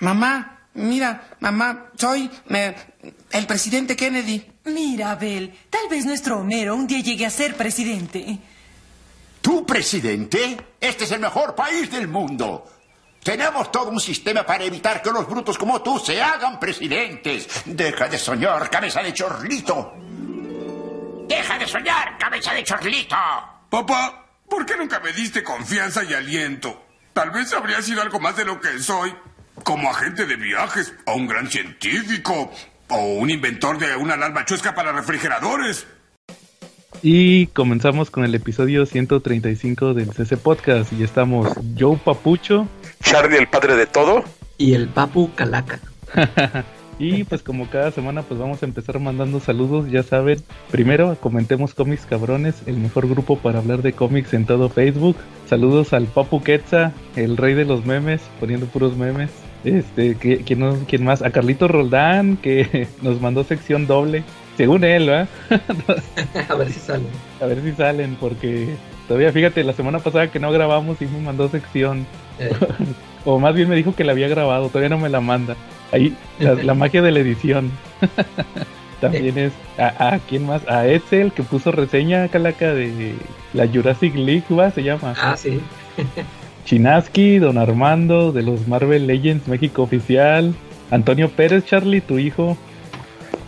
Mamá, mira, mamá, soy el presidente Kennedy. Mira, Abel, tal vez nuestro Homero un día llegue a ser presidente. ¿Tú, presidente? Este es el mejor país del mundo. Tenemos todo un sistema para evitar que los brutos como tú se hagan presidentes. Deja de soñar, cabeza de chorlito. Deja de soñar, cabeza de chorlito. Papá, ¿por qué nunca me diste confianza y aliento? Tal vez habría sido algo más de lo que soy. Como agente de viajes, o un gran científico, o un inventor de una alarma chusca para refrigeradores. Y comenzamos con el episodio 135 del CC Podcast. Y estamos Joe Papucho, Charlie, el padre de todo, y el Papu Calaca. y pues como cada semana pues vamos a empezar mandando saludos, ya saben. Primero, comentemos cómics cabrones, el mejor grupo para hablar de cómics en todo Facebook. Saludos al Papu Quetza, el rey de los memes, poniendo puros memes. Este, ¿quién, ¿quién más? A Carlito Roldán, que nos mandó sección doble. Según él, ¿verdad? a ver si salen. A ver si salen, porque todavía fíjate, la semana pasada que no grabamos y me mandó sección. Eh. o más bien me dijo que la había grabado, todavía no me la manda. Ahí, la, magia de la edición. También es a, a, quién más, a Edsel que puso reseña calaca de la Jurassic League, ¿va? Se llama. Ah, sí. Chinaski, Don Armando, de los Marvel Legends México Oficial, Antonio Pérez, Charlie, tu hijo.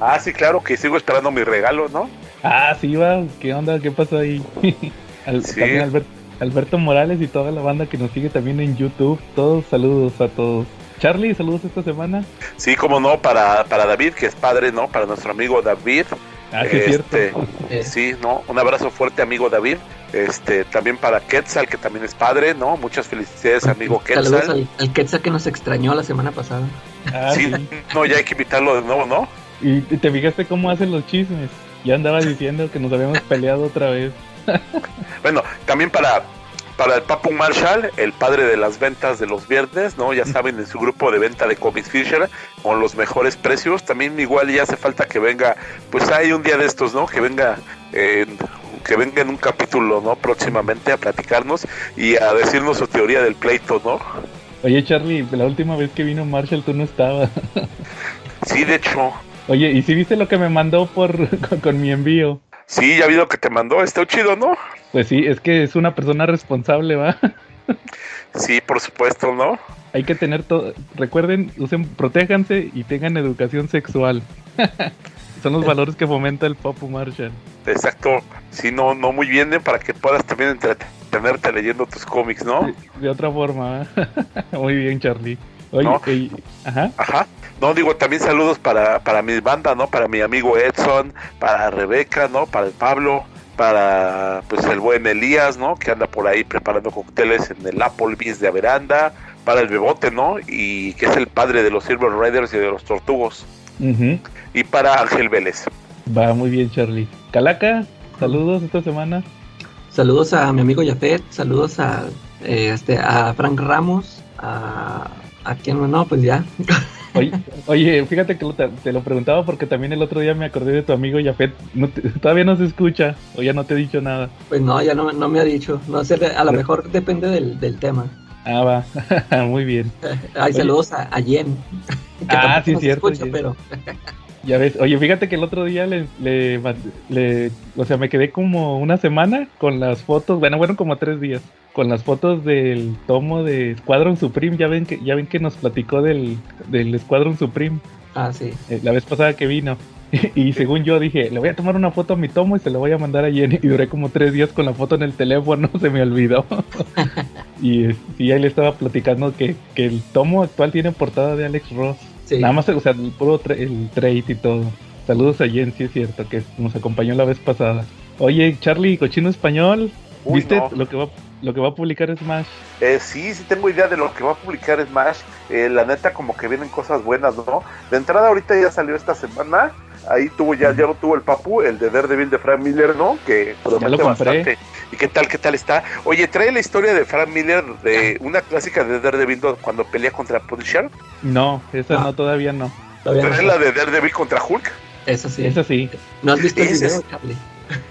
Ah, sí, claro, que sigo esperando mi regalo, ¿no? Ah, sí, va, ¿qué onda? ¿Qué pasó ahí? También Alberto Morales y toda la banda que nos sigue también en YouTube. Todos saludos a todos. Charlie, saludos esta semana. Sí, como no, para, para David, que es padre, ¿no? Para nuestro amigo David. Ah, sí, este, Sí, ¿no? Un abrazo fuerte, amigo David. Este, también para Quetzal, que también es padre, ¿no? Muchas felicidades, amigo Quetzal. Saludos al, Quetzal que nos extrañó la semana pasada. Ah, sí, no, ya hay que invitarlo de nuevo, ¿no? Y te fijaste cómo hacen los chismes. Ya andaba diciendo que nos habíamos peleado otra vez. bueno, también para para el Papu Marshall, el padre de las ventas de los viernes, ¿no? Ya saben, en su grupo de venta de Comics Fisher, con los mejores precios. También igual ya hace falta que venga, pues hay un día de estos, ¿no? Que venga en que venga en un capítulo, ¿no? Próximamente a platicarnos y a decirnos su teoría del pleito, ¿no? Oye, Charlie, la última vez que vino Marshall tú no estabas. sí, de hecho. Oye, ¿y si viste lo que me mandó por con, mi envío? Sí, ya vi lo que te mandó, está chido, ¿no? Pues sí, es que es una persona responsable, ¿va? sí, por supuesto, ¿no? Hay que tener todo, recuerden, usen, protéjanse y tengan educación sexual. Son los valores que fomenta el Papu Marshall. Exacto, sí, no, no muy bien, ¿eh? para que puedas también entretenerte leyendo tus cómics, ¿no? de otra forma, muy bien, Charlie. Oye, ajá. Ajá. No, digo, también saludos para, para mi banda, ¿no? Para mi amigo Edson, para Rebeca, ¿no? Para el Pablo, para pues el buen Elías, ¿no? Que anda por ahí preparando cócteles en el Applebee's de Averanda, para el Bebote, ¿no? Y que es el padre de los Silver Raiders y de los Tortugos. Y para Ángel Vélez. Va muy bien, Charlie. Calaca, saludos esta semana. Saludos a mi amigo Yafet, saludos a, eh, este, a Frank Ramos, a, a quien no, pues ya. Oye, fíjate que te lo preguntaba porque también el otro día me acordé de tu amigo Yafet. todavía no se escucha o ya no te he dicho nada. Pues no, ya no, no me ha dicho. No sé, a lo mejor depende del, del tema. Ah, va. Muy bien. Ay, saludos a, a Jen. ah, sí, cierto. pero... Ya ves, oye, fíjate que el otro día le, le, o sea, me quedé como una semana con las fotos, bueno, bueno, como tres días, con las fotos del tomo de Squadron Supreme, ya ven que, ya ven que nos platicó del, del Squadron Supreme. Ah, sí. Eh, la vez pasada que vino. Y, según yo dije, le voy a tomar una foto a mi tomo y se la voy a mandar a Jenny. Y duré como tres días con la foto en el teléfono, se me olvidó. y, ahí le estaba platicando que, que el tomo actual tiene portada de Alex Ross. Nada más, o sea, el puro el trade y todo. Saludos a Jen, sí es cierto, que nos acompañó la vez pasada. Oye, Charlie, cochino español, ¿viste lo que va lo que va a publicar Smash? Eh, sí, sí tengo idea de lo que va a publicar Smash. Eh, la neta, como que vienen cosas buenas, ¿no? De entrada, ahorita ya salió esta semana. Ahí tuvo ya, ya lo tuvo el Papu, el de Daredevil de Frank Miller, ¿no? Que promete bastante. ¿Y qué tal, qué tal está? Oye, trae la historia de Frank Miller de una clásica de Daredevil cuando pelea contra Punisher. No, esa no, todavía no. ¿Trae la de Daredevil contra Hulk? Esa sí. Esa sí. ¿No has visto el video,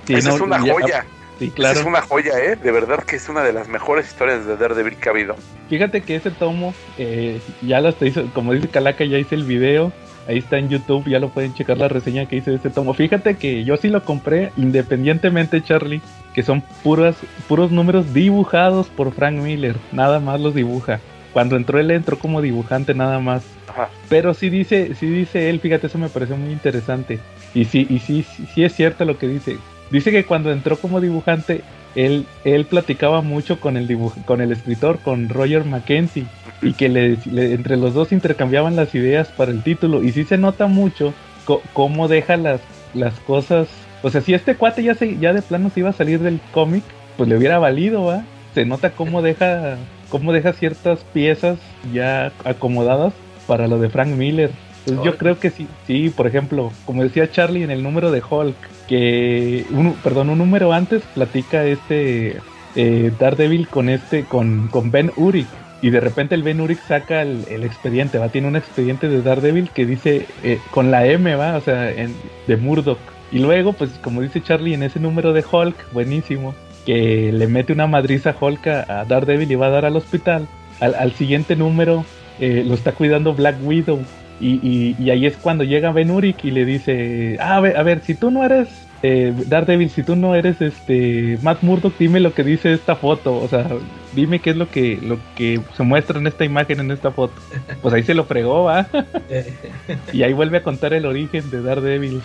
Esa es una joya. Sí, claro. Es una joya, ¿eh? De verdad que es una de las mejores historias de Daredevil que ha habido. Fíjate que ese tomo, eh, ya lo hizo, como dice Calaca, ya hice el video. Ahí está en YouTube, ya lo pueden checar la reseña que hice de ese tomo. Fíjate que yo sí lo compré independientemente, Charlie, que son puras, puros números dibujados por Frank Miller. Nada más los dibuja. Cuando entró él entró como dibujante nada más. Ajá. Pero sí dice, sí dice él, fíjate, eso me pareció muy interesante. Y sí, y sí, sí, sí es cierto lo que dice. Dice que cuando entró como dibujante, él, él platicaba mucho con el dibuj con el escritor, con Roger Mackenzie, y que le, le- entre los dos intercambiaban las ideas para el título. Y sí se nota mucho cómo deja las, las cosas. O sea, si este cuate ya se, ya de plano se iba a salir del cómic, pues le hubiera valido, ¿va? Se nota cómo deja, cómo deja ciertas piezas ya acomodadas para lo de Frank Miller. Pues yo creo que sí, sí, por ejemplo, como decía Charlie en el número de Hulk, que perdón, un número antes platica este eh, Daredevil con este, con, con Ben Urich. Y de repente el Ben Urich saca el, expediente, va, tiene un expediente de Daredevil que dice eh, con la M, va, o sea, en- de Murdoch. Y luego, pues como dice Charlie en ese número de Hulk, buenísimo, que le mete una madriza Hulk a, Daredevil y va a dar al hospital. Al, al siguiente número eh, lo está cuidando Black Widow. Y, y- y ahí es cuando llega Ben Urich y le dice, ah, a ver, a ver, si tú no eres eh, Daredevil, si tú no eres este Matt Murdock, dime lo que dice esta foto, o sea, dime qué es lo que lo que se muestra en esta imagen, en esta foto. Pues ahí se lo fregó, ¿va? Y ahí vuelve a contar el origen de Daredevil,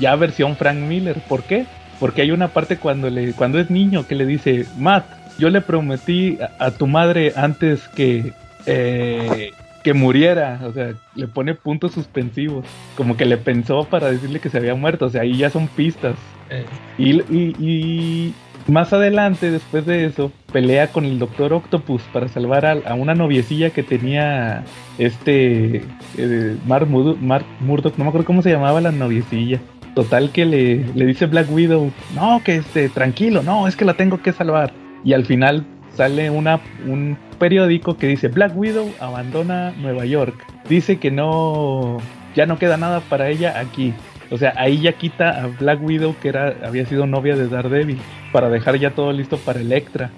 ya versión Frank Miller. ¿Por qué? Porque hay una parte cuando le cuando es niño que le dice, Matt, yo le prometí a, a tu madre antes que eh, que muriera, o sea, le pone puntos suspensivos, como que le pensó para decirle que se había muerto, o sea, ahí ya son pistas. eh, Y, y- y más adelante, después de eso, pelea con el Doctor Octopus para salvar a, a una noviecilla que tenía este eh, Mark, Murdo- Mark Murdock, no me acuerdo cómo se llamaba la noviecilla. Total que le, le dice Black Widow, no, que este, tranquilo, no, es que la tengo que salvar. Y al final sale una, un periódico que dice Black Widow abandona Nueva York. Dice que no, ya no queda nada para ella aquí. O sea, ahí ya quita a Black Widow, que era, había sido novia de Daredevil, para dejar ya todo listo para Electra.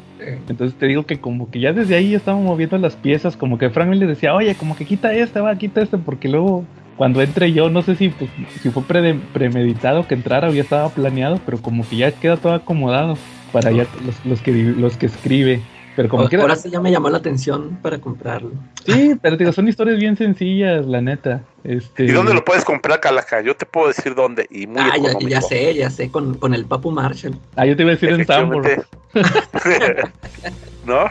Entonces te digo que como que ya desde ahí ya estaban moviendo las piezas, como que Frank le decía, oye, como que quita este, va, quita este, porque luego cuando entre yo, no sé si, pues, si fue pre- premeditado que entrara o ya estaba planeado, pero como que ya queda todo acomodado para ya los, los que los que escribe. Pero como que Ahora sí ya me llamó la atención para comprarlo. sí, pero digo, son historias bien sencillas, la neta. Este, ¿Y dónde lo puedes comprar, Calaca? Yo te puedo decir dónde. Y muy Ah, ya, ya sé, ya sé, con, con el Papu Marshall. Ah, yo te iba a decir en. Efectivamente. ¿No?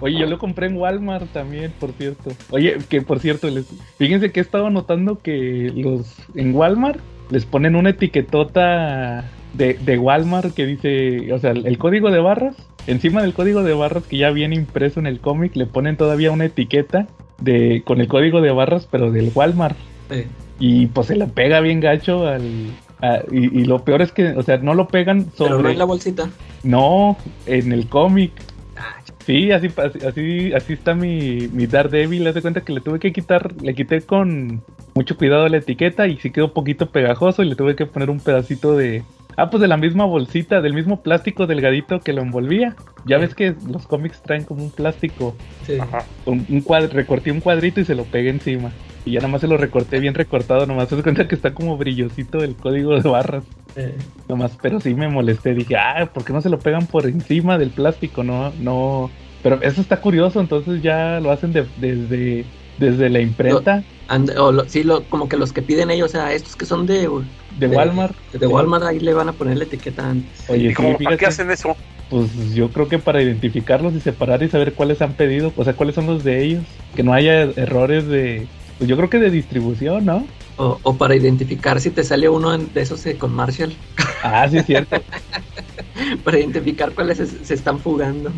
Oye, yo lo compré en Walmart también, por cierto. Oye, que por cierto, les, fíjense que he estado notando que los en Walmart les ponen una etiquetota de, de Walmart que dice, o sea, el, código de barras, encima del código de barras que ya viene impreso en el cómic, le ponen todavía una etiqueta de con el código de barras, pero del Walmart. Y pues se le pega bien gacho al... y, y lo peor es que, o sea, no lo pegan sobre... Pero no en la bolsita. No, en el cómic. Sí, así, así, así, así está mi, mi Daredevil. Haz de cuenta que le tuve que quitar, le quité con mucho cuidado la etiqueta y sí quedó un poquito pegajoso y le tuve que poner un pedacito de... Ah, pues de la misma bolsita, del mismo plástico delgadito que lo envolvía. Ya ves que los cómics traen como un plástico, sí. Ajá. un, recorté un cuadrito y se lo pegué encima. Y ya nomás se lo recorté bien recortado, nomás se cuenta que está como brillosito el código de barras. Eh, Nomás, pero sí me molesté. Dije, ah, ¿por qué no se lo pegan por encima del plástico? No, no. Pero eso está curioso, entonces ya lo hacen de- desde, desde la imprenta and- o lo- sí, lo, como que los que piden ellos, o sea, estos que son de, de Walmart. de Walmart, ahí le van a poner la etiqueta antes. Oye, ¿Y sí, cómo, para qué hacen eso? pues yo creo que para identificarlos y separar y saber cuáles han pedido, o sea, cuáles son los de ellos. Que no haya errores de, pues yo creo que de distribución, ¿no? O, o para identificar si te sale uno en- de esos eh, con Marshall. Ah, sí, es cierto. para identificar cuáles se, se están fugando.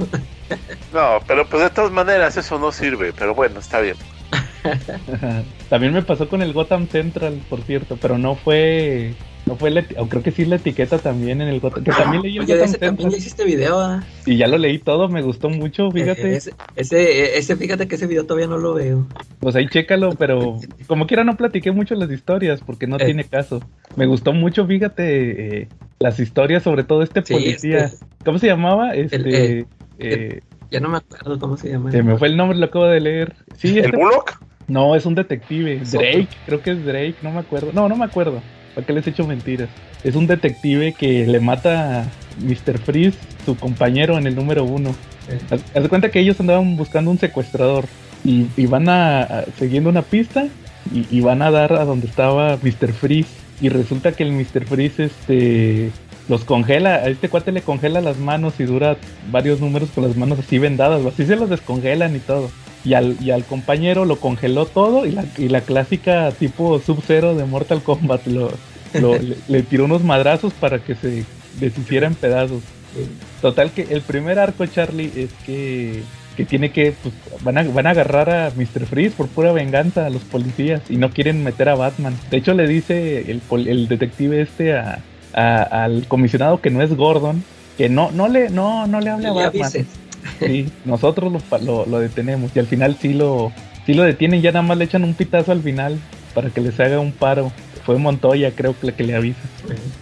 No, pero pues de todas maneras eso no sirve. Pero bueno, está bien. También me pasó con el Gotham Central, por cierto, pero no fue No fue la, o creo que sí la etiqueta también en el Gotham, que también leí el Oye, ese también hiciste video, ¿ah? Y ya lo leí todo, me gustó mucho, fíjate. Eh, Ese, ese, ese, fíjate que ese video todavía no lo veo. Pues ahí chécalo, pero como quiera no platiqué mucho las historias porque no Eh. tiene caso. Me gustó mucho, fíjate, eh, las historias sobre todo este Sí, policía. este- ¿Cómo se llamaba? Este, eh, eh, Ya no me acuerdo cómo se llama. se me fue el nombre, lo acabo de leer. Sí, ¿El este- Bullock? no, es un detective. Drake, creo que es Drake, no me acuerdo. No, no me acuerdo. ¿Para qué les he hecho mentiras? Es un detective que le mata a Mr. Freeze, su compañero en el número uno. Sí. Haz, haz de cuenta que ellos andaban buscando un secuestrador y, y van a, a- siguiendo una pista y, y van a dar a donde estaba Mr. Freeze y resulta que el Mr. Freeze este los congela, a este cuate le congela las manos y dura varios números con las manos así vendadas, así se los descongelan y todo. Y al, y al compañero lo congeló todo y la, y la clásica tipo Sub-Zero de Mortal Kombat lo, lo- le, le tiró unos madrazos para que se deshiciera en pedazos. Total que el primer arco, Charlie, es que, que tiene que, pues, van a, van a agarrar a Mr. Freeze por pura venganza a los policías y no quieren meter a Batman. De hecho, le dice el, el detective este a, a- al comisionado que no es Gordon, que no, no le, no, no le hable a Batman. avises. Sí, nosotros lo, lo, lo detenemos y al final sí lo, sí lo detienen, ya nada más le echan un pitazo al final para que les haga un paro. Fue Montoya, creo que, la que le avisa.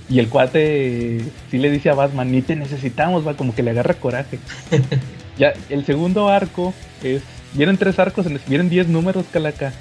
Y el cuate sí le dice a Batman, ni te necesitamos, va, como que le agarra coraje. ya, el segundo arco es. Vienen tres arcos, en- vienen 10 números, Calaca.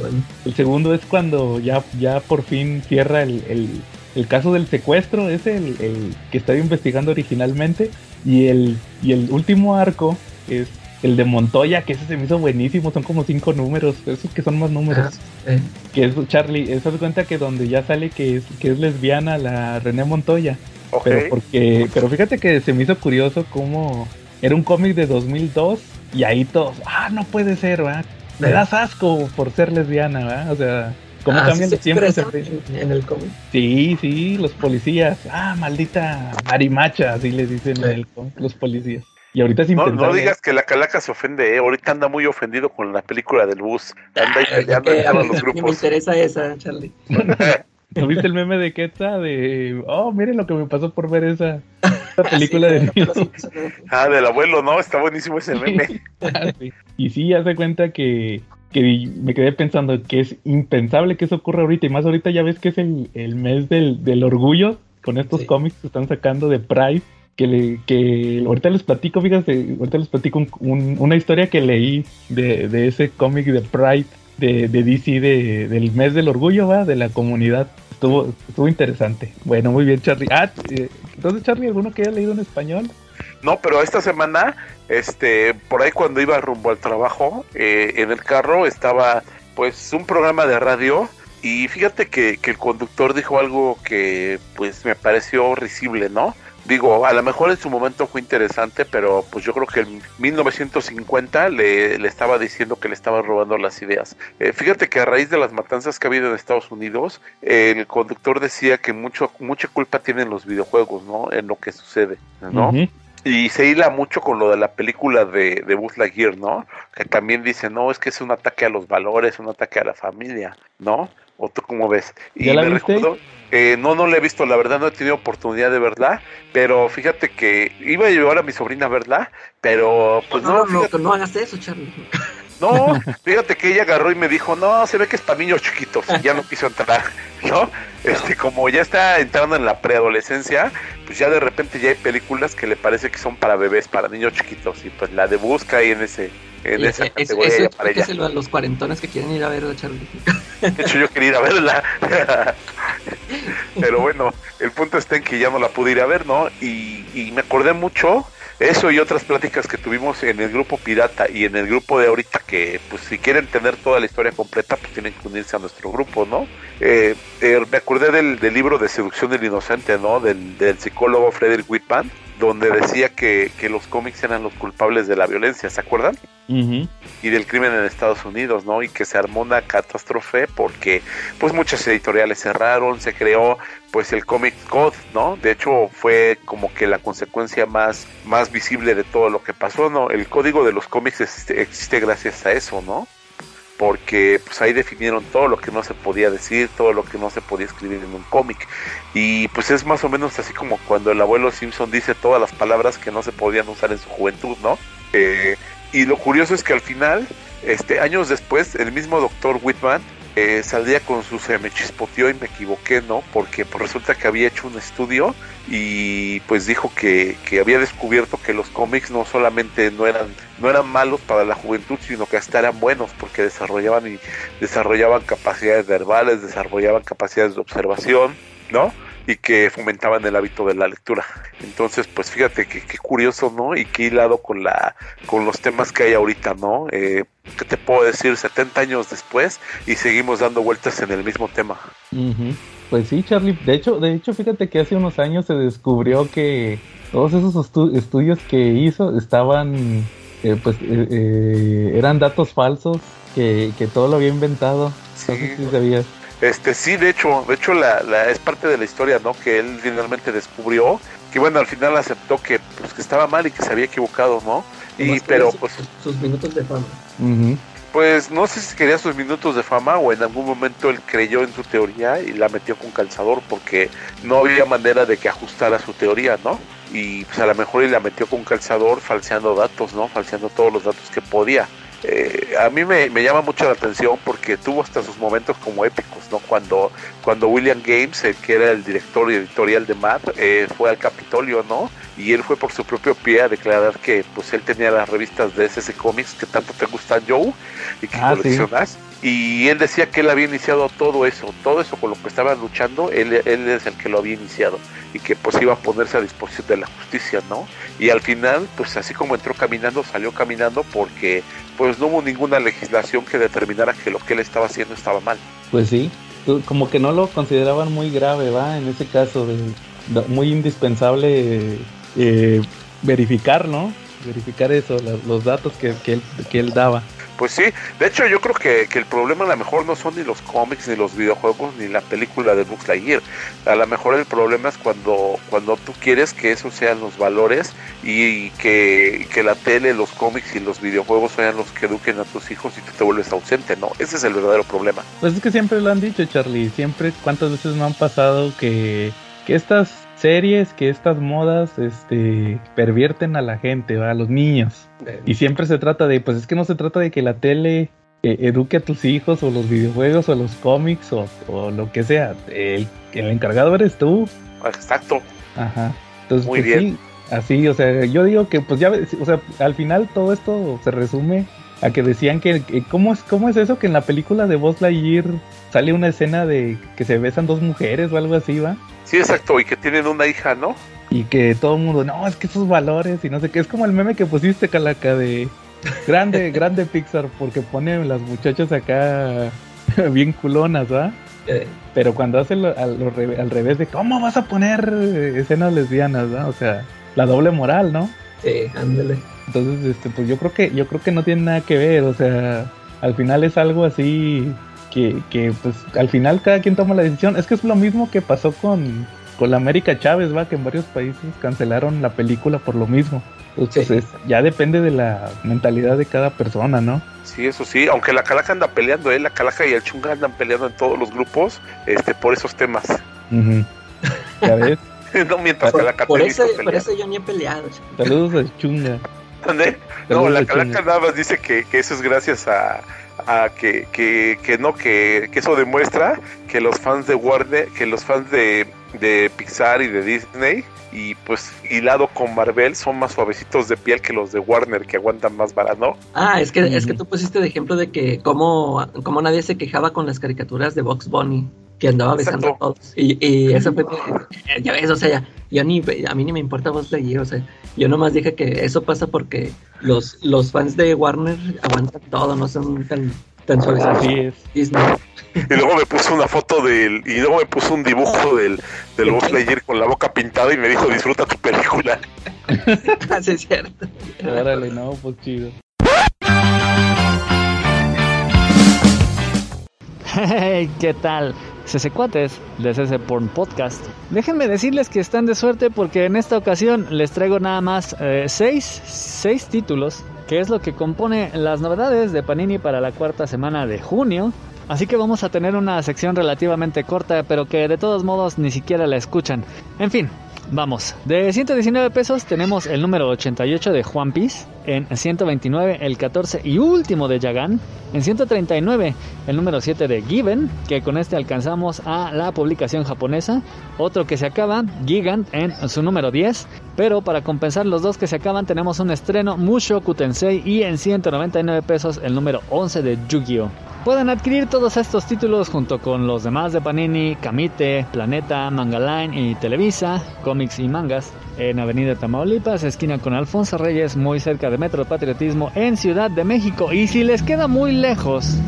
Bueno El segundo es cuando ya, ya por fin cierra el, el- el caso del secuestro, es el, el que estaba investigando originalmente. Y el, y el último arco es el de Montoya, que ese se me hizo buenísimo, son como cinco números, esos que son más números. ah, eh, Que es Charlie, eso cuenta que donde ya sale que es, que es lesbiana la René Montoya. Pero porque, pero fíjate que se me hizo curioso cómo era un cómic de 2002 y ahí todos, ah, no puede ser, ¿verdad? Me das asco por ser lesbiana, ¿verdad? O sea, cómo ah, cambian sí de expresan en, en el cómic. Sí, sí, los policías, ah, maldita marimacha, así le dicen Sí. en el cómic, los policías. Y ahorita sin No, no digas que la calaca se ofende, ¿eh? ahorita anda muy ofendido con la película del bus. Anda ahí Ah, peleando en todos los mí me grupos. interesa esa, Charlie. ¿no viste el meme de Quetza de, oh, miren lo que me pasó por ver esa, esa película de niños? Ah, del abuelo, ¿no? Está buenísimo ese meme. Ah, sí. Y sí, hace cuenta que, que me quedé pensando que es impensable que eso ocurra ahorita. Y más ahorita ya ves que es el, el mes del, del orgullo con estos Sí. cómics que están sacando de Pride. Que, le, que ahorita les platico, fíjate, ahorita les platico un- un- una historia que leí de, de ese cómic de Pride de, de DC de- del mes del orgullo, va, de la comunidad. Estuvo, estuvo interesante. Bueno, muy bien, Charlie. Ah, eh, entonces, Charlie, ¿alguno que haya leído en español? No, pero esta semana, este, por ahí cuando iba rumbo al trabajo, eh, en el carro estaba, pues, un programa de radio. Y fíjate que, que el conductor dijo algo que, pues, me pareció risible, ¿no? Digo, a lo mejor en su momento fue interesante, pero pues yo creo que en 1950 le, le estaba diciendo que le estaban robando las ideas. Eh, fíjate que a raíz de las matanzas que ha habido en Estados Unidos, el conductor decía que mucho, mucha culpa tienen los videojuegos, ¿no? En lo que sucede, ¿no? Y se hila mucho con lo de la película de, de Buzz Lightyear, ¿no? Que también dice, no, es que es un ataque a los valores, un ataque a la familia, ¿no? ¿O tú cómo ves? Y ¿Ya la me viste? recuerdo- eh, no, no la he visto, la verdad no he tenido oportunidad de verla, pero fíjate que iba a llevar a mi sobrina a verla, pero pues no, no, no, fíjate, no, no hagas eso, Charlie. No, fíjate que ella agarró y me dijo, no, se ve que es para niños chiquitos, y ya no quiso entrar, ¿no? Este, como ya está entrando en la preadolescencia, pues ya de repente ya hay películas que le parece que son para bebés, para niños chiquitos, y pues la de Busca y en ese, en esa ese- categoría eso para ella. los cuarentones que quieren ir a ver a Charlie. De hecho, yo quería ir a verla. Pero bueno, el punto está en que ya no la pude ir a ver, ¿no? Y, y me acordé mucho eso y otras pláticas que tuvimos en el grupo Pirata y en el grupo de ahorita que, pues, si quieren tener toda la historia completa, pues tienen que unirse a nuestro grupo, ¿no? Eh, eh, me acordé del, libro de Seducción del Inocente, ¿no? Del, del psicólogo Frederick Whitman, donde decía que, que los cómics eran los culpables de la violencia, ¿se acuerdan? Ujú. y del crimen en Estados Unidos, ¿no? Y que se armó una catástrofe porque pues muchas editoriales cerraron, se creó pues el Comic Code, ¿no? De hecho fue como que la consecuencia más, más visible de todo lo que pasó, ¿no? El código de los cómics existe, existe gracias a eso, ¿no? Porque pues ahí definieron todo lo que no se podía decir, todo lo que no se podía escribir en un cómic. Y pues es más o menos así como cuando el abuelo Simpson dice todas las palabras que no se podían usar en su juventud, ¿no? Eh, y lo curioso es que al final, este, años después, el mismo doctor Whitman eh, con su se me chispoteó y me equivoqué, ¿no? Porque pues, resulta que había hecho un estudio y pues dijo que, que, había descubierto que los cómics no solamente no eran no eran malos para la juventud, sino que hasta eran buenos porque desarrollaban y desarrollaban capacidades verbales, desarrollaban capacidades de observación, ¿no? Y que fomentaban el hábito de la lectura. Entonces, pues fíjate que qué curioso, ¿no? Y qué hilado con la con los temas que hay ahorita, ¿no? Eh, ¿Qué te puedo decir? 70 años después y seguimos dando vueltas en el mismo tema. Pues sí, Charlie. De hecho, de hecho, fíjate que hace unos años se descubrió que todos esos estudios que hizo estaban, eh, pues, eh, eran datos falsos, que, que todo lo había inventado. Sí. No sé si sabías. Este, sí, de hecho, de hecho la, la, es parte de la historia, ¿no? Que él finalmente descubrió, que bueno, al final aceptó que, pues, que estaba mal y que se había equivocado, ¿no? Y, pero, pues... Sus minutos de fama. Pues no sé si quería sus minutos de fama o en algún momento él creyó en su teoría y la metió con calzador porque no había manera de que ajustara su teoría, ¿no? Y pues a lo mejor y la metió con calzador falseando datos, ¿no? Falseando todos los datos que podía. Eh, a mí me, llama mucho la atención porque tuvo hasta sus momentos como épicos, ¿no? Cuando, cuando William Games, el que era el director editorial de Mad, eh, fue al Capitolio, ¿no? Y él fue por su propio pie a declarar que pues él tenía las revistas de SS Comics que tanto te gustan, Joe, y que ah, coleccionas. Y él decía que él había iniciado todo eso, todo eso con lo que estaban luchando, él, él es el que lo había iniciado y que pues iba a ponerse a disposición de la justicia, ¿no? Y al final, pues así como entró caminando, salió caminando porque pues no hubo ninguna legislación que determinara que lo que él estaba haciendo estaba mal. Pues sí, como que no lo consideraban muy grave, ¿va? En ese caso, de, muy indispensable eh, verificar, ¿no? Verificar eso, los datos que él daba. Pues sí, de hecho yo creo que, que, el problema a lo mejor no son ni los cómics, ni los videojuegos, ni la película de Buzz Lightyear. A lo mejor el problema es cuando, cuando tú quieres que esos sean los valores y, que, que, la tele, los cómics y los videojuegos sean los que eduquen a tus hijos y tú te vuelves ausente, ¿no? Ese es el verdadero problema. Pues es que siempre lo han dicho, Charlie. Siempre, ¿cuántas veces me han pasado que, que estas series que estas modas este pervierten a la gente, a los niños. Y siempre se trata de, pues es que no se trata de que la tele eh, eduque a tus hijos o los videojuegos o los cómics o, lo que sea. El, el, encargado eres tú. Exacto. Ajá. Entonces, Muy pues, bien. así, o sea, yo digo que pues ya, o sea, al final todo esto se resume a que decían que, ¿cómo, es, ¿cómo es eso que en la película de Buzz Lightyear sale una escena de que se besan dos mujeres o algo así, va? Sí, exacto, y que tienen una hija, ¿no? Y que todo el mundo, no, es que esos valores y no sé qué, es como el meme que pusiste, Calaca, de grande, grande Pixar, porque ponen las muchachas acá bien culonas, ¿va? Pero cuando hacen al, revés de cómo vas a poner escenas lesbianas, ¿va? O sea, la doble moral, ¿no? Sí, ándale. Entonces, este, pues yo creo que, yo creo que no tiene nada que ver, o sea, al final es algo así que, que pues al final cada quien toma la decisión. Es que es lo mismo que pasó con, con la América Chávez, va, que en varios países cancelaron la película por lo mismo. Entonces ya depende de la mentalidad de cada persona, ¿no? Sí, eso sí, aunque la Calaca anda peleando, ¿eh? la Calaca y el Chunga andan peleando en todos los grupos este, por esos temas. ¿Ya ves? no mientras por, Calaca por, eso, por eso yo ni he peleado. Saludos al Chunga. ¿Dónde? No, la Calaca nada más dice que, que eso es gracias a, a que, que, que no, que, que, eso demuestra que los fans de Warner, que los fans de, de Pixar y de Disney y pues hilado con Marvel son más suavecitos de piel que los de Warner que aguantan más varas, ¿no? Ah, es que, es que tú pusiste de ejemplo de que como, como nadie se quejaba con las caricaturas de Box Bunny que andaba besando a todos. Y, y eso fue, ya ves, o sea, yo ni, a mí ni me importa vos leer, o sea, yo nomás dije que eso pasa porque los, los fans de Warner aguantan todo, no son tan, tan suaves. Así es. Disney. Y luego me puso una foto del, y luego me puso un dibujo del, del Buzz Lightyear con la boca pintada y me dijo, disfruta tu película. Así es cierto. Órale, no, pues chido. Hey, ¿qué tal? CC4 de CC Porn Podcast. Déjenme decirles que están de suerte porque en esta ocasión les traigo nada más 6 eh, seis, títulos que es lo que compone las novedades de Panini para la cuarta semana de junio. Así que vamos a tener una sección relativamente corta, pero que de todos modos ni siquiera la escuchan. En fin, Vamos, de 119 pesos tenemos el número 88 de Juan Piece, en 129 el 14 y último de Yagan, en 139 el número 7 de Given, que con este alcanzamos a la publicación japonesa, otro que se acaba, Gigant en su número 10, pero para compensar los dos que se acaban tenemos un estreno Mushoku Tensei y en 199 pesos el número 11 de Yu-Gi-Oh! Pueden adquirir todos estos títulos junto con los demás de Panini, Kamite, Planeta, Mangaline y Televisa, cómics y mangas en Avenida Tamaulipas, esquina con Alfonso Reyes, muy cerca de Metro Patriotismo en Ciudad de México. Y si les queda muy lejos,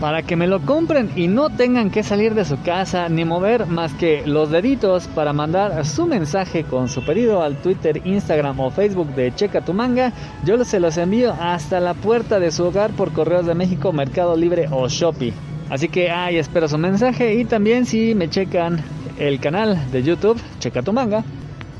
para que me lo compren y no tengan que salir de su casa ni mover más que los deditos para mandar su mensaje con su pedido al Twitter, Instagram o Facebook de Checa tu manga, yo se los envío hasta la puerta de su hogar por Correos de México, Mercado Libre o Shopee. Así que ahí espero su mensaje y también si me checan el canal de YouTube, Checa tu manga,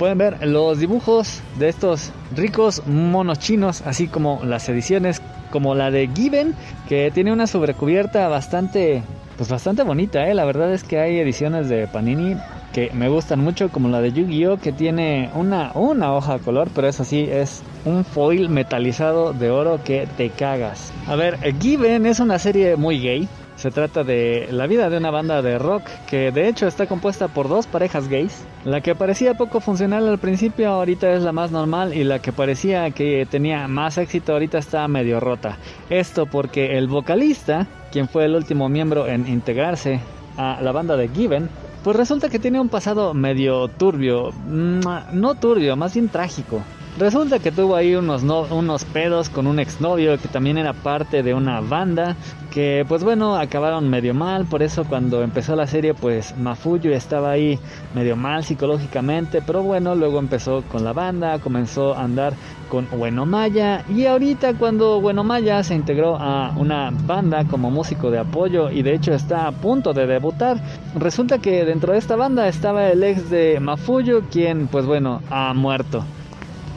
pueden ver los dibujos de estos ricos monos chinos, así como las ediciones como la de Given, que tiene una sobrecubierta bastante, pues bastante bonita, ¿eh? La verdad es que hay ediciones de Panini que me gustan mucho, como la de Yu-Gi-Oh, que tiene una, una hoja de color, pero eso sí, es un foil metalizado de oro que te cagas. A ver, Given es una serie muy gay, se trata de la vida de una banda de rock que de hecho está compuesta por dos parejas gays. La que parecía poco funcional al principio ahorita es la más normal y la que parecía que tenía más éxito ahorita está medio rota. Esto porque el vocalista, quien fue el último miembro en integrarse a la banda de Given, pues resulta que tiene un pasado medio turbio, mm, no turbio, más bien trágico. Resulta que tuvo ahí unos, unos pedos con un exnovio que también era parte de una banda que pues bueno acabaron medio mal. Por eso cuando empezó la serie pues Mafuyu estaba ahí medio mal psicológicamente pero bueno luego empezó con la banda comenzó a andar con Bueno Maya. Y ahorita cuando Bueno Maya se integró a una banda como músico de apoyo y de hecho está a punto de debutar resulta que dentro de esta banda estaba el ex de Mafuyu quien pues bueno ha muerto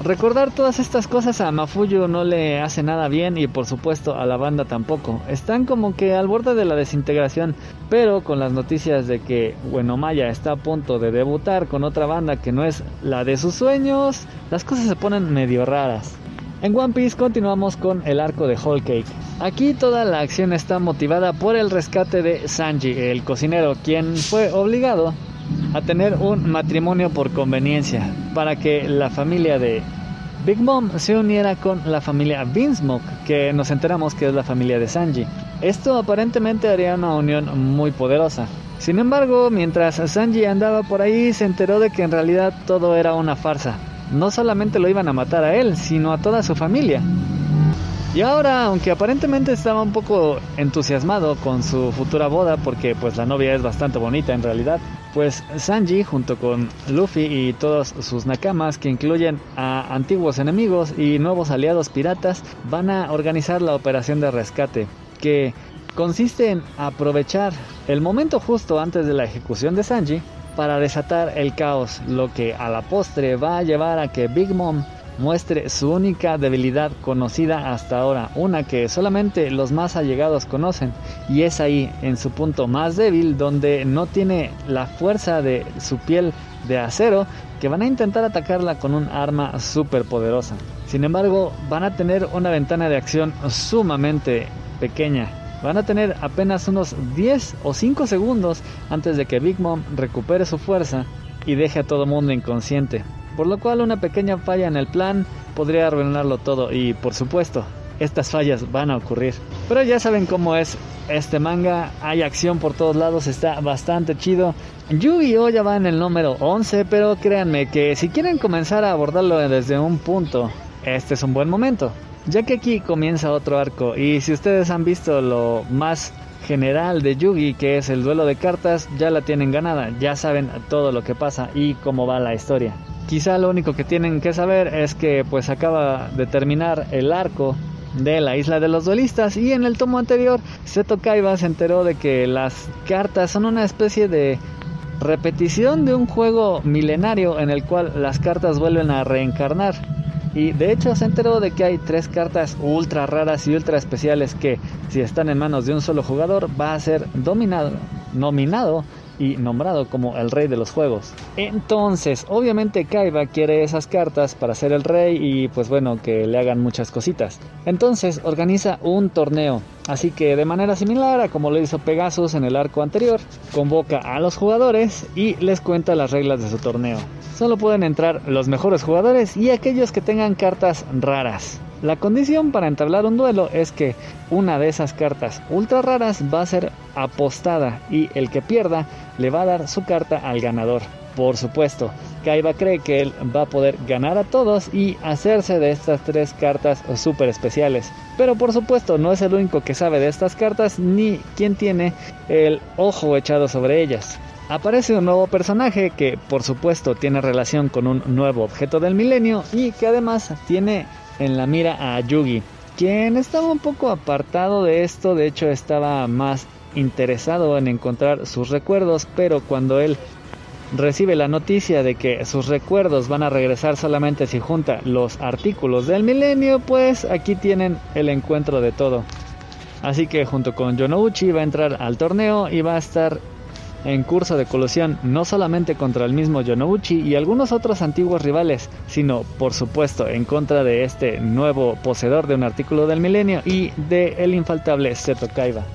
Recordar todas estas cosas a Mafuyu no le hace nada bien y por supuesto a la banda tampoco. Están como que al borde de la desintegración, pero con las noticias de que Bueno Maya está a punto de debutar con otra banda que no es la de sus sueños, las cosas se ponen medio raras. En One Piece continuamos con el arco de Whole Cake. Aquí toda la acción está motivada por el rescate de Sanji, el cocinero, quien fue obligado a tener un matrimonio por conveniencia para que la familia de Big Mom se uniera con la familia Vinsmoke, que nos enteramos que es la familia de Sanji. Esto aparentemente haría una unión muy poderosa. Sin embargo, mientras Sanji andaba por ahí, se enteró de que en realidad todo era una farsa. No solamente lo iban a matar a él, sino a toda su familia. Y ahora, aunque aparentemente estaba un poco entusiasmado con su futura boda, porque pues la novia es bastante bonita en realidad, pues Sanji junto con Luffy y todos sus nakamas que incluyen a antiguos enemigos y nuevos aliados piratas van a organizar la operación de rescate que consiste en aprovechar el momento justo antes de la ejecución de Sanji para desatar el caos, lo que a la postre va a llevar a que Big Mom muestre su única debilidad conocida hasta ahora, una que solamente los más allegados conocen, y es ahí, en su punto más débil, donde no tiene la fuerza de su piel de acero, que van a intentar atacarla con un arma súper poderosa. Sin embargo, van a tener una ventana de acción sumamente pequeña. Van a tener apenas unos 10 o 5 segundos antes de que Big Mom recupere su fuerza y deje a todo mundo inconsciente por lo cual una pequeña falla en el plan podría arruinarlo todo y por supuesto estas fallas van a ocurrir. Pero ya saben cómo es este manga, hay acción por todos lados, está bastante chido. Yu-Gi-Oh ya va en el número 11, pero créanme que si quieren comenzar a abordarlo desde un punto, este es un buen momento, ya que aquí comienza otro arco y si ustedes han visto lo más general de Yugi, que es el duelo de cartas, ya la tienen ganada, ya saben todo lo que pasa y cómo va la historia. Quizá lo único que tienen que saber es que pues acaba de terminar el arco de la isla de los duelistas y en el tomo anterior Seto Kaiba se enteró de que las cartas son una especie de repetición de un juego milenario en el cual las cartas vuelven a reencarnar. y de hecho se enteró de que hay tres cartas ultra raras y ultra especiales que si están en manos de un solo jugador va a ser dominado, nominado y nombrado como el rey de los juegos. Entonces, obviamente Kaiba quiere esas cartas para ser el rey y pues bueno, que le hagan muchas cositas. Entonces organiza un torneo. Así que de manera similar a como lo hizo Pegasus en el arco anterior, convoca a los jugadores y les cuenta las reglas de su torneo. Solo pueden entrar los mejores jugadores y aquellos que tengan cartas raras. La condición para entablar un duelo es que una de esas cartas ultra raras va a ser apostada y el que pierda le va a dar su carta al ganador. Por supuesto, Kaiba cree que él va a poder ganar a todos y hacerse de estas tres cartas super especiales. Pero por supuesto no es el único que sabe de estas cartas ni quien tiene el ojo echado sobre ellas. Aparece un nuevo personaje que por supuesto tiene relación con un nuevo objeto del milenio y que además tiene en la mira a Yugi, quien estaba un poco apartado de esto, de hecho estaba más interesado en encontrar sus recuerdos, pero cuando él recibe la noticia de que sus recuerdos van a regresar solamente si junta los artículos del milenio, pues aquí tienen el encuentro de todo. Así que junto con Yonouchi va a entrar al torneo y va a estar en curso de colusión no solamente contra el mismo Yonouchi y algunos otros antiguos rivales, sino por supuesto en contra de este nuevo poseedor de un artículo del milenio y de el infaltable Seto Kaiba.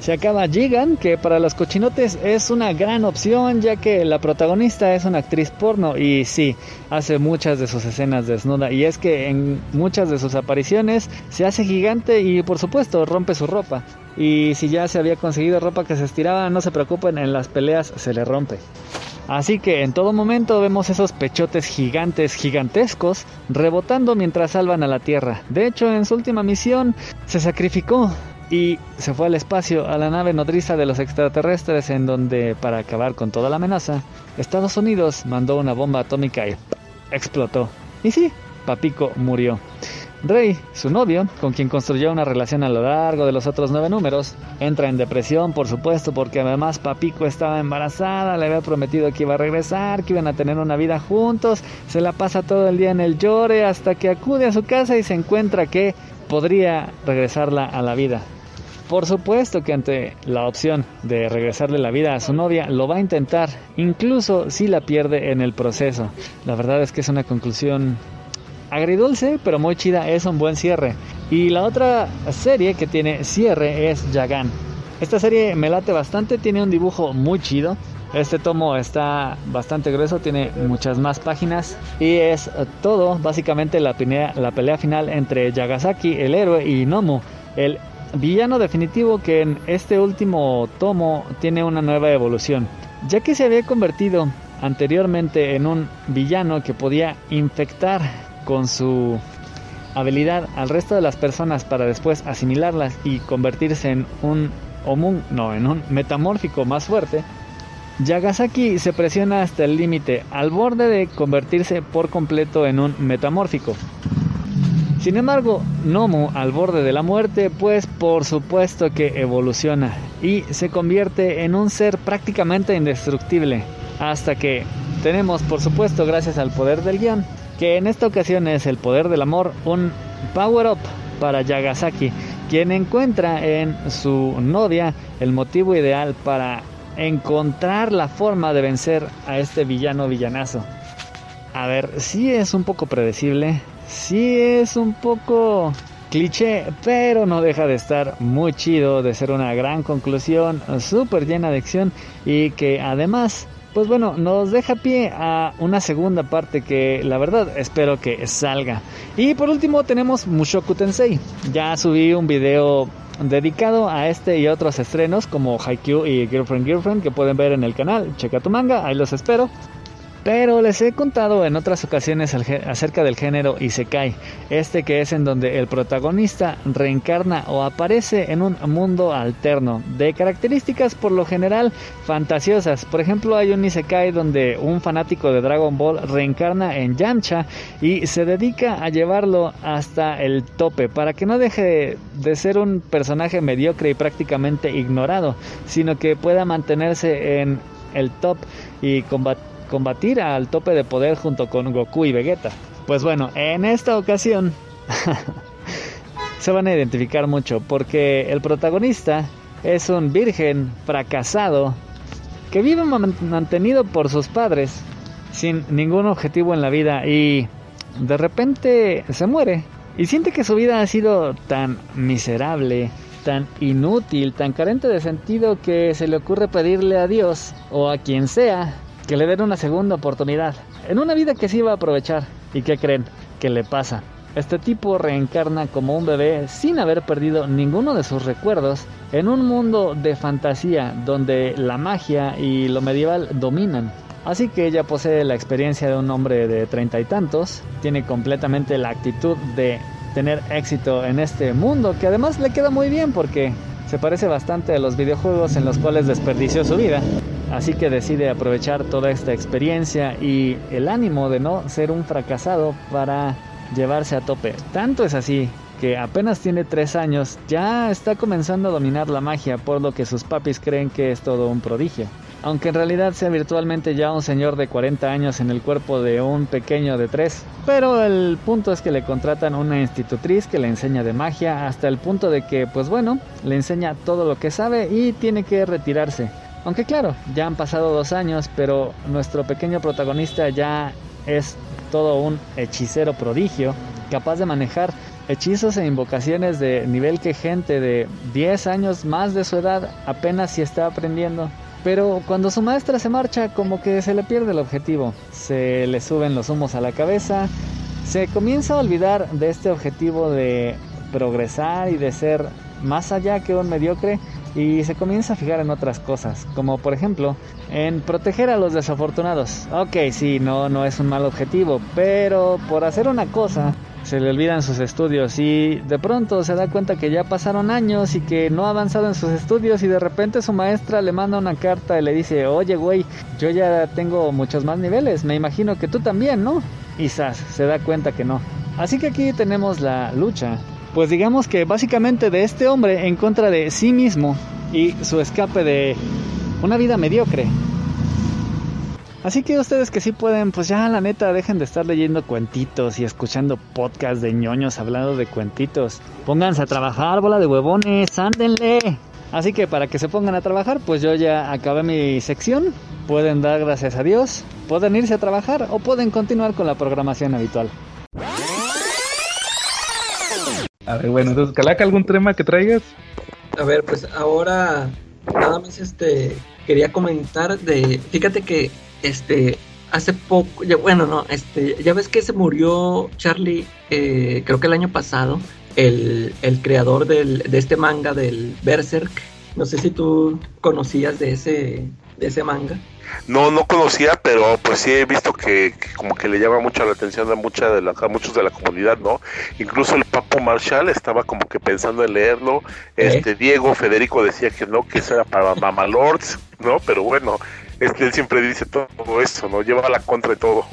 Se acaba Gigan, que para los cochinotes es una gran opción ya que la protagonista es una actriz porno y sí, hace muchas de sus escenas desnuda y es que en muchas de sus apariciones se hace gigante y por supuesto rompe su ropa. Y si ya se había conseguido ropa que se estiraba, no se preocupen, en las peleas se le rompe. Así que en todo momento vemos esos pechotes gigantes, gigantescos, rebotando mientras salvan a la Tierra. De hecho, en su última misión se sacrificó y se fue al espacio a la nave nodriza de los extraterrestres en donde, para acabar con toda la amenaza, Estados Unidos mandó una bomba atómica y explotó. Y sí, Papico murió. Rey, su novio, con quien construyó una relación a lo largo de los otros nueve números, entra en depresión, por supuesto, porque además Papico estaba embarazada, le había prometido que iba a regresar, que iban a tener una vida juntos, se la pasa todo el día en el llore hasta que acude a su casa y se encuentra que podría regresarla a la vida. Por supuesto que ante la opción de regresarle la vida a su novia, lo va a intentar, incluso si la pierde en el proceso. La verdad es que es una conclusión agridulce, pero muy chida, es un buen cierre. Y la otra serie que tiene cierre es Yagan. Esta serie me late bastante, tiene un dibujo muy chido. Este tomo está bastante grueso, tiene muchas más páginas y es todo básicamente la pelea, final entre Yagasaki, el héroe, y Nomu, el villano definitivo que en este último tomo tiene una nueva evolución, ya que se había convertido anteriormente en un villano que podía infectar con su habilidad al resto de las personas para después asimilarlas y convertirse en un omun, no, en un metamórfico más fuerte, Yagasaki se presiona hasta el límite, al borde de convertirse por completo en un metamórfico. Sin embargo, Nomu, al borde de la muerte, pues por supuesto que evoluciona y se convierte en un ser prácticamente indestructible, hasta que tenemos, por supuesto, gracias al poder del guion, que en esta ocasión es el poder del amor, un power up para Yagasaki, quien encuentra en su novia el motivo ideal para encontrar la forma de vencer a este villano villanazo. A ver, sí es un poco predecible, sí es un poco cliché, pero no deja de estar muy chido, de ser una gran conclusión, súper llena de acción y que además pues bueno, nos deja pie a una segunda parte que la verdad espero que salga. Y por último tenemos Mushoku Tensei. Ya subí un video dedicado a este y otros estrenos como Haikyuu y Girlfriend Girlfriend que pueden ver en el canal. Checa tu manga, ahí los espero. Pero les he contado en otras ocasiones acerca del género Isekai, este que es en donde el protagonista reencarna o aparece en un mundo alterno, de características por lo general fantasiosas. Por ejemplo, hay un Isekai donde un fanático de Dragon Ball reencarna en Yamcha y se dedica a llevarlo hasta el tope, para que no deje de ser un personaje mediocre y prácticamente ignorado, sino que pueda mantenerse en el top y combatir combatir al tope de poder junto con Goku y Vegeta. Pues bueno, en esta ocasión se van a identificar mucho porque el protagonista es un virgen fracasado que vive mantenido por sus padres sin ningún objetivo en la vida y de repente se muere y siente que su vida ha sido tan miserable, tan inútil, tan carente de sentido que se le ocurre pedirle a Dios o a quien sea que le den una segunda oportunidad en una vida que se iba a aprovechar. ¿Y qué creen? Que le pasa. Este tipo reencarna como un bebé sin haber perdido ninguno de sus recuerdos en un mundo de fantasía donde la magia y lo medieval dominan. Así que ella posee la experiencia de un hombre de treinta y tantos, tiene completamente la actitud de tener éxito en este mundo, que además le queda muy bien porque se parece bastante a los videojuegos en los cuales desperdició su vida. Así que decide aprovechar toda esta experiencia y el ánimo de no ser un fracasado para llevarse a tope. Tanto es así que apenas tiene 3 años, ya está comenzando a dominar la magia, por lo que sus papis creen que es todo un prodigio. Aunque en realidad sea virtualmente ya un señor de 40 años en el cuerpo de un pequeño de 3. Pero el punto es que le contratan una institutriz que le enseña de magia hasta el punto de que, pues bueno, le enseña todo lo que sabe y tiene que retirarse. Aunque claro, ya han pasado dos años, pero nuestro pequeño protagonista ya es todo un hechicero prodigio, capaz de manejar hechizos e invocaciones de nivel que gente de 10 años más de su edad apenas si está aprendiendo. Pero cuando su maestra se marcha, como que se le pierde el objetivo, se le suben los humos a la cabeza, se comienza a olvidar de este objetivo de progresar y de ser más allá que un mediocre y se comienza a fijar en otras cosas, como por ejemplo en proteger a los desafortunados. Ok, sí, no, no es un mal objetivo, pero por hacer una cosa se le olvidan sus estudios y de pronto se da cuenta que ya pasaron años y que no ha avanzado en sus estudios y de repente su maestra le manda una carta y le dice, oye güey, yo ya tengo muchos más niveles, me imagino que tú también, ¿no? Y se da cuenta que no. Así que aquí tenemos la lucha pues digamos que básicamente de este hombre en contra de sí mismo y su escape de una vida mediocre. Así que ustedes que sí pueden, pues ya la neta dejen de estar leyendo cuentitos y escuchando podcasts de ñoños hablando de cuentitos. Pónganse a trabajar, bola de huevones, ándenle. Así que para que se pongan a trabajar, pues yo ya acabé mi sección. Pueden dar gracias a Dios, pueden irse a trabajar o pueden continuar con la programación habitual. A ver, bueno, entonces, Calaca, ¿algún tema que traigas? A ver, pues ahora nada más este quería comentar de, fíjate que este hace poco, ya, bueno, no, este, ya ves que se murió Charlie, eh, creo que el año pasado, el, el creador del, de este manga del Berserk. No sé si tú conocías de ese, de ese manga. No, no conocía, pero pues sí he visto que, como que le llama mucho la atención a, mucha de la, muchos de la comunidad, ¿no? Incluso el Papo Marshall estaba como que pensando en leerlo. Este Diego Federico decía que no, que eso era para Mamalords, ¿no? Pero bueno, este, él siempre dice todo eso, ¿no? Lleva la contra de todo.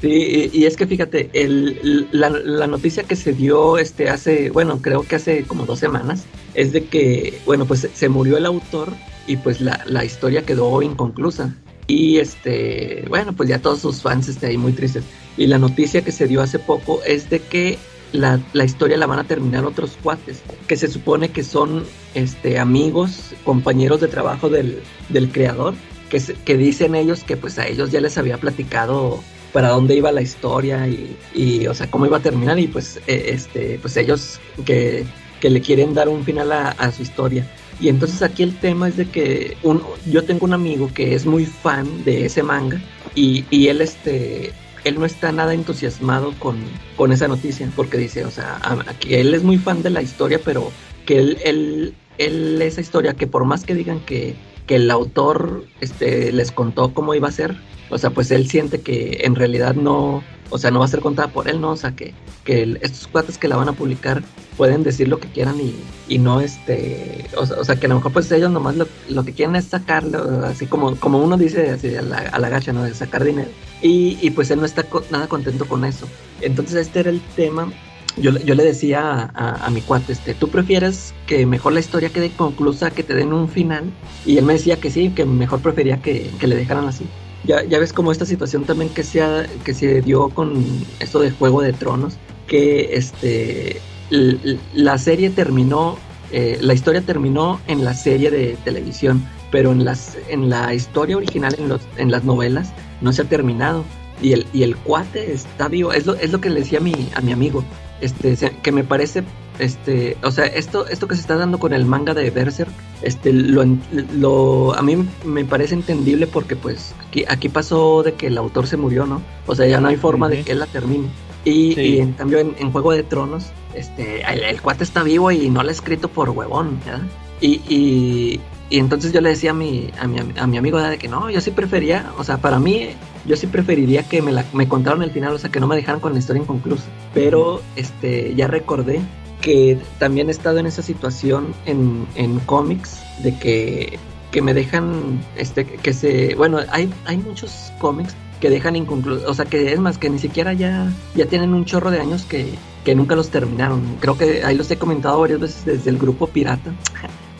Sí, y, es que fíjate, el, la, la, noticia que se dio este hace, bueno, creo que hace como dos semanas, es de que, bueno, pues se murió el autor y pues la, la historia quedó inconclusa. Y este, bueno, pues ya todos sus fans están ahí muy tristes. Y la noticia que se dio hace poco es de que la, la, historia la van a terminar otros cuates, que se supone que son este, amigos, compañeros de trabajo del, del creador, que, dicen ellos que pues a ellos ya les había platicado para dónde iba la historia y, y o sea, cómo iba a terminar y pues, e, este, pues ellos que, que le quieren dar un final a, a su historia. Y entonces aquí el tema es de que un, yo tengo un amigo que es muy fan de ese manga y, y él este él no está nada entusiasmado con, con esa noticia porque dice, o sea, que él es muy fan de la historia, pero que él, él, él esa historia que por más que digan que, que el autor este, les contó cómo iba a ser, o sea, pues él siente que en realidad no, o sea, no va a ser contada por él, ¿no? O sea, que, que estos cuates que la van a publicar pueden decir lo que quieran y, y no, este, o, sea, que a lo mejor pues ellos nomás lo, lo, que quieren es sacarlo, así como, como uno dice así a la, a la gacha, ¿no? De sacar dinero. Y, y pues él no está nada contento con eso. Entonces este era el tema. Yo, yo le decía a, a, mi cuate, este, ¿tú prefieres que mejor la historia quede conclusa, que te den un final? Y él me decía que sí, que mejor prefería que, que le dejaran así. ya, ya ves como esta situación también que se, que se dio con esto de Juego de Tronos, que este la serie terminó, eh, la historia terminó en la serie de televisión, pero en las en la historia original, en, los, en las novelas, no se ha terminado. Y el, y el cuate está vivo, es lo, es lo que le decía a mi, a mi amigo, este, que me parece, este, o sea, esto, esto que se está dando con el manga de Berserk, este, lo, a mí me parece entendible porque pues aquí, aquí pasó de que el autor se murió, ¿no? O sea, ya no hay forma de que él la termine. Y, Sí. y en cambio en, en Juego de Tronos, este, el, el cuate está vivo y no lo ha escrito por huevón, ¿verdad? Y, y, y entonces yo le decía a mi, a mi, a mi amigo de que no, yo sí prefería, o sea, para mí, yo sí preferiría que me, la, me contaron el final, o sea, que no me dejaran con la historia inconclusa. Pero este, ya recordé que también he estado en esa situación en, en cómics de que, que me dejan, este, que se, bueno, hay, hay muchos cómics que dejan inconclusos, o sea, que es más, que ni siquiera ya, ya tienen un chorro de años que, que nunca los terminaron. Creo que ahí los he comentado varias veces desde el grupo Pirata.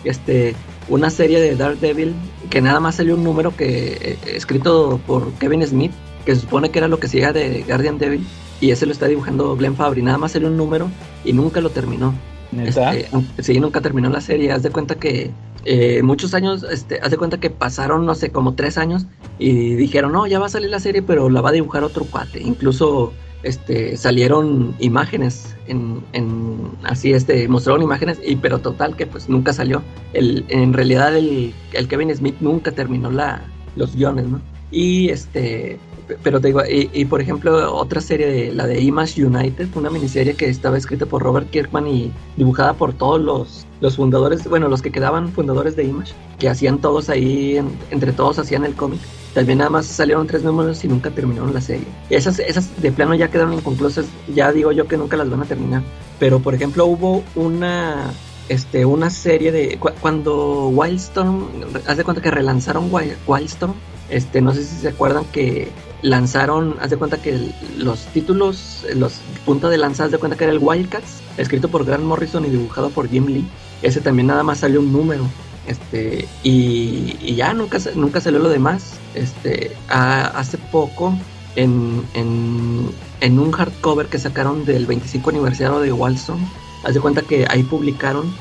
Este, una serie de Daredevil que nada más salió un número que eh, escrito por Kevin Smith, que se supone que era lo que sigue de Guardian Devil, y ese lo está dibujando Glenn Fabry. Nada más salió un número y nunca lo terminó. ¿Neta? Este, sí, nunca terminó la serie. Haz de cuenta que eh, muchos años, este, haz de cuenta que pasaron, no sé, como tres años y dijeron, no, ya va a salir la serie, pero la va a dibujar otro cuate. Incluso este, salieron imágenes en, en así, este, mostraron imágenes, y pero total que pues nunca salió. El, en realidad el, Kevin Smith nunca terminó la, los guiones, ¿no? Y este, pero te digo, y, por ejemplo, otra serie, de, la de Image United, una miniserie que estaba escrita por Robert Kirkman y dibujada por todos los, fundadores, bueno, los que quedaban fundadores de Image, que hacían todos ahí, en- entre todos hacían el cómic. También nada más salieron tres números y nunca terminaron la serie. Esas, esas de plano ya quedaron inconclusas, ya digo yo que nunca las van a terminar. Pero por ejemplo hubo una este una serie de cu- cuando Wildstorm haz de cuenta que relanzaron Wild- Wildstorm este no sé si se acuerdan que lanzaron haz de cuenta que los títulos los punta de lanza haz de cuenta que era el Wildcats escrito por Grant Morrison y dibujado por Jim Lee ese también nada más salió un número este y, ya nunca nunca salió lo demás. Este hace poco en, en, en un hardcover que sacaron del 25 aniversario de Wildstorm haz de cuenta que ahí publicaron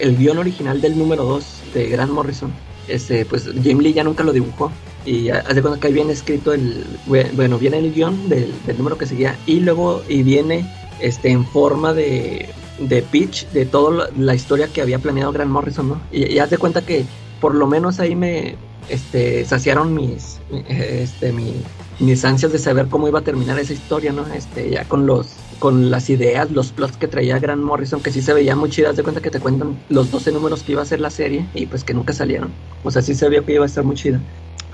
el guion original del número 2 de Grant Morrison. Este pues Jim Lee ya nunca lo dibujó. Y ha- haz de cuenta que ahí viene escrito el bue- bueno viene el guion del, del número que seguía. Y luego y viene este en forma de de pitch de toda la, historia que había planeado Grant Morrison no y, y haz de cuenta que por lo menos ahí me este saciaron mis este mi- mis ansias de saber cómo iba a terminar esa historia no este ya con los con las ideas, los plots que traía Grant Morrison, que sí se veían muy chidas, de cuenta que te cuentan los 12 números que iba a ser la serie y pues que nunca salieron. O sea, sí se vio que iba a estar muy chida.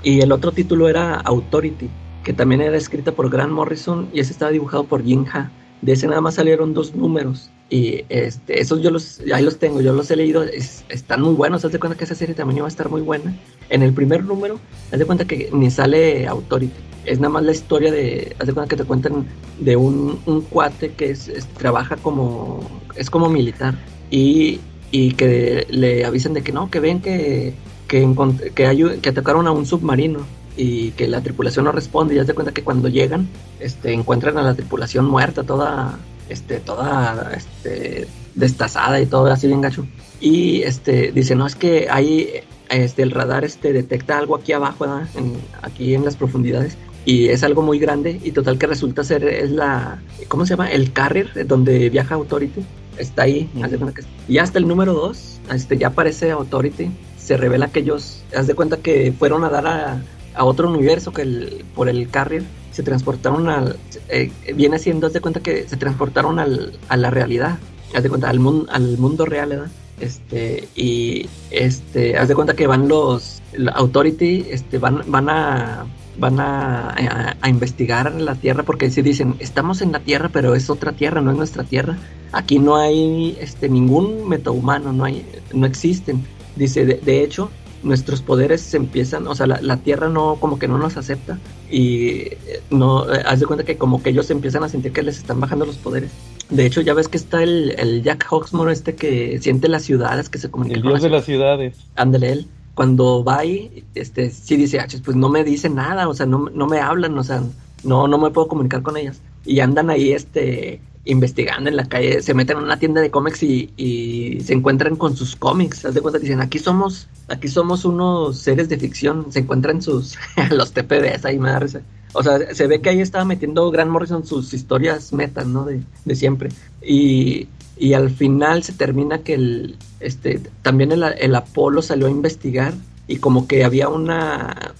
Y el otro título era Authority, que también era escrita por Grant Morrison y ese estaba dibujado por Jin Ha. De ese nada más salieron dos números. Y este, esos yo los, ahí los tengo, yo los he leído, es- están muy buenos. Haz de cuenta que esa serie también iba a estar muy buena. En el primer número, haz de cuenta que ni sale Authority. Es nada más la historia de, haz de cuenta que te cuentan de un, un cuate que es, es- trabaja como, es como militar. Y, y que le avisan de que no, que ven que, que, que, hay- que atacaron a un submarino y que la tripulación no responde y haz de cuenta que cuando llegan este encuentran a la tripulación muerta toda este toda este destazada y todo así bien gacho. Y este dice no es que ahí este el radar este detecta algo aquí abajo. En- aquí en las profundidades y es algo muy grande y total que resulta ser es la cómo se llama el carrier donde viaja Authority. Está ahí cuenta que y hasta el número 2 este ya aparece Authority. Se revela que ellos haz de cuenta que fueron a dar a, a otro universo que el, por el carrier se transportaron al eh, viene siendo haz de cuenta que se transportaron al, a la realidad haz de cuenta al mundo al mundo real ¿verdad? este y este haz de cuenta que van los la authority este van van a van a, a- a investigar la tierra porque si dicen estamos en la tierra pero es otra tierra no es nuestra tierra aquí no hay este ningún metahumano no hay no existen dice de, de hecho nuestros poderes se empiezan o sea la, la tierra no como que no nos acepta y eh, no eh, haz de cuenta que como que ellos empiezan a sentir que les están bajando los poderes de hecho ya ves que está el, el Jack Hawksmoor este que siente las ciudades que se comunica El dios de las ciudades. Ándale él. cuando va ahí, este, sí dice, "Ah, pues no me dicen nada, o sea, no, no me hablan, o sea, no, no me puedo comunicar con ellas. Y andan ahí, este, investigando en la calle, se meten en una tienda de cómics y, y se encuentran con sus cómics, haz de cuenta, dicen, aquí somos, aquí somos unos seres de ficción, se encuentran sus, los TPBs ahí, me da. O sea, se ve que ahí estaba metiendo Grant Morrison sus historias metas, ¿no? De, de siempre. Y, y al final se termina que el, este, también el, el Apolo salió a investigar y como que había una,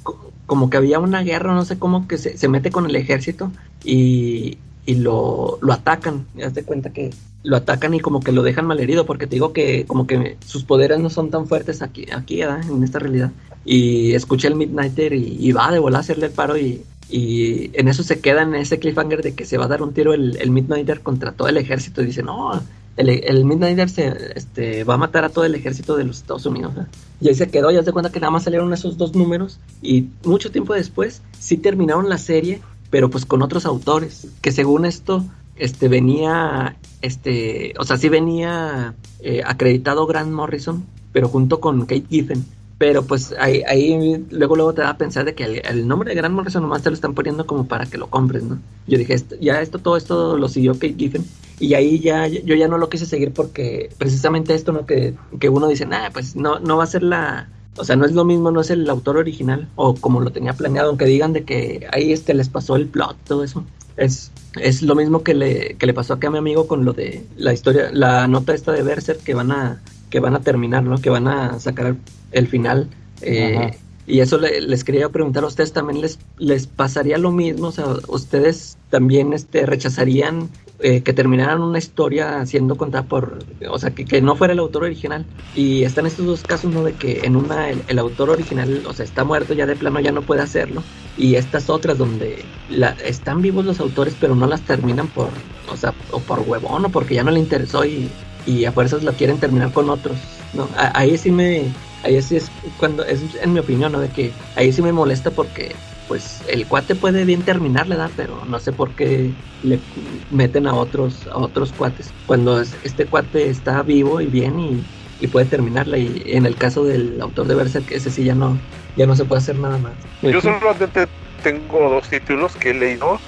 como que había una guerra, no sé cómo, que se, se mete con el ejército y, y lo, lo atacan. Ya te cuenta que lo atacan y como que lo dejan malherido, porque te digo que como que sus poderes no son tan fuertes aquí, aquí en esta realidad. Y escuché el Midnighter y, y va de volar a hacerle el paro y, y en eso se queda en ese cliffhanger de que se va a dar un tiro el, el Midnighter contra todo el ejército y dice, no, el, el Midnighter se, este, va a matar a todo el ejército de los Estados Unidos. Y ahí se quedó, ya se cuenta que nada más salieron esos dos números y mucho tiempo después sí terminaron la serie, pero pues con otros autores, que según esto este venía, este, o sea, sí venía eh, acreditado Grant Morrison, pero junto con Kate Giffen. Pero pues ahí, ahí luego luego te da a pensar de que el, nombre de Grant Morrison nomás te lo están poniendo como para que lo compres, ¿no? Yo dije, esto- ya esto, todo esto lo siguió Kate Giffen. Y ahí ya, yo ya no lo quise seguir porque precisamente esto, ¿no? Que, que uno dice, nah, pues no, no va a ser la, o sea, no es lo mismo, no es el autor original o como lo tenía planeado, aunque digan de que ahí este les pasó el plot, todo eso. Es, es lo mismo que le, que le pasó acá a mi amigo con lo de la historia, la nota esta de Berserk que van a, que van a terminar, ¿no? Que van a sacar el final. eh, y eso le- les quería preguntar a ustedes, ¿también les, les pasaría lo mismo? O sea, ¿ustedes también este, rechazarían eh, que terminaran una historia siendo contada por, o sea, que, que no fuera el autor original? Y están estos dos casos, ¿no? De que en una el, el autor original, o sea, está muerto, ya de plano ya no puede hacerlo. Y estas otras donde la, están vivos los autores, pero no las terminan por, o sea, o por huevón o porque ya no le interesó y, y a fuerzas la quieren terminar con otros. ¿no? A- ahí sí me, ahí sí es cuando, es en mi opinión, ¿no? De que ahí sí me molesta porque pues el cuate puede bien terminarle, ¿verdad? Pero no sé por qué le meten a otros, a otros cuates. Cuando es- este cuate está vivo y bien y, y puede terminarla. Y en el caso del autor de Berserk, ese sí ya no, ya no se puede hacer nada más. Yo solamente tengo dos títulos que he leído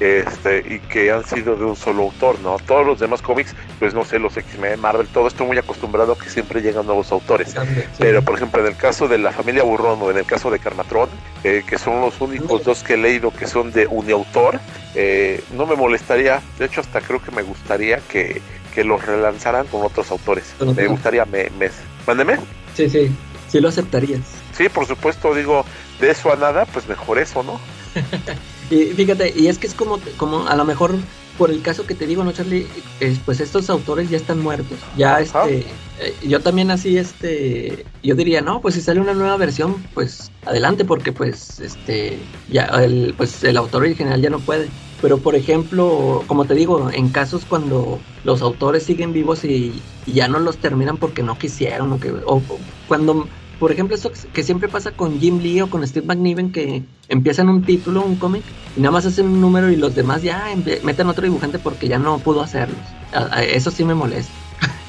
este, y que han sido de un solo autor, ¿no? Todos los demás cómics, pues no sé, los X-Men, Marvel, todo estoy muy acostumbrado a que siempre llegan nuevos autores. Pero, por ejemplo, en el caso de la familia Burrón o en el caso de Carmatron, eh, que son los únicos dos que he leído que son de uniautor, eh, no me molestaría, de hecho hasta creo que me gustaría que, que los relanzaran con otros autores. Me gustaría, me, me... Mándeme. Sí, sí, sí lo aceptarías. Sí, por supuesto, digo, de eso a nada, pues mejor eso, ¿no? Y fíjate, y es que es como, como a lo mejor por el caso que te digo, ¿no, Charlie? Eh, pues estos autores ya están muertos. Ya, este, eh, yo también así, este, yo diría, no, pues si sale una nueva versión, pues adelante, porque pues, este, ya, el, pues el autor original ya no puede. Pero por ejemplo, como te digo, en casos cuando los autores siguen vivos y, y ya no los terminan porque no quisieron, o, que, o o cuando por ejemplo, eso que siempre pasa con Jim Lee o con Steve McNiven, que empiezan un título, un cómic, y nada más hacen un número y los demás ya meten otro dibujante porque ya no pudo hacerlos. A- a- Eso sí me molesta.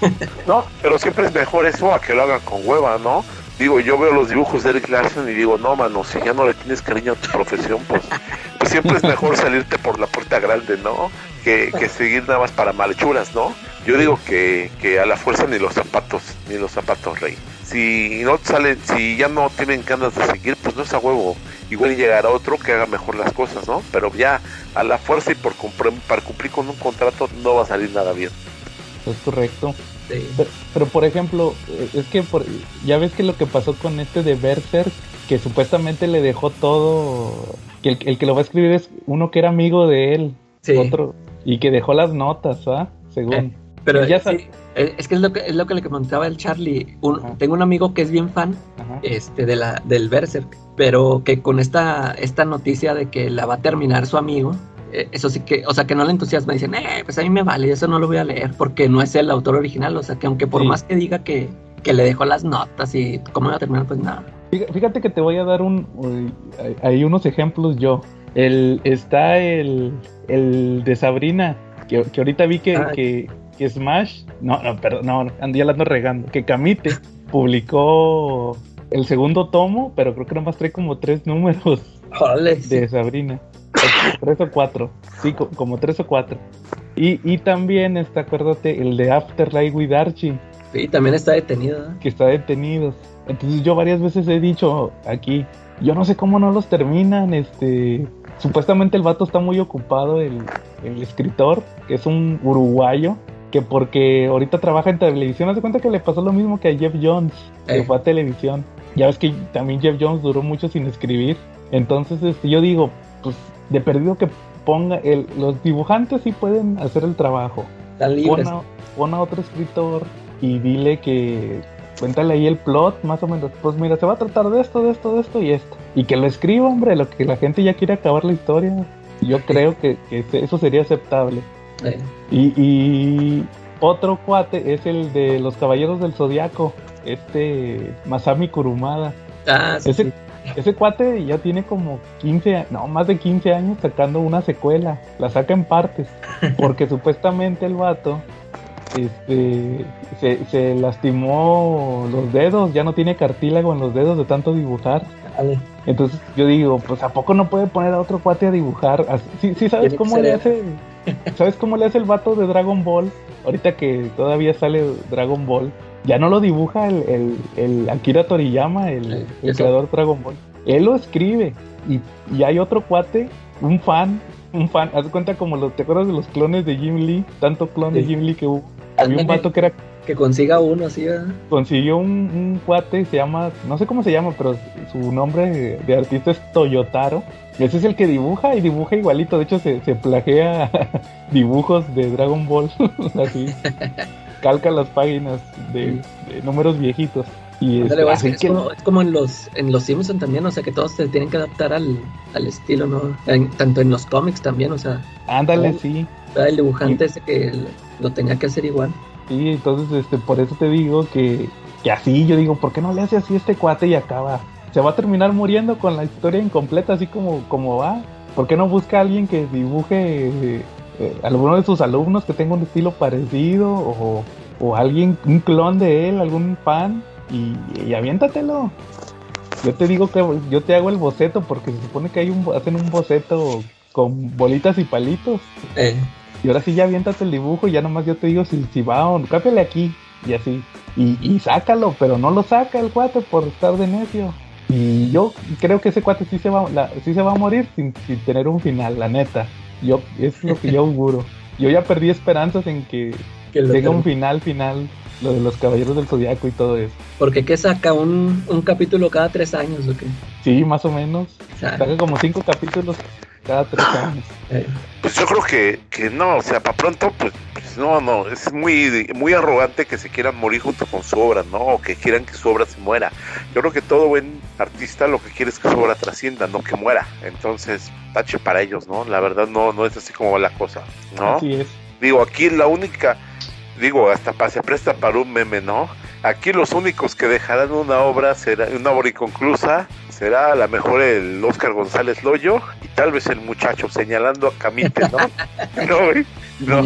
No, pero siempre es mejor eso a que lo hagan con hueva, ¿no? Digo, yo veo los dibujos de Eric Larson y digo, no, mano, si ya no le tienes cariño a tu profesión, pues, pues siempre es mejor salirte por la puerta grande, ¿no? Que, que seguir nada más para malchuras, ¿no? Yo digo que, que a la fuerza ni los zapatos, ni los zapatos, rey. Si no salen, si ya no tienen ganas de seguir, pues no es a huevo. Igual llegará otro que haga mejor las cosas, ¿no? Pero ya a la fuerza y por cumplir, para cumplir con un contrato no va a salir nada bien. Es correcto. Sí. Pero, pero, por ejemplo, eh, es que por- ya ves que lo que pasó con este de Berserk, que supuestamente le dejó todo, que el, el que lo va a escribir es uno que era amigo de él, Sí. otro, y que dejó las notas, ¿va? Según. Eh, Pero ya sí, eh, es que es lo que es lo que le comentaba el Charlie. Un- Ajá. tengo un amigo que es bien fan Ajá. este de la del Berserk, pero que con esta esta noticia de que la va a terminar su amigo, eh, eso sí que, o sea, que no le entusiasma, dicen, "Eh, pues a mí me vale, eso no lo voy a leer porque no es el autor original, o sea, que aunque por Sí. más que diga que que le dejó las notas y cómo va a terminar, pues nada. Fíjate- que te voy a dar un uy, hay- unos ejemplos yo. El está el el de Sabrina que, que ahorita vi que, que, que Smash, no, no, perdón, no, ando- ya la ando regando, que Camite publicó el segundo tomo, pero creo que nomás trae como tres números de Sabrina. tres o cuatro. Sí, co- como tres o cuatro. Y, y también está, acuérdate, el de Afterlife with Archie, sí, también está detenido. ¿eh? que está detenido. Entonces yo varias veces he dicho aquí, yo no sé cómo no los terminan, este... Supuestamente el vato está muy ocupado, el, el escritor, que es un uruguayo, que porque ahorita trabaja en televisión, hace cuenta que le pasó lo mismo que a Jeff Jones, que Eh. fue a televisión. Ya ves que también Jeff Jones duró mucho sin escribir. Entonces este, yo digo, pues de perdido que ponga, el, los dibujantes sí pueden hacer el trabajo. Pon a, pon a otro escritor y dile que cuéntale ahí el plot, más o menos. Pues mira, se va a tratar de esto, de esto, de esto y esto. Y que lo escriba, hombre, lo que la gente ya quiere acabar la historia. Yo creo que, que eso sería aceptable. Y, y otro cuate es el de los Caballeros del Zodiaco, este Masami Kurumada. Ah, sí, Ese, sí. ese cuate ya tiene como 15, a- no, más de 15 años sacando una secuela. La saca en partes. Porque supuestamente el vato este, se, se lastimó los dedos, ya no tiene cartílago en los dedos de tanto dibujar. Dale. Entonces yo digo, pues ¿a poco no puede poner a otro cuate a dibujar? Así- Sí, sí sabes cómo le hace, ¿sabes cómo le hace el vato de Dragon Ball? Ahorita que todavía sale Dragon Ball, ya no lo dibuja el, el, el Akira Toriyama, el, creador Dragon Ball. Él lo escribe y, y hay otro cuate, un fan, un fan, haz cuenta como los, ¿te acuerdas de los clones de Jim Lee? Tanto clon de. Jim Lee que hubo. Había un vato que era Que consiga uno así, ¿verdad? consiguió un, un cuate, se llama, no sé cómo se llama, pero su nombre de, de artista es Toyotaro. Ese es el que dibuja y dibuja igualito. De hecho, se, se plagea dibujos de Dragon Ball. Así. Calca las páginas de, de números viejitos. Y Ándale, este, así es, que- como, es como en los en los Simpsons también, o sea, que todos se tienen que adaptar al, al estilo, ¿no? En- tanto en los cómics también, o sea, ándale, sí. el dibujante ese que lo tenía que hacer igual. Sí, entonces este, por eso te digo que, que así, yo digo, ¿por qué no le hace así a este cuate y acaba? Se va a terminar muriendo con la historia incompleta, así como, como va. ¿Por qué no busca a alguien que dibuje eh, eh, alguno de sus alumnos que tenga un estilo parecido? O, o alguien, un clon de él, algún fan, y, y aviéntatelo. Yo te digo que yo te hago el boceto porque se supone que hay un, hacen un boceto con bolitas y palitos. Eh, Y ahora sí ya aviéntate el dibujo y ya nomás yo te digo si, si va o no, cámbiale aquí y así. Y, y sácalo, pero no lo saca el cuate por estar de necio. Y yo creo que ese cuate sí se va, la- sí se va a morir sin, sin tener un final, la neta. Yo, es lo que yo auguro. Yo ya perdí esperanzas en que que tenga un final final, lo de los caballeros del zodiaco y todo eso. Porque que saca un, un capítulo cada tres años, ¿o qué? Sí, más o menos. O sea, Saca como cinco capítulos cada tres años. eh, Pues yo creo que, que no, o sea, para pronto, pues, pues no, no, es muy, muy arrogante que se quieran morir junto con su obra, ¿no? O que quieran que su obra se muera. Yo creo que todo buen artista lo que quiere es que su obra trascienda, no que muera. Entonces, tache para ellos, ¿no? La verdad no, no es así como va la cosa, ¿no? Así es. Digo, aquí la única, digo, hasta pa- se presta para un meme, ¿no? Aquí los únicos que dejarán una obra, será una obra inconclusa, será a lo mejor el Oscar González Loyo y tal vez el muchacho señalando a Camite, ¿no? no, güey, no.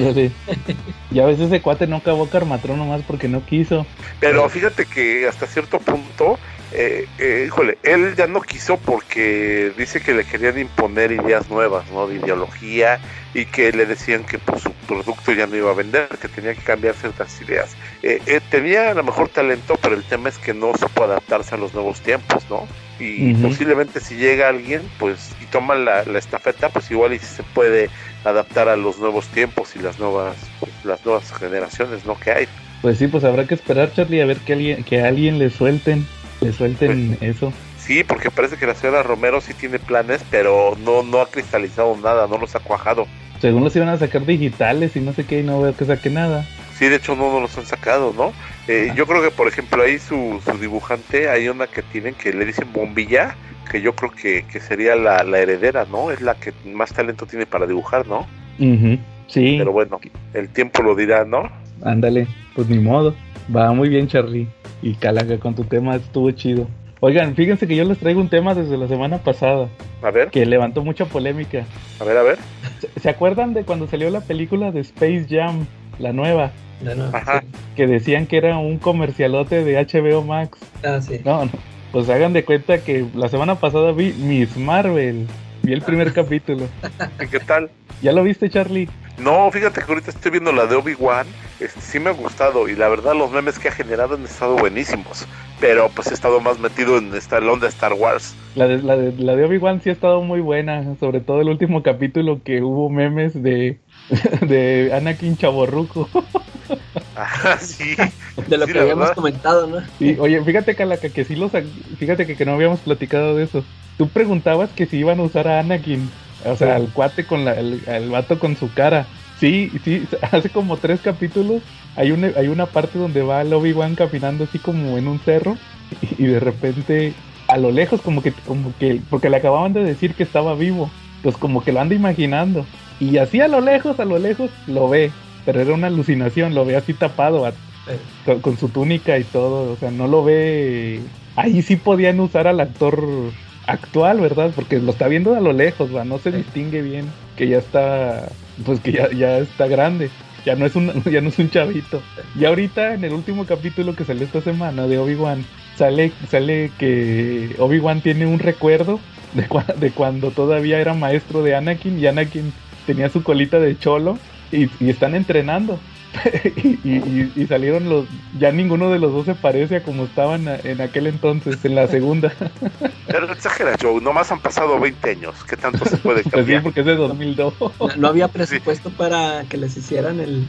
Y a veces ese cuate no acabó Carmatrón nomás porque no quiso. Pero fíjate que hasta cierto punto, eh, eh, híjole, él ya no quiso porque dice que le querían imponer ideas nuevas, ¿no? De ideología y que le decían que pues, su producto ya no iba a vender, que tenía que cambiar ciertas ideas. Eh, eh, tenía a lo mejor talento, pero el tema es que no supo adaptarse a los nuevos tiempos, ¿no? Y posiblemente si llega alguien, pues, y toma la, la estafeta, pues igual y se puede adaptar a los nuevos tiempos y las nuevas, pues, las nuevas generaciones, ¿no? Que hay. Pues sí, pues habrá que esperar, Charlie, a ver que alguien, que a alguien le suelten, le suelten eso. Sí, porque parece que la señora Romero sí tiene planes, pero no, no ha cristalizado nada, no los ha cuajado. Según los iban a sacar digitales y no sé qué, y no veo que saque nada. Sí, de hecho no, no los han sacado, ¿no? Eh, yo creo que, por ejemplo, ahí su, su dibujante, hay una que tienen que le dicen bombilla, que yo creo que, que sería la, la heredera, ¿no? Es la que más talento tiene para dibujar, ¿no? Sí, Pero bueno, el tiempo lo dirá, ¿no? ándale, pues ni modo. Va muy bien, Charlie. Y Calaga, con tu tema estuvo chido. Oigan, fíjense que yo les traigo un tema desde la semana pasada A ver, que levantó mucha polémica. a ver, a ver. ¿Se, se acuerdan de cuando salió la película de Space Jam, la nueva? ya no, Ajá. sí. Que decían que era un comercialote de HBO Max. Ah, sí. No, no. Pues hagan de cuenta que la semana pasada vi Miss Marvel. Vi el primer capítulo. ¿Y qué tal? ¿Ya lo viste, Charlie? No, fíjate que ahorita estoy viendo la de Obi-Wan. Este, sí me ha gustado y la verdad los memes que ha generado han estado buenísimos. Pero pues he estado más metido en esta el onda de Star Wars. La de, la de, la de Obi-Wan sí ha estado muy buena. Sobre todo el último capítulo que hubo memes de, de Anakin Chaborruco. Ah, sí. De lo Sí, que habíamos verdad. comentado, ¿no? Y, oye, fíjate Calaca que sí los fíjate que, que no habíamos platicado de eso. Tú preguntabas que si iban a usar a Anakin, o sea, al cuate con la, el, al vato con su cara. Sí, sí, hace como tres capítulos hay una, hay una parte donde va el Obi-Wan caminando así como en un cerro y, y de repente a lo lejos como que, como que, porque le acababan de decir que estaba vivo, pues como que lo anda imaginando. Y así a lo lejos, a lo lejos, lo ve, pero era una alucinación, lo ve así tapado, a- con, con su túnica y todo, o sea, no lo ve. Ahí sí podían usar al actor actual, ¿verdad? Porque lo está viendo a lo lejos, ¿va? No se distingue bien que ya está, pues que ya, ya está grande. Ya no es un, ya no es un chavito. Y ahorita en el último capítulo que salió esta semana de Obi-Wan, sale, sale que Obi-Wan tiene un recuerdo de, cua- de cuando todavía era maestro de Anakin y Anakin tenía su colita de cholo y, y están entrenando. y, y- y salieron los. Ya ninguno de los dos se parece a como estaban a- en aquel entonces, en la segunda. Pero exagera, Joe. Nomás han pasado 20 años. ¿Qué tanto se puede Pues sí, cambiar? porque es de 2002. No, no había presupuesto para que les hicieran el.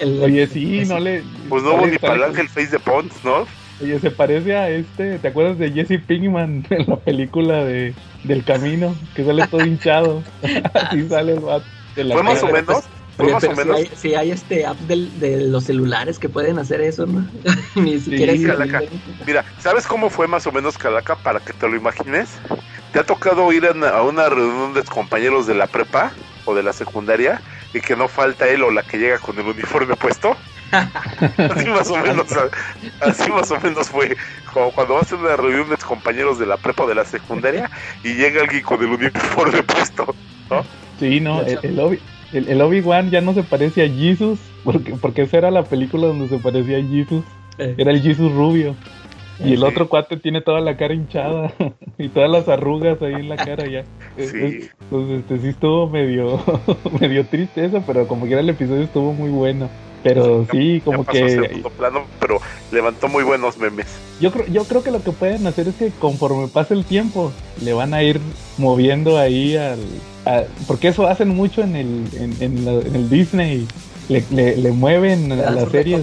el- Oye, sí, no le. Pues no hubo ni para el ángel face de Pons, ¿no? Oye, se parece a este. ¿Te acuerdas de Jesse Pinkman en la película de del camino? Que sale todo hinchado. Así sale el vato. de la Fue más o menos. Fue Oye, más o si menos. hay, si hay este app del- de los celulares que pueden hacer eso, ¿no? Ni siquiera Sí, Calaca. Mira, ¿sabes cómo fue más o menos Calaca para que te lo imagines? ¿Te ha tocado ir a una, a una reunión de compañeros de la prepa o de la secundaria y que no falta él o la que llega con el uniforme puesto? así más o menos, así más o menos fue como cuando vas a una reunión de compañeros de la prepa o de la secundaria y llega alguien con el uniforme puesto, ¿no? Sí, no, el, el Obi- el- el Obi-Wan ya no se parece a Jesus, porque, porque esa era la película donde se parecía a Jesus, Eh, era el Jesus rubio. Y el Sí. otro cuate tiene toda la cara hinchada y todas las arrugas ahí en la cara ya. Sí. es- pues este sí estuvo medio, medio triste eso, pero como quiera el episodio estuvo muy bueno. Pero sí, Ya como pasó a que segundo plano, pero levantó muy buenos memes. yo creo, yo creo que lo que pueden hacer es que conforme pase el tiempo, le van a ir moviendo ahí al... a- porque eso hacen mucho en el, en, en la- en el Disney. Le, le, le mueven le a las series,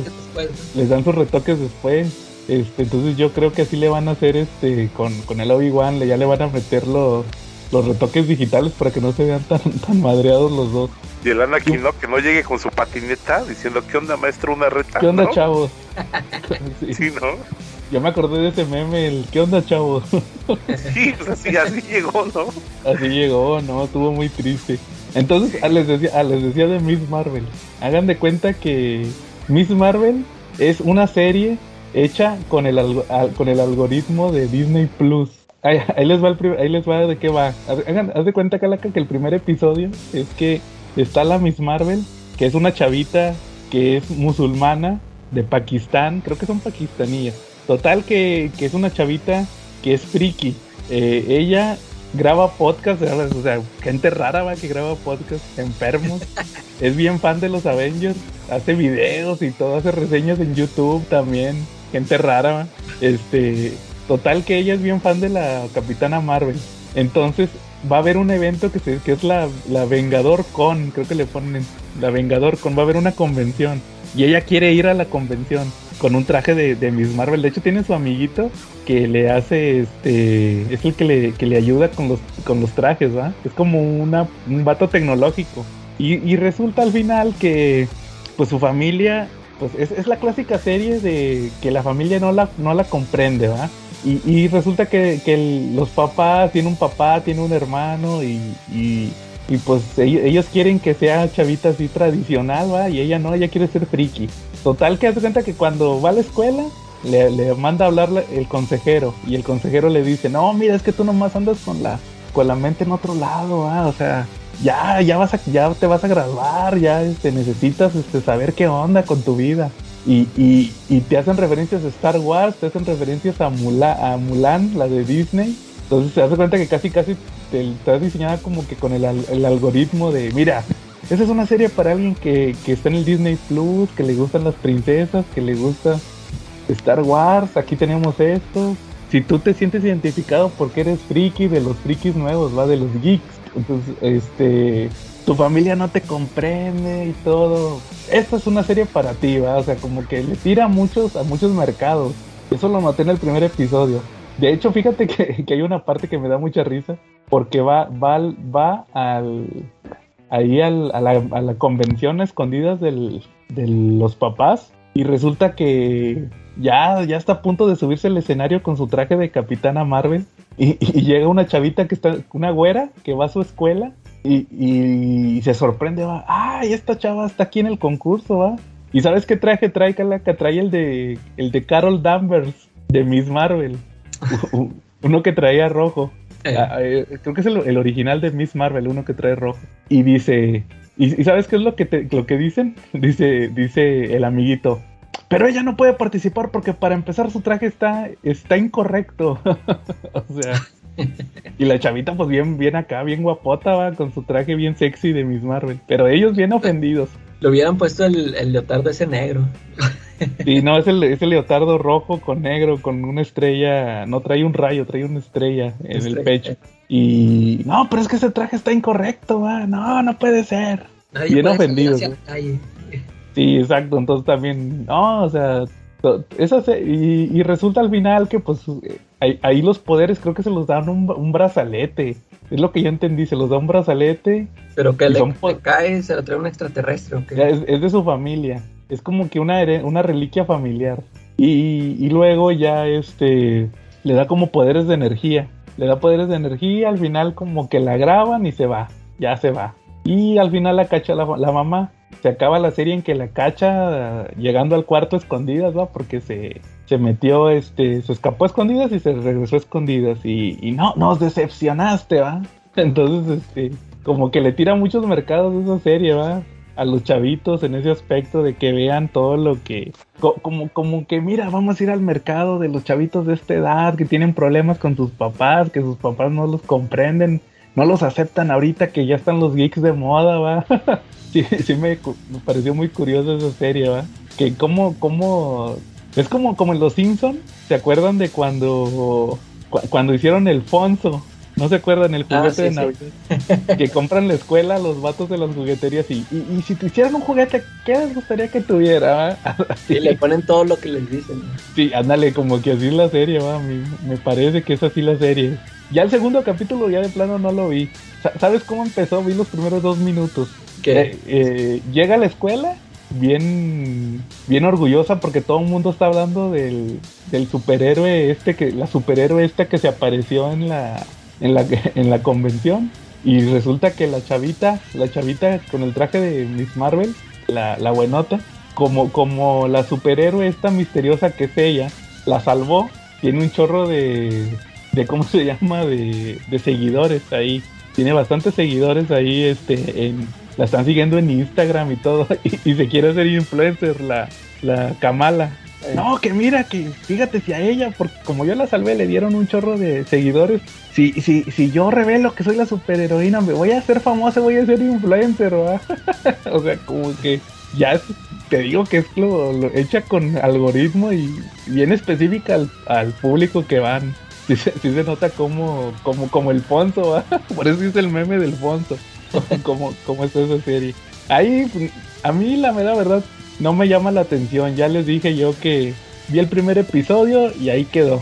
les dan sus retoques después. Este, entonces yo creo que así le van a hacer este con, con el Obi-Wan, le- ya le van a meter los, los retoques digitales para que no se vean tan, tan madreados los dos. Y el Anakin, ¿no? Que no llegue con su patineta diciendo, ¿qué onda, maestro? Una reta. ¿Qué onda, ¿no? chavos? Sí, Sí, ¿no? yo me acordé de ese meme, el ¿qué onda, chavos? Sí, pues así, así llegó, ¿no? Así llegó, no, estuvo muy triste. Entonces, ah, les decía, ah, les decía de Miss Marvel. Hagan de cuenta que Miss Marvel es una serie hecha con el al- con el algoritmo de Disney Plus. Ahí, ahí les va el ahí les va de qué va. Hagan, haz de cuenta Calaca que el primer episodio es que está la Miss Marvel, que es una chavita que es musulmana de Pakistán, creo que son pakistaníes. Total que, que es una chavita que es friki. Eh, ella graba podcast, o sea, gente rara va que graba podcast, enfermos. es bien fan de los Avengers, hace videos y todo, hace reseñas en YouTube también, gente rara. ¿va? Este, total que ella es bien fan de la Capitana Marvel. Entonces va a haber un evento que, es la, la Vengador Con, creo que le ponen la Vengador Con, va a haber una convención y ella quiere ir a la convención con un traje de, de Miss Marvel. De hecho tiene su amiguito que le hace, este, es el que le, que le ayuda con los, con los trajes, ¿va? Es como una, un vato tecnológico. Y resulta al final que, pues su familia, pues es, es la clásica serie de que la familia no la, no la comprende, ¿va? Y, y resulta que, que los papás, tiene un papá, tiene un hermano y, y, pues ellos, quieren que sea chavita así tradicional, ¿va? Y ella no, ella quiere ser friki. Total que hace cuenta que cuando va a la escuela le, le manda a hablar la- el consejero y el consejero le dice, no, mira, es que tú nomás andas con la, con la mente en otro lado, ¿va? O sea, ya, ya vas a, ya te vas a graduar, ya este, necesitas este, saber qué onda con tu vida. Y, y, y te hacen referencias a Star Wars, te hacen referencias a, Mula- a Mulan, la de Disney. Entonces te das cuenta que casi casi te, está diseñada como que con el, el algoritmo de, mira, esa es una serie para alguien que, que está en el Disney Plus, que le gustan las princesas, que le gusta Star Wars, aquí tenemos esto. Si tú te sientes identificado porque eres friki de los frikis nuevos, va de los geeks, entonces este tu familia no te comprende y todo. Esta es una serie para ti, va, o sea, como que le tira a muchos a muchos mercados. Eso lo noté en el primer episodio. De hecho, fíjate que, que hay una parte que me da mucha risa porque va va al- ahí al- a, la, a la convención a escondidas del, de los papás y resulta que ya, ya está a punto de subirse al escenario con su traje de Capitana Marvel y, y llega una chavita que está, una güera que va a su escuela y, y se sorprende, va, ay, esta chava está aquí en el concurso, va. ¿Y sabes qué traje trae, Calaca? Trae el de, el de Carol Danvers, de Miss Marvel. Uno que traía rojo. Eh, Ah, eh, creo que es el, el original de Miss Marvel, uno que trae rojo. Y dice, ¿y, y sabes qué es lo que, te- lo que dicen? Dice, dice el amiguito, pero ella no puede participar porque para empezar su traje está, está incorrecto. o sea, y la chavita pues bien, bien acá, bien guapota, va, con su traje bien sexy de Miss Marvel. Pero ellos bien ofendidos. Le hubieran puesto el, el leotardo ese negro. Y no, es el, es el leotardo rojo con negro, con una estrella, no trae un rayo, trae una estrella en el pecho. Y no, pero es que ese traje está incorrecto, va, no, no puede ser. Nadie Bien puede ofendidos. Sí, exacto, entonces también, no, o sea, esa se- y, y resulta al final que pues ahí, ahí los poderes creo que se los dan un, un brazalete, es lo que yo entendí, se los da un brazalete, Pero que le, son le cae, se lo trae un extraterrestre. ¿o qué? es, es de su familia, es como que una, una reliquia familiar. Y, y luego ya este le da como poderes de energía, le da poderes de energía, al final como que la graban y se va, ya se va. Y al final la cacha la, mamá. Se acaba la serie en que la cacha llegando al cuarto escondidas, ¿va? Porque se, se metió, este, se escapó a escondidas y se regresó a escondidas. Y, y no, nos decepcionaste, ¿va? Entonces, este, como que le tira muchos mercados esa serie, ¿va? A los chavitos en ese aspecto de que vean todo lo que, co- como, como que mira, vamos a ir al mercado de los chavitos de esta edad que tienen problemas con sus papás, que sus papás no los comprenden, no los aceptan ahorita que ya están los geeks de moda, ¿va? sí, sí me, pareció muy curiosa esa serie, ¿va? Que como, como, es como, como en Los Simpson, ¿se acuerdan de cuando, cu- cuando hicieron el Fonso? ¿No se acuerdan el Ah, juguete sí, de sí. Navidad? que compran la escuela los vatos de las jugueterías y, y, y si te hicieran un juguete, ¿qué les gustaría que tuviera? Y le ponen todo lo que les dicen. sí, ándale, como que así es la serie, va, me parece que es así la serie. Ya el segundo capítulo ya de plano no lo vi. Sa- ¿Sabes cómo empezó? Vi los primeros dos minutos. Que Eh, eh, llega a la escuela bien bien orgullosa porque todo el mundo está hablando del, del superhéroe este que la superhéroe esta que se apareció en la en la en la convención y resulta que la chavita la chavita con el traje de Miss Marvel la, la buenota como como la superhéroe esta misteriosa que es ella la salvó tiene un chorro de de cómo se llama de, de seguidores ahí tiene bastantes seguidores ahí este en la están siguiendo en Instagram y todo y, y se quiere hacer influencer la la Kamala. No que mira que fíjate si a ella porque como yo la salvé le dieron un chorro de seguidores si si si yo revelo que soy la superheroína me voy a hacer famosa voy a ser influencer ¿va? o sea como que ya es- te digo que es lo, lo hecha con algoritmo y bien específica al, al público que van sí, se- nota como, como, como el Fonso, ¿va? por eso es el meme del Fonso, como, como está esa serie. Ahí, a mí la mera verdad, no me llama la atención, ya les dije yo que vi el primer episodio y ahí quedó.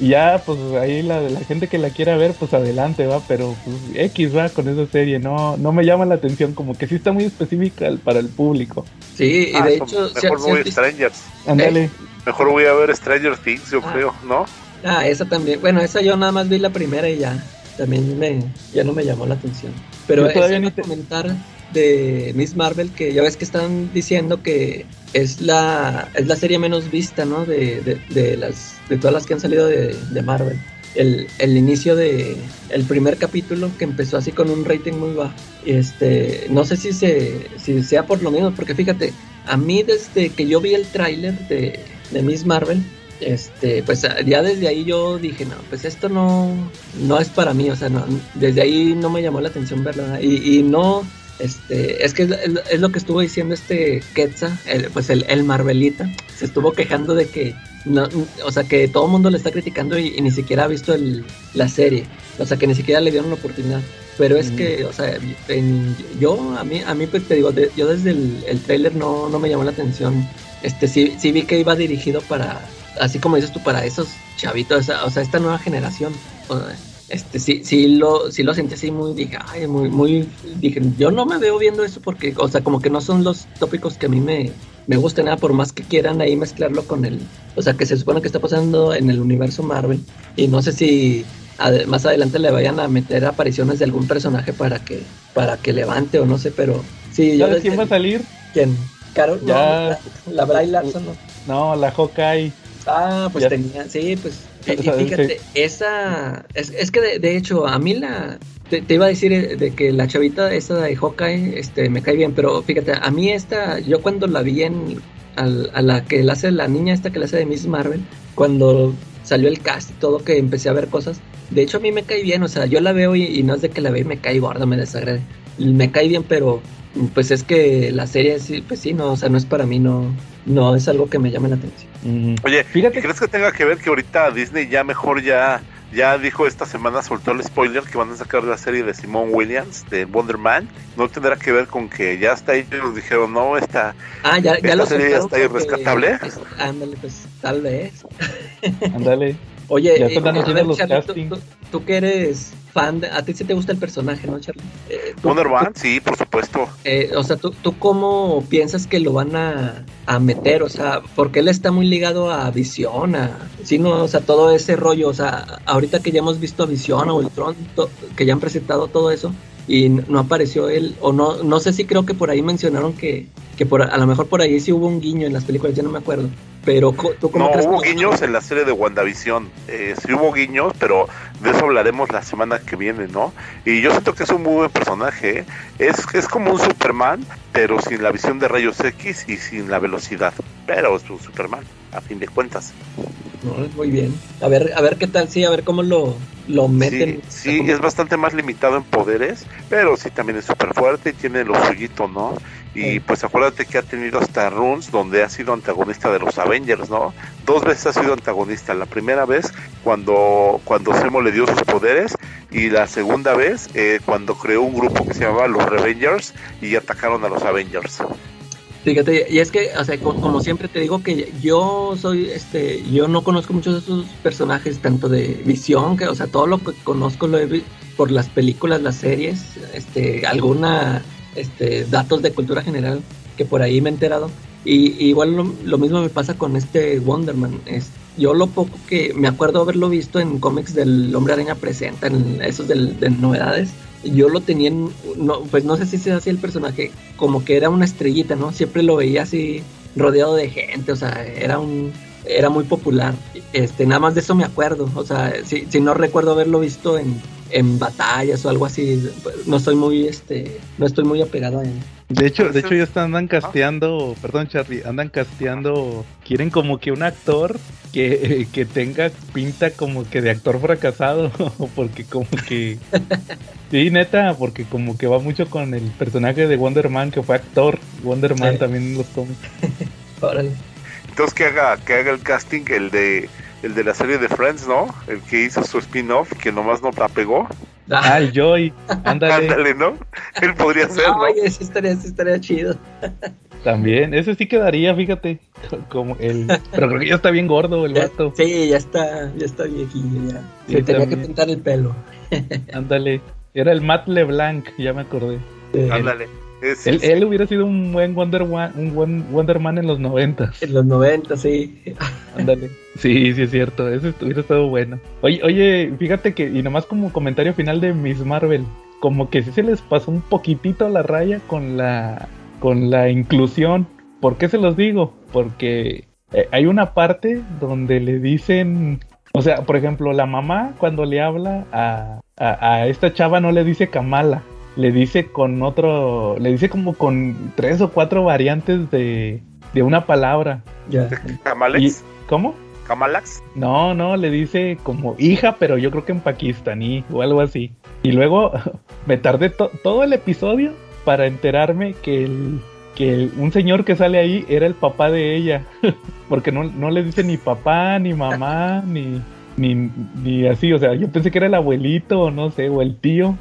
Y ya, pues ahí la, la gente que la quiera ver, pues adelante, va, pero pues, X va con esa serie, no, no me llama la atención, como que sí está muy específica para el público. sí, y Ah, de hecho, si- mejor voy a Strangers. Ándale. Mejor voy a ver Stranger Things, yo Ah. creo, ¿no? Ah, esa también. Bueno, esa yo nada más vi la primera y ya. También me, ya no me llamó la atención. Pero Yo todavía ni te- comentar de Miss Marvel que ya ves que están diciendo que es la es la serie menos vista, ¿no? De, de, de las de todas las que han salido de, de Marvel. El, el inicio de el primer capítulo que empezó así con un rating muy bajo. Este, no sé si se si sea por lo mismo, porque fíjate, a mí desde que yo vi el tráiler de, de Miss Marvel, este, pues ya desde ahí yo dije, no, pues esto no, no es para mí, o sea, no, desde ahí no me llamó la atención verla. Y, y no, este, es que es, lo que estuvo diciendo este Quetzal, el, pues el, el, Marvelita, se estuvo quejando de que, no, o sea, que todo el mundo le está criticando y, y, ni siquiera ha visto el, la serie, o sea, que ni siquiera le dieron la oportunidad. Pero es mm. que, o sea, en, yo, a mí, a mí, pues te digo, de, yo desde el, el trailer no, no me llamó la atención. Este, sí, sí vi que iba dirigido para, así como dices tú, para esos chavitos, o sea, esta nueva generación. Este, sí, sí lo, sí lo sentí así muy, dije, ay, muy, muy, dije, yo no me veo viendo eso porque, o sea, como que no son los tópicos que a mí me, me gustan nada, por más que quieran ahí mezclarlo con el, o sea, que se supone que está pasando en el universo Marvel, y no sé si más adelante le vayan a meter apariciones de algún personaje para que, para que levante o no sé, pero sí, ¿Sabes quién va a salir? ¿Quién? Carol, ya. No, la, la Bray Larson, ¿no? No, la Hawkeye. Ah, pues ya. tenía, sí, pues. Y fíjate, esa. Es, es que de, de, hecho, a mí la. Te, te, iba a decir de que la chavita esa de Hawkeye este, me cae bien, pero fíjate, a mí esta. Yo cuando la vi en. A, a la que la hace la niña esta que la hace de Miss Marvel, cuando salió el cast y todo, que empecé a ver cosas. De hecho, a mí me cae bien, o sea, yo la veo y, y no es de que la veo y me cae gorda, me desagrade. Me cae bien, pero pues es que la serie sí, pues sí, no, o sea, no es para mí, no, no es algo que me llame la atención. Mm. Oye, Fíjate. ¿crees que tenga que ver que ahorita Disney ya mejor ya, ya dijo esta semana, soltó el spoiler que van a sacar la serie de Simone Williams, de Wonder Man? ¿No tendrá que ver con que ya está ahí, nos dijeron, no, esta, ah, ya, ya esta lo serie ya está ahí rescatable? Pues, ándale, pues tal vez. Ándale. Oye, ya están eh, los Charlie, castings. tú, tú, tú, que eres fan, de, a ti sí te gusta el personaje, ¿no, Charlie? Eh, Wonder Man, sí, por supuesto. Eh, o sea, ¿tú, ¿tú cómo piensas que lo van a, a, meter? O sea, porque él está muy ligado a Visión, a, sí, no, o sea, todo ese rollo, o sea, ahorita que ya hemos visto a Visión o el Tron, que ya han presentado todo eso, y no apareció él, o no, no sé si creo que por ahí mencionaron que, que por, a lo mejor por ahí sí hubo un guiño en las películas, ya no me acuerdo. Pero ¿tú cómo no, crees hubo que... guiños en la serie de WandaVision. Eh, sí hubo guiños, pero de eso hablaremos la semana que viene, ¿no? Y yo siento que es un muy buen personaje. ¿eh? Es, es como un Superman, pero sin la visión de rayos X y sin la velocidad. Pero es un Superman, a fin de cuentas. No, muy bien. A ver, a ver qué tal, sí, a ver cómo lo, lo meten. Sí, sí es bastante más limitado en poderes, pero sí también es súper fuerte y tiene lo suyito, ¿no? Y pues acuérdate que ha tenido hasta runs donde ha sido antagonista de los Avengers, ¿no? Dos veces ha sido antagonista. La primera vez cuando, cuando Zemo le dio sus poderes y la segunda vez eh, cuando creó un grupo que se llamaba los Revengers y atacaron a los Avengers. Fíjate, y es que, o sea, como, siempre te digo que yo soy, este, yo no conozco muchos de esos personajes, tanto de visión, que, o sea, todo lo que conozco lo he visto por las películas, las series, este, alguna este, datos de cultura general que por ahí me he enterado. Y, igual lo, mismo me pasa con este Wonderman. Es, yo lo poco que me acuerdo haberlo visto en cómics del Hombre Araña Presenta, en esos de novedades, yo lo tenía, en, no, pues no sé si se hacía el personaje, como que era una estrellita, ¿no? Siempre lo veía así rodeado de gente, o sea, era un era muy popular. Este, nada más de eso me acuerdo, o sea, si, si no recuerdo haberlo visto en, en batallas o algo así. No estoy muy, este, no estoy muy apegado a él. De hecho, de hecho ya están, andan casteando, perdón Charlie, andan casteando, quieren como que un actor que, que tenga pinta como que de actor fracasado, porque como que, sí neta, porque como que va mucho con el personaje de Wonder Man que fue actor, Wonder Man sí. también en los cómics. Órale. Entonces que haga, que haga el casting el de el de la serie de Friends, ¿no? El que hizo su spin-off, que nomás no la pegó. Ah, el Joy, ándale. ándale, ¿no? Él podría ser, ¿no? Oye, ese estaría, ese estaría chido. También, ese sí quedaría, fíjate, como el... Pero creo que ya está bien gordo el ya, vato. Sí, ya está, ya está viejillo, ya. Sí, Se tenía también. que pintar el pelo. ándale, era el Matt LeBlanc, ya me acordé. Sí. Es, él, él, hubiera sido un buen Wonder, Man, un buen Wonder Man en los 90. En los 90, sí. Ándale. Sí, sí es cierto. Eso hubiera estado bueno. Oye, oye, fíjate que, y nomás como comentario final de Miss Marvel, como que sí se les pasó un poquitito la raya con la, con la inclusión. ¿Por qué se los digo? Porque eh, hay una parte donde le dicen, o sea, por ejemplo, la mamá cuando le habla a, a, a esta chava no le dice Kamala le dice con otro, le dice como con tres o cuatro variantes de, de una palabra. Ya. Y. ¿Cómo? Camalax. No, no, le dice como hija, pero yo creo que en pakistaní o algo así. Y luego me tardé to- todo el episodio para enterarme que el, que el- un señor que sale ahí era el papá de ella. Porque no, no le dice ni papá, ni mamá, ni, ni, ni así. O sea, yo pensé que era el abuelito, o no sé, o el tío.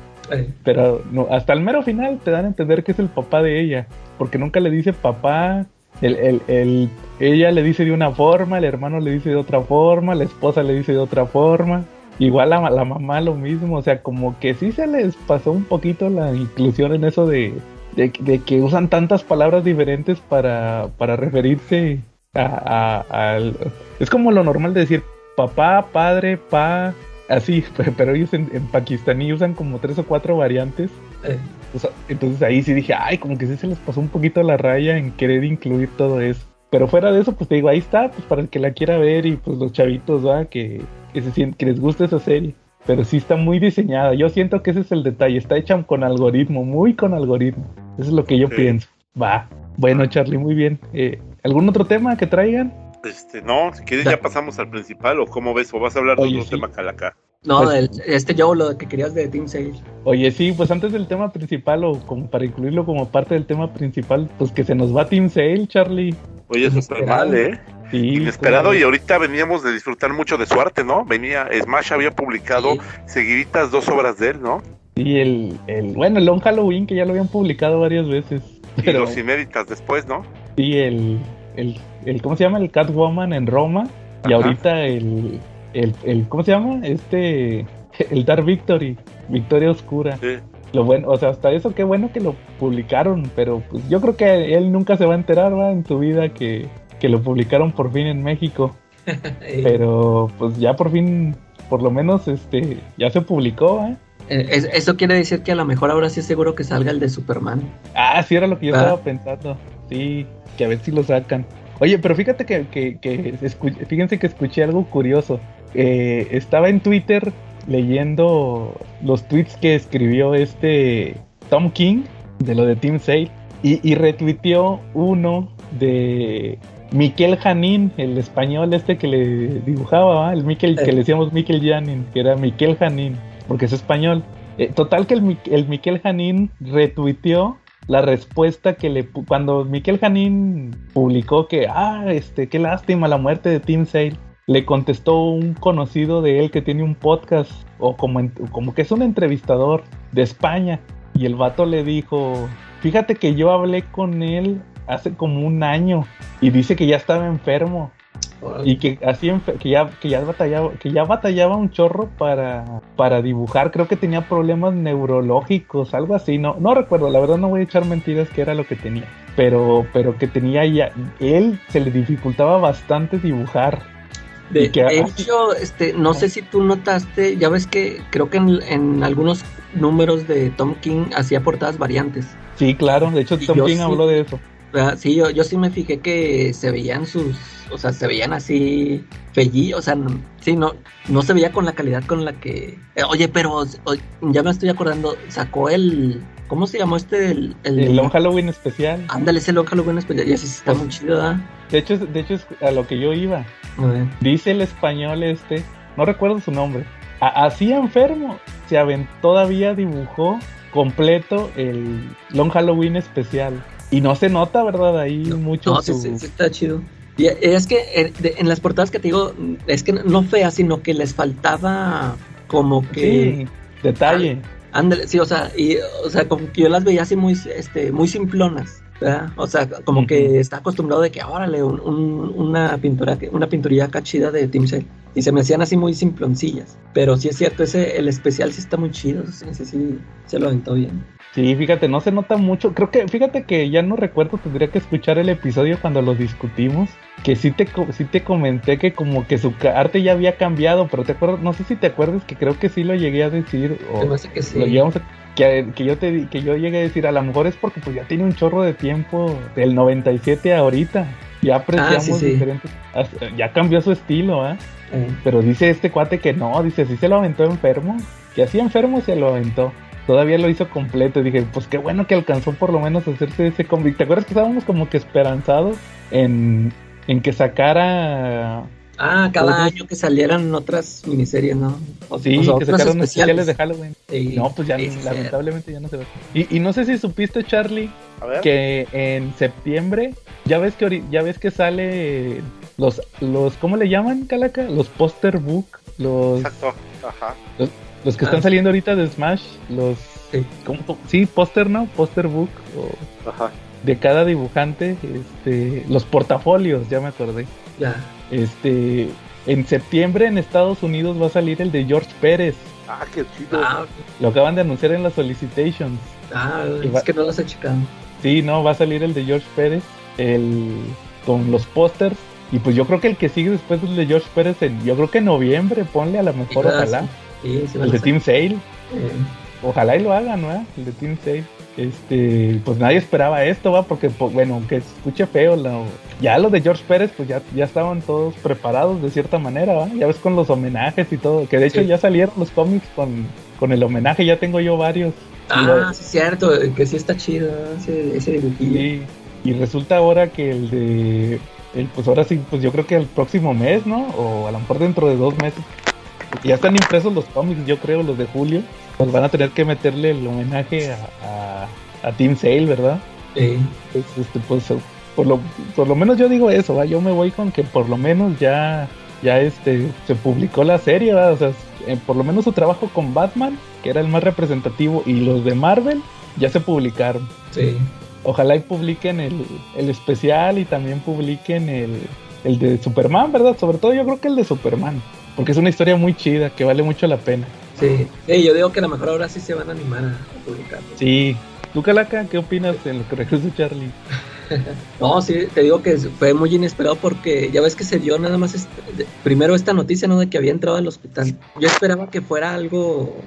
Pero no, hasta el mero final te dan a entender que es el papá de ella. Porque nunca le dice papá. El, el, el- ella le dice de una forma, el hermano le dice de otra forma, la esposa le dice de otra forma. Igual la, la mamá lo mismo. O sea, como que sí se les pasó un poquito la inclusión en eso de, de, que usan tantas palabras diferentes para, para referirse a, a- al... Es como lo normal de decir papá, padre, pa, así, pero ellos en, en pakistaní usan como tres o cuatro variantes. eh. O sea, entonces ahí sí dije, ay, como que sí se les pasó un poquito la raya en querer incluir todo eso. Pero fuera de eso, pues te digo, ahí está, pues para el que la quiera ver y pues los chavitos, ¿va? Que, que, se sien- que les guste esa serie. Pero sí está muy diseñada. Yo siento que ese es el detalle. Está hecha con algoritmo, muy con algoritmo. Eso es lo que yo Sí. pienso. Va. Bueno, Charlie, muy bien. Eh, ¿Algún otro tema que traigan? Este, no, si quieres ya pasamos al principal o cómo ves, o vas a hablar de Oye, otro sí. tema calaca. No, Pues- este yo lo que querías de Team Sale. Oye, sí, pues antes del tema principal o como para incluirlo como parte del tema principal, pues que se nos va Team Sale, Charlie. Oye, súper Inesperado. mal, ¿eh? Sí, Inesperado y ahorita veníamos de disfrutar mucho de su arte, ¿no? Venía, Smash había publicado Sí. seguiditas dos obras de él, ¿no? Sí, el, el, bueno, el Long Halloween que ya lo habían publicado varias veces. Y Pero los inéditas después, ¿no? sí, el, el, el, ¿cómo se llama? El Catwoman en Roma. Y ahorita el, el, el, ¿cómo se llama? Este, el Dark Victory, Victoria Oscura. Sí. Lo bueno, o sea, hasta eso qué bueno que lo publicaron, pero pues yo creo que él nunca se va a enterar, ¿va? En su vida que, que lo publicaron por fin en México. Pero pues ya por fin, por lo menos, este, ya se publicó, ¿eh? es- eso quiere decir que a lo mejor ahora sí es seguro que salga el de Superman. Ah, sí, era lo que yo Ah. estaba pensando. Sí, que a ver si lo sacan. Oye, pero fíjate que, que, que fíjense que escuché algo curioso. Eh, estaba en Twitter leyendo los tweets que escribió este Tom King de lo de Team Sale y, y retuiteó uno de Miquel Janín, el español este que le dibujaba, ¿va? el Miquel, que Eh. le decíamos Miquel Janin, que era Miquel Janín, porque es español. Eh, total que el, el Miquel Janín retuiteó la respuesta que le cuando Miquel Janín publicó que ah este qué lástima la muerte de Tim Sale le contestó un conocido de él que tiene un podcast o como como que es un entrevistador de España y el vato le dijo fíjate que yo hablé con él hace como un año y dice que ya estaba enfermo y que así que ya que ya batallaba que ya batallaba un chorro para para dibujar. Creo que tenía problemas neurológicos algo así no no recuerdo. La verdad no voy a echar mentiras que era lo que tenía. Pero pero que tenía ya él se le dificultaba bastante dibujar. De, que- de hecho, este, no sé si tú notaste, ya ves que creo que en, en algunos números de Tom King hacía portadas variantes. sí claro de hecho Tom King sí. habló de eso ¿verdad? Sí, yo, yo sí me fijé que se veían sus, o sea, se veían así fellí, o sea, no- sí, no, no se veía con la calidad con la que, eh, oye, pero ya me estoy acordando, sacó el, ¿cómo se llamó este? El, el, el Long Halloween especial ándale, ese Long Halloween especial, y así sí está muy chido, ¿verdad? de hecho es- de hecho es a lo que yo iba. Dice el español este, no recuerdo su nombre. A- así enfermo, se aventó, todavía dibujó completo el Long Halloween especial. Y no se nota, ¿verdad? Ahí mucho No, sí, su- sí, sí está chido. Y es que en las portadas que te digo, es que no feas, sino que les faltaba como que... Sí, detalle. Ándale, sí, o sea, y, o sea, como que yo las veía así muy, este, muy simplonas, ¿verdad? O sea, como que está acostumbrado de que, órale, un, un- una pintura, una pinturía acá chida de Tim Sale. Y se me hacían así muy simploncillas. Pero sí es cierto, ese, el especial sí está muy chido, ese sí se lo aventó bien. Sí, fíjate, no se nota mucho. Creo que, fíjate que ya no recuerdo, tendría que escuchar el episodio cuando lo discutimos. Que sí te, sí te comenté que como que su arte ya había cambiado, pero te acuerdas, no sé si te acuerdas que creo que sí lo llegué a decir. O... Que sí. Lo llegamos a- que, que yo te que yo llegué a decir, a lo mejor es porque pues ya tiene un chorro de tiempo del 97 a ahorita. Ya apreciamos Ah, sí, sí. diferentes. Ya cambió su estilo, ¿ah? Eh, Pero dice este cuate que no, dice, sí se lo aventó enfermo. Que así enfermo se lo aventó. Todavía lo hizo completo. Y dije, pues qué bueno que alcanzó por lo menos a hacerse ese cómic. ¿Te acuerdas que estábamos como que esperanzados en, en que sacara Ah, cada año que salieran otras miniseries, ¿no? O, sí, que sacaron especiales de Halloween. no, pues ya lamentablemente ya no se ve. Y, y, no sé si supiste, Charlie, que en septiembre, ya ves que ya ves que sale los los ¿cómo le llaman, Calaca? Los poster book, los Exacto. Ajá. Los, que están ah. saliendo ahorita de Smash, los sí, ¿cómo? sí póster, ¿no? Poster book Ajá. de cada dibujante, este, los portafolios, ya me acordé. Ya. Este, en septiembre en Estados Unidos va a salir el de George Pérez. Ah, qué chido. Ah, lo acaban de anunciar en las solicitations. Ah, es que no lo he checado. Sí, no, va a salir el de George Pérez, el con los pósters. Y pues yo creo que el que sigue después del de George Pérez, en, yo creo que en noviembre, ponle a lo mejor, ojalá. El de Team Sale. Ojalá y lo hagan, ¿no? El de Team Sale este, pues nadie esperaba esto, va, porque, pues, bueno, aunque se escuche feo, ya los de George Pérez, pues ya, ya estaban todos preparados de cierta manera, va, ya ves con los homenajes y todo, que de hecho ya salieron los cómics con, con el homenaje, ya tengo yo varios. Ah, sí, cierto, que sí está chido ese, ese dibujillo. y resulta ahora que el de, pues ahora sí, pues yo creo que el próximo mes, ¿no? O a lo mejor dentro de dos meses, ya están impresos los cómics, yo creo, los de julio pues van a tener que meterle el homenaje a, a, Team Sale, ¿verdad? Sí. Pues, este, pues, por, lo, por lo menos yo digo eso, ¿va? yo me voy con que por lo menos ya, ya este, se publicó la serie, ¿verdad? o sea, eh, por lo menos su trabajo con Batman, que era el más representativo, y los de Marvel ya se publicaron. Sí. Ojalá y publiquen el, el especial y también publiquen el, el de Superman, ¿verdad? Sobre todo yo creo que el de Superman, porque es una historia muy chida, que vale mucho la pena. Sí, yo digo que a lo mejor ahora sí se van a animar a publicar. Sí. ¿Tú, Calaca, qué opinas de lo que regresa Charlie? no, sí, te digo que fue muy inesperado porque ya ves que se dio nada más primero esta noticia, ¿no? De que había entrado al hospital. Yo esperaba que fuera algo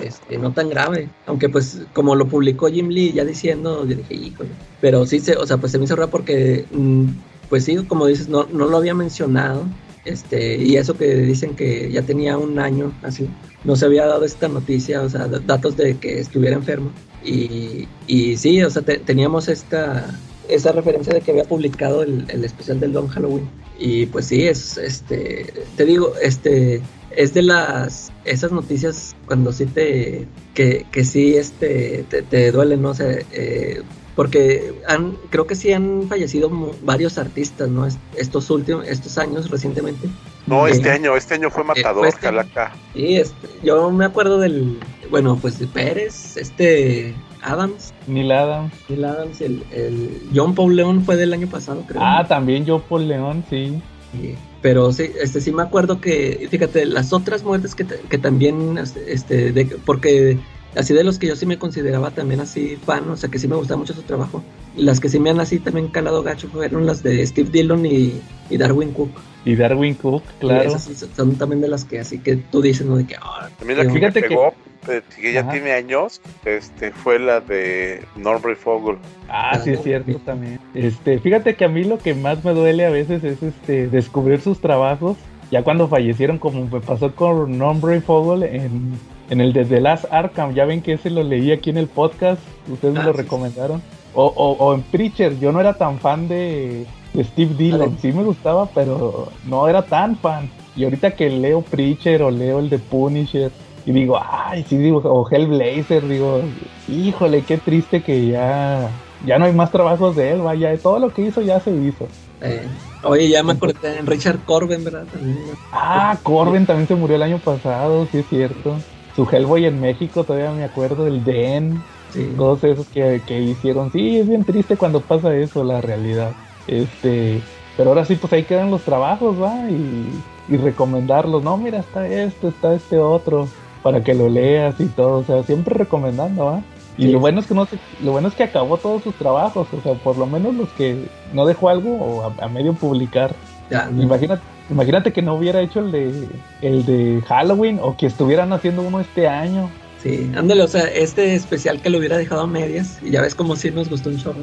este, no tan grave. Aunque pues como lo publicó Jim Lee ya diciendo, yo dije, híjole. Pero sí, se, o sea, pues se me hizo raro porque, mm, pues sí, como dices, no, no lo había mencionado. Este, y eso que dicen que ya tenía un año así, no se había dado esta noticia, o sea, datos de que estuviera enfermo. Y, y sí, o sea, teníamos esta, esa referencia de que había publicado el, especial del Don Halloween. Y pues sí, es, este, te digo, este, es de las, esas noticias cuando sí te, que, que sí, este, te, te ¿no? O eh, porque han, creo que sí han fallecido varios artistas, ¿no? Estos últimos, estos años recientemente. No, este año, este año fue matador, este, Calaca. Sí, este, yo me acuerdo del, bueno, pues de Pérez, este Adams. Neil Adams. Neil Adams, el, el John Paul León fue del año pasado, creo. Ah, también John Paul León, sí. pero sí, este sí me acuerdo que, fíjate, las otras muertes que, que también, este, de, porque así de los que yo sí me consideraba también así fan, o sea que sí me gustaba mucho su trabajo. Y las que sí me han así también calado gacho fueron las de Steve Dillon y, Darwin Cook. Y Darwin Cook, claro. esas son también de las que así que tú dices, ¿no? De que, ah, también la que Fíjate me pegó, eh, que, ya tiene años, este, fue la de Norbert Fogel. Ah, sí es cierto también. Este, fíjate que a mí lo que más me duele a veces es este descubrir sus trabajos ya cuando fallecieron, como me pasó con Nombre Fogel en, en el de The Last Arkham, ya ven que ese lo leí aquí en el podcast, ustedes me lo ah, recomendaron. O, o, en Preacher, yo no era tan fan de, Steve Dillon, sí me gustaba, pero no era tan fan. Y ahorita que leo Preacher o leo el de Punisher, y digo, ay, sí, digo, o Hellblazer, digo, híjole, qué triste que ya, ya no hay más trabajos de él, vaya, todo lo que hizo ya se hizo. Eh, oye, ya me acordé en Richard Corben, ¿verdad? Ah, Corben también se murió el año pasado, sí es cierto. Su Hellboy en México, todavía me acuerdo, del Den. Todos esos que, hicieron. Sí, es bien triste cuando pasa eso, la realidad. Este, pero ahora sí, pues ahí quedan los trabajos, ¿va? Y, y recomendarlos. No, mira, está esto, está este otro, para que lo leas y todo. O sea, siempre recomendando, ¿va? Y lo bueno es que no lo bueno es que acabó todos sus trabajos, o sea, por lo menos los que no dejó algo a, medio publicar. imagínate, imagínate que no hubiera hecho el de el de Halloween o que estuvieran haciendo uno este año. Sí, ándale, o sea, este especial que lo hubiera dejado a medias y ya ves como si nos gustó un chorro.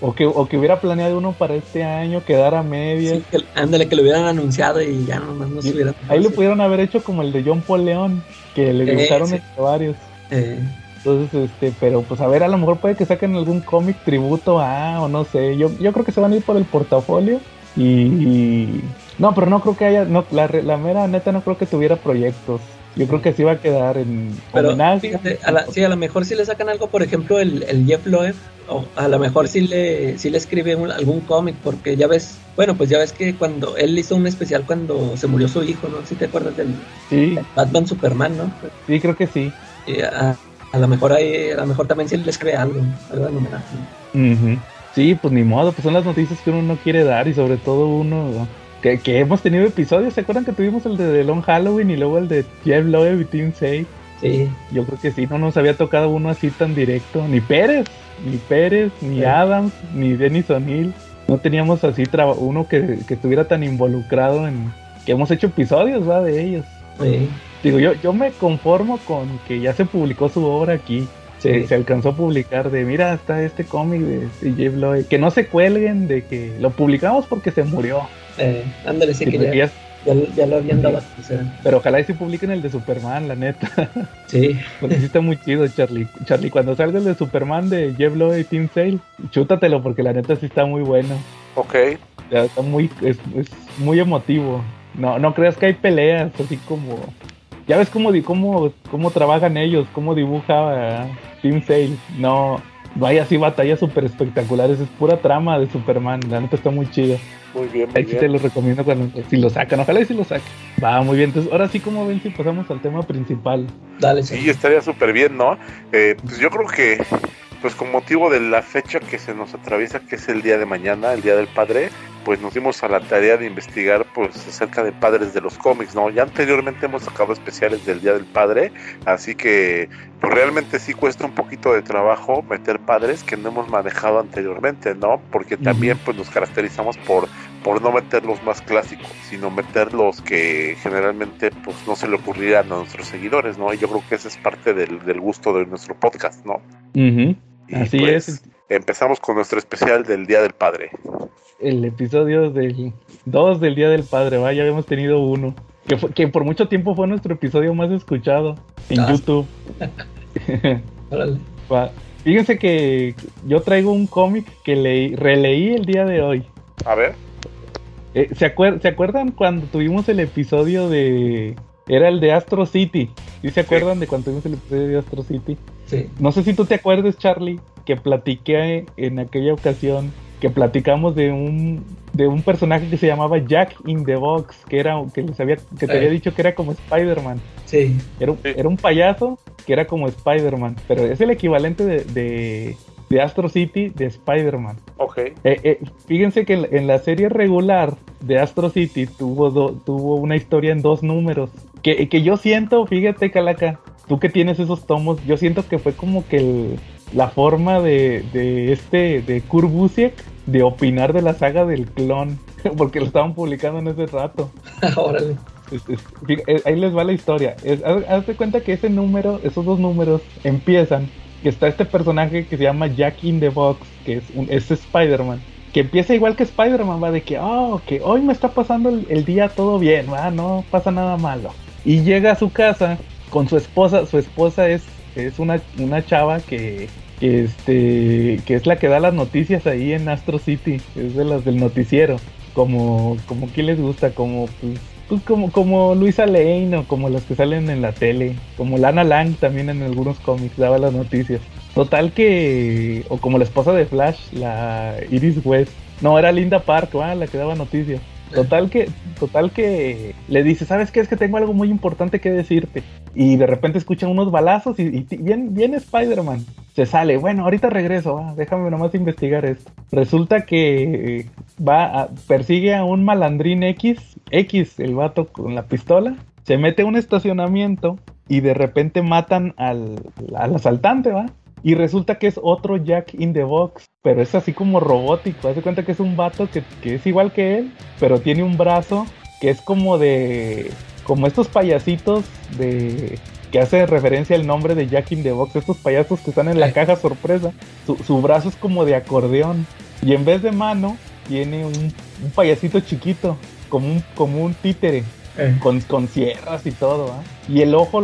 O que, o que hubiera planeado uno para este año, quedar a medias. Sí, ándale, que lo hubieran anunciado y ya nomás no se hubiera. Ahí lo pudieron haber hecho como el de John Paul León, que le gustaron entre varios. Eh, Entonces, este, pero pues a ver, a lo mejor puede que saquen algún cómic tributo a, o no sé. Yo, yo creo que se van a ir por el portafolio. Y, y- no, pero no creo que haya, no, la, la mera neta no creo que tuviera proyectos. Yo creo que sí va a quedar en pero homenaje. fíjate, a la- sí, a lo mejor si le sacan algo, por ejemplo, el, el Jeff Loeb, o a lo mejor sí le, sí le escribe un- algún cómic, porque ya ves, bueno, pues ya ves que cuando él hizo un especial cuando se murió su hijo, ¿no? Si te acuerdas del Sí, Batman Superman, ¿no? sí, creo que sí. Y a, a lo mejor ahí, a lo mejor también sí le escribe algo, algo en homenaje. Ujú. Sí, pues ni modo, pues son las noticias que uno no quiere dar y sobre todo uno que, que hemos tenido episodios. ¿Se acuerdan que tuvimos el de The Long Halloween y luego el de Jeff Loeb y Tim Say? Sí, Yo creo que sí, no nos había tocado uno así tan directo. Ni Pérez, ni Pérez, ni Sí. Adams, ni Dennis O'Neill. No teníamos así uno que, que estuviera tan involucrado en... Que hemos hecho episodios, ¿va? De ellos. sí. Digo, yo, yo me conformo con que ya se publicó su obra aquí. Se, Sí. se alcanzó a publicar de, mira, está este cómic de, Jeff Loeb. Que no se cuelguen de que lo publicamos porque se murió. Eh, ándale, sí Sí, que porque ya, ya- ya, ya lo habían dado a conocer. pero ojalá y se publiquen el de Superman, la neta. Sí, Porque sí está muy chido, Charlie. Charlie, cuando salga el de Superman de Jeff Loeb y Tim Sale, chútatelo porque la neta sí está muy bueno. Ok. Ya está muy, es, es muy emotivo. No, no creas que hay peleas, así como... Ya ves cómo, cómo, cómo trabajan ellos, cómo dibuja eh, Tim Sale. No, no hay así batallas súper espectaculares, es pura trama de Superman. La neta está muy chido. Muy bien, muy Ahí sí te lo recomiendo cuando, si lo sacan. Ojalá y si lo saquen. Va, muy bien. Entonces, ahora sí, como ven, si pasamos al tema principal. dale, Sí, estaría súper bien, ¿no? Eh, pues yo creo que, pues con motivo de la fecha que se nos atraviesa, que es el día de mañana, el Día del Padre, pues nos dimos a la tarea de investigar, pues, acerca de padres de los cómics, ¿no? Ya anteriormente hemos sacado especiales del Día del Padre, así que, pues realmente sí cuesta un poquito de trabajo meter padres que no hemos manejado anteriormente, ¿no? Porque también, pues, nos caracterizamos por por no meter los más clásicos, sino meter los que generalmente pues no se le ocurrirán a nuestros seguidores, ¿no? Y yo creo que ese es parte del, del gusto de nuestro podcast, ¿no? Y Así pues, es. Empezamos con nuestro especial del Día del Padre. el episodio del 2 del Día del Padre, ¿va? Ya habíamos tenido uno. Que, fue- que por mucho tiempo fue nuestro episodio más escuchado en Ah. YouTube. Fíjense que yo traigo un cómic que leí, releí el día de hoy. A ver, Eh, ¿se, acuer- ¿Se acuerdan cuando tuvimos el episodio de... Era el de Astro City? ¿Sí se acuerdan de cuando tuvimos el episodio de Astro City? Sí, No sé si tú te acuerdas, Charlie, que platiqué en aquella ocasión, que platicamos de un de un personaje que se llamaba Jack in the Box, que era que les había que te Eh. había dicho que era como Spider-Man. sí, Era, Sí. era un payaso que era como Spider-Man, pero es el equivalente de, de, de Astro City de Spider-Man. ok, Eh, eh, fíjense que en, la- en la serie regular de Astro City tuvo, do- tuvo una historia en dos números. Que, que yo siento, fíjate, Calaca, tú que tienes esos tomos, yo siento que fue como que el- la forma de, de este, de Kurt Busiek, de opinar de la saga del clon, porque lo estaban publicando en ese rato. órale. Eh, ahí les va la historia. Es, haz, haz de cuenta que ese número, esos dos números empiezan, que está este personaje que se llama Jack in the Box, que es, un, es Spider-Man, que empieza igual que Spider-Man, va de que, oh, que hoy me está pasando el, el día todo bien, va, no pasa nada malo. Y llega a su casa con su esposa, su esposa es, es una, una chava que, este, que es la que da las noticias ahí en Astro City, es de las del noticiero como, como que les gusta, como pues, pues como, como Luisa Lane o como las que salen en la tele, como Lana Lang también en algunos cómics daba las noticias. Total que, o como la esposa de Flash, la Iris West, no, era Linda Park, ¿va? la que daba noticias. Total que, total que le dice, ¿sabes qué? Es que tengo algo muy importante que decirte. Y de repente escuchan unos balazos y, y viene Spider-Man. Se sale, bueno, ahorita regreso, va, déjame nomás investigar esto. Resulta que eh, va a, persigue a un malandrín X, X, el vato con la pistola, se mete a un estacionamiento y de repente matan al asaltante, ¿va? Y resulta que es otro Jack in the Box, pero es así como robótico. Hace cuenta que es un vato que, que es igual que él, pero tiene un brazo que es como de. como estos payasitos de. que hace referencia al nombre de Jack in the Box, estos payasos que están en la caja sorpresa. Su, su brazo es como de acordeón. Y en vez de mano, tiene un, un payasito chiquito, como un, como un títere. Eh. con, con sierras y todo. Y el ojo,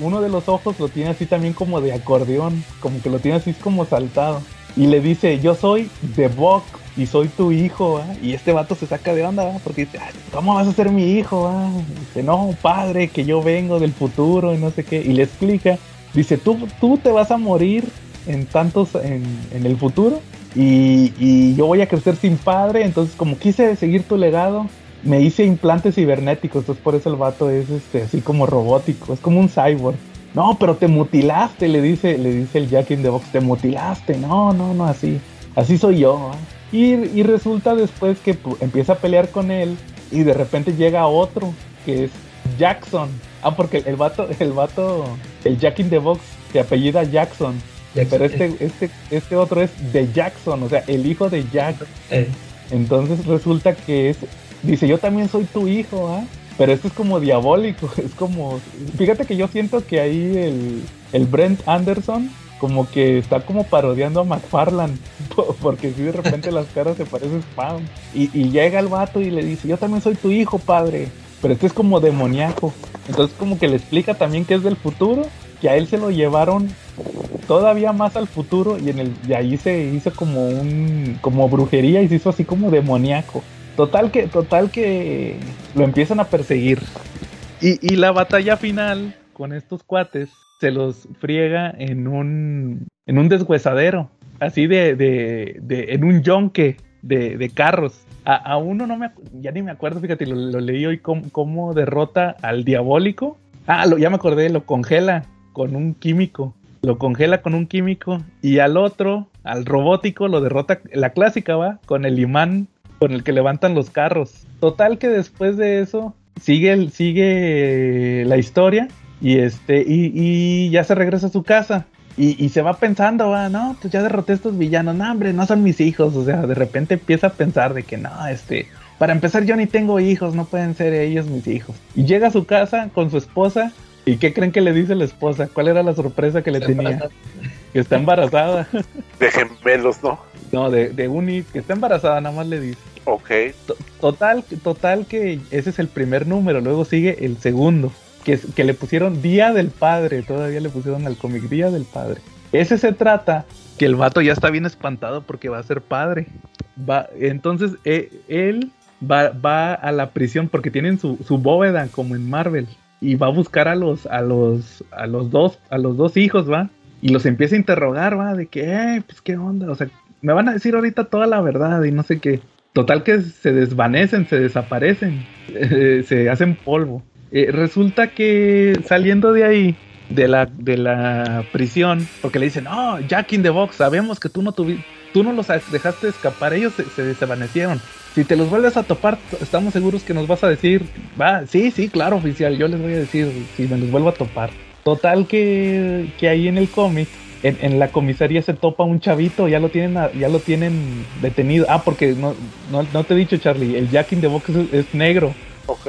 uno de los ojos lo tiene así también como de acordeón, como que lo tiene así como saltado. Y le dice, yo soy The Buck y soy tu hijo. Y este vato se saca de onda. Porque dice, "Ay, ¿cómo vas a ser mi hijo. Dice, no, padre, que yo vengo del futuro y no sé qué. Y le explica, dice, tú, tú te vas a morir en tantos, en, el futuro. Y yo voy a crecer sin padre, entonces como quise seguir tu legado, me hice implantes cibernéticos, entonces por eso el vato es este así como robótico, es como un cyborg. No, pero te mutilaste, le dice, le dice el Jack in the Box, te mutilaste, no, no, no, así, así soy yo. Y, y resulta después que empieza a pelear con él y de repente llega otro, que es Jackson. Ah, porque el vato, el vato, el Jack in the Box se apellida Jackson. Jackson, Pero este, este, este otro es de Jackson, o sea, el hijo de Jack. Eh, Entonces resulta que es, dice, yo también soy tu hijo, ¿ah? Pero esto es como diabólico, es como, fíjate que yo siento que ahí el, el Brent Anderson como que está como parodiando a McFarland, po- porque si de repente las caras se parecen spam. Y, y llega el vato y le dice, yo también soy tu hijo, padre. Pero este es como demoníaco. Entonces como que le explica también que es del futuro, que a él se lo llevaron todavía más al futuro y en el y ahí se hizo como un como brujería y se hizo así como demoníaco. Total que total que lo empiezan a perseguir. Y, y la batalla final con estos cuates se los friega en un en un deshuesadero, así de, de, de en un yonque de, de carros. A, a uno no me ya ni me acuerdo, fíjate, lo, lo leí hoy cómo, cómo derrota al diabólico. Ah, lo, ya me acordé, lo congela con un químico. Lo congela con un químico y al otro, al robótico, lo derrota, la clásica va, con el imán con el que levantan los carros. Total que después de eso sigue, el- sigue la historia y este y, ya se regresa a su casa. Y, se va pensando, va, no, pues ya derroté a estos villanos, no, hombre, no son mis hijos, o sea, de repente empieza a pensar de que no, este, para empezar yo ni tengo hijos, no pueden ser ellos mis hijos. Y llega a su casa con su esposa, ¿y qué creen que le dice la esposa? ¿Cuál era la sorpresa que le tenía? Que está embarazada. De gemelos, ¿no? No, de, de Uni, que está embarazada, nada más le dice. Ok. To- Total, total que ese es el primer número, luego sigue el segundo, que, es- que le pusieron Día del Padre, todavía le pusieron al cómic Día del Padre. Ese se trata que el vato ya está bien espantado porque va a ser padre. Va, entonces eh, él va, va a la prisión porque tienen su, su bóveda como en Marvel y va a buscar a los a los a los dos a los dos hijos, va y los empieza a interrogar, va de que, eh, pues qué onda, o sea, me van a decir ahorita toda la verdad y no sé qué. Total que se desvanecen, se desaparecen, eh, se hacen polvo. Eh, resulta que saliendo de ahí, de la, de la prisión, porque le dicen, no, Jack in the Box, sabemos que tú no tuvi- tú no los dejaste escapar, ellos se desvanecieron. Si te los vuelves a topar, estamos seguros que nos vas a decir, va, sí, sí, claro, oficial, yo les voy a decir si me los vuelvo a topar. Total que, que ahí en el cómic, en, en la comisaría se topa un chavito, ya lo tienen, ya lo tienen detenido. Ah, porque no, no, no te he dicho, Charlie, el Jack in the Box es, es negro Ok.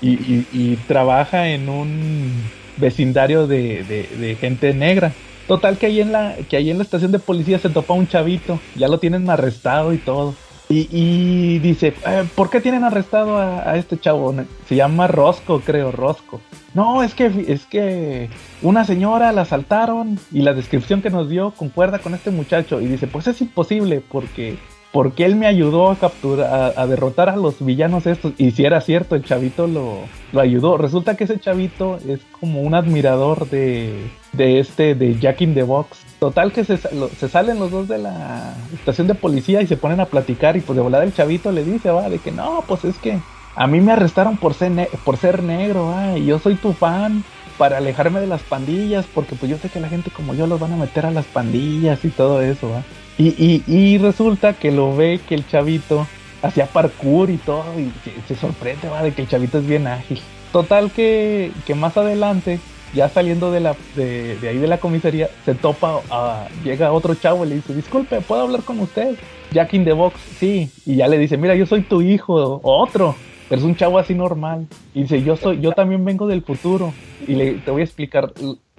y, y- y trabaja en un vecindario de, de- de gente negra. Total que ahí en la que ahí en la estación de policía se topa un chavito, ya lo tienen arrestado y todo. Y, dice, "Eh, ¿por qué tienen arrestado a, a este chavo? Se llama Rosco, creo, Rosco. No, es que es que una señora la asaltaron y la descripción que nos dio concuerda con este muchacho. Y dice, pues es imposible porque porque él me ayudó a capturar, a, a derrotar a los villanos estos. Y si era cierto, el chavito lo, lo ayudó. Resulta que ese chavito es como un admirador de, de este, de Jack in the Box. Total que se, se salen los dos de la estación de policía y se ponen a platicar. Y pues de volada el chavito le dice, va, de que no, pues es que a mí me arrestaron por ser, por ser negro, va, y yo soy tu fan para alejarme de las pandillas, porque pues yo sé que la gente como yo los van a meter a las pandillas y todo eso, ¿va? Y, y, y resulta que lo ve que el chavito hacía parkour y todo, y se, se sorprende, va, de que el chavito es bien ágil. Total que, que más adelante, ya saliendo de, la, de, de ahí de la comisaría, se topa, a, llega otro chavo y le dice, disculpe, ¿puedo hablar con usted? Jack in the Box, sí, y ya le dice, mira, yo soy tu hijo, otro, pero es un chavo así normal. Y dice, yo soy, yo también vengo del futuro. Y le, te voy a explicar,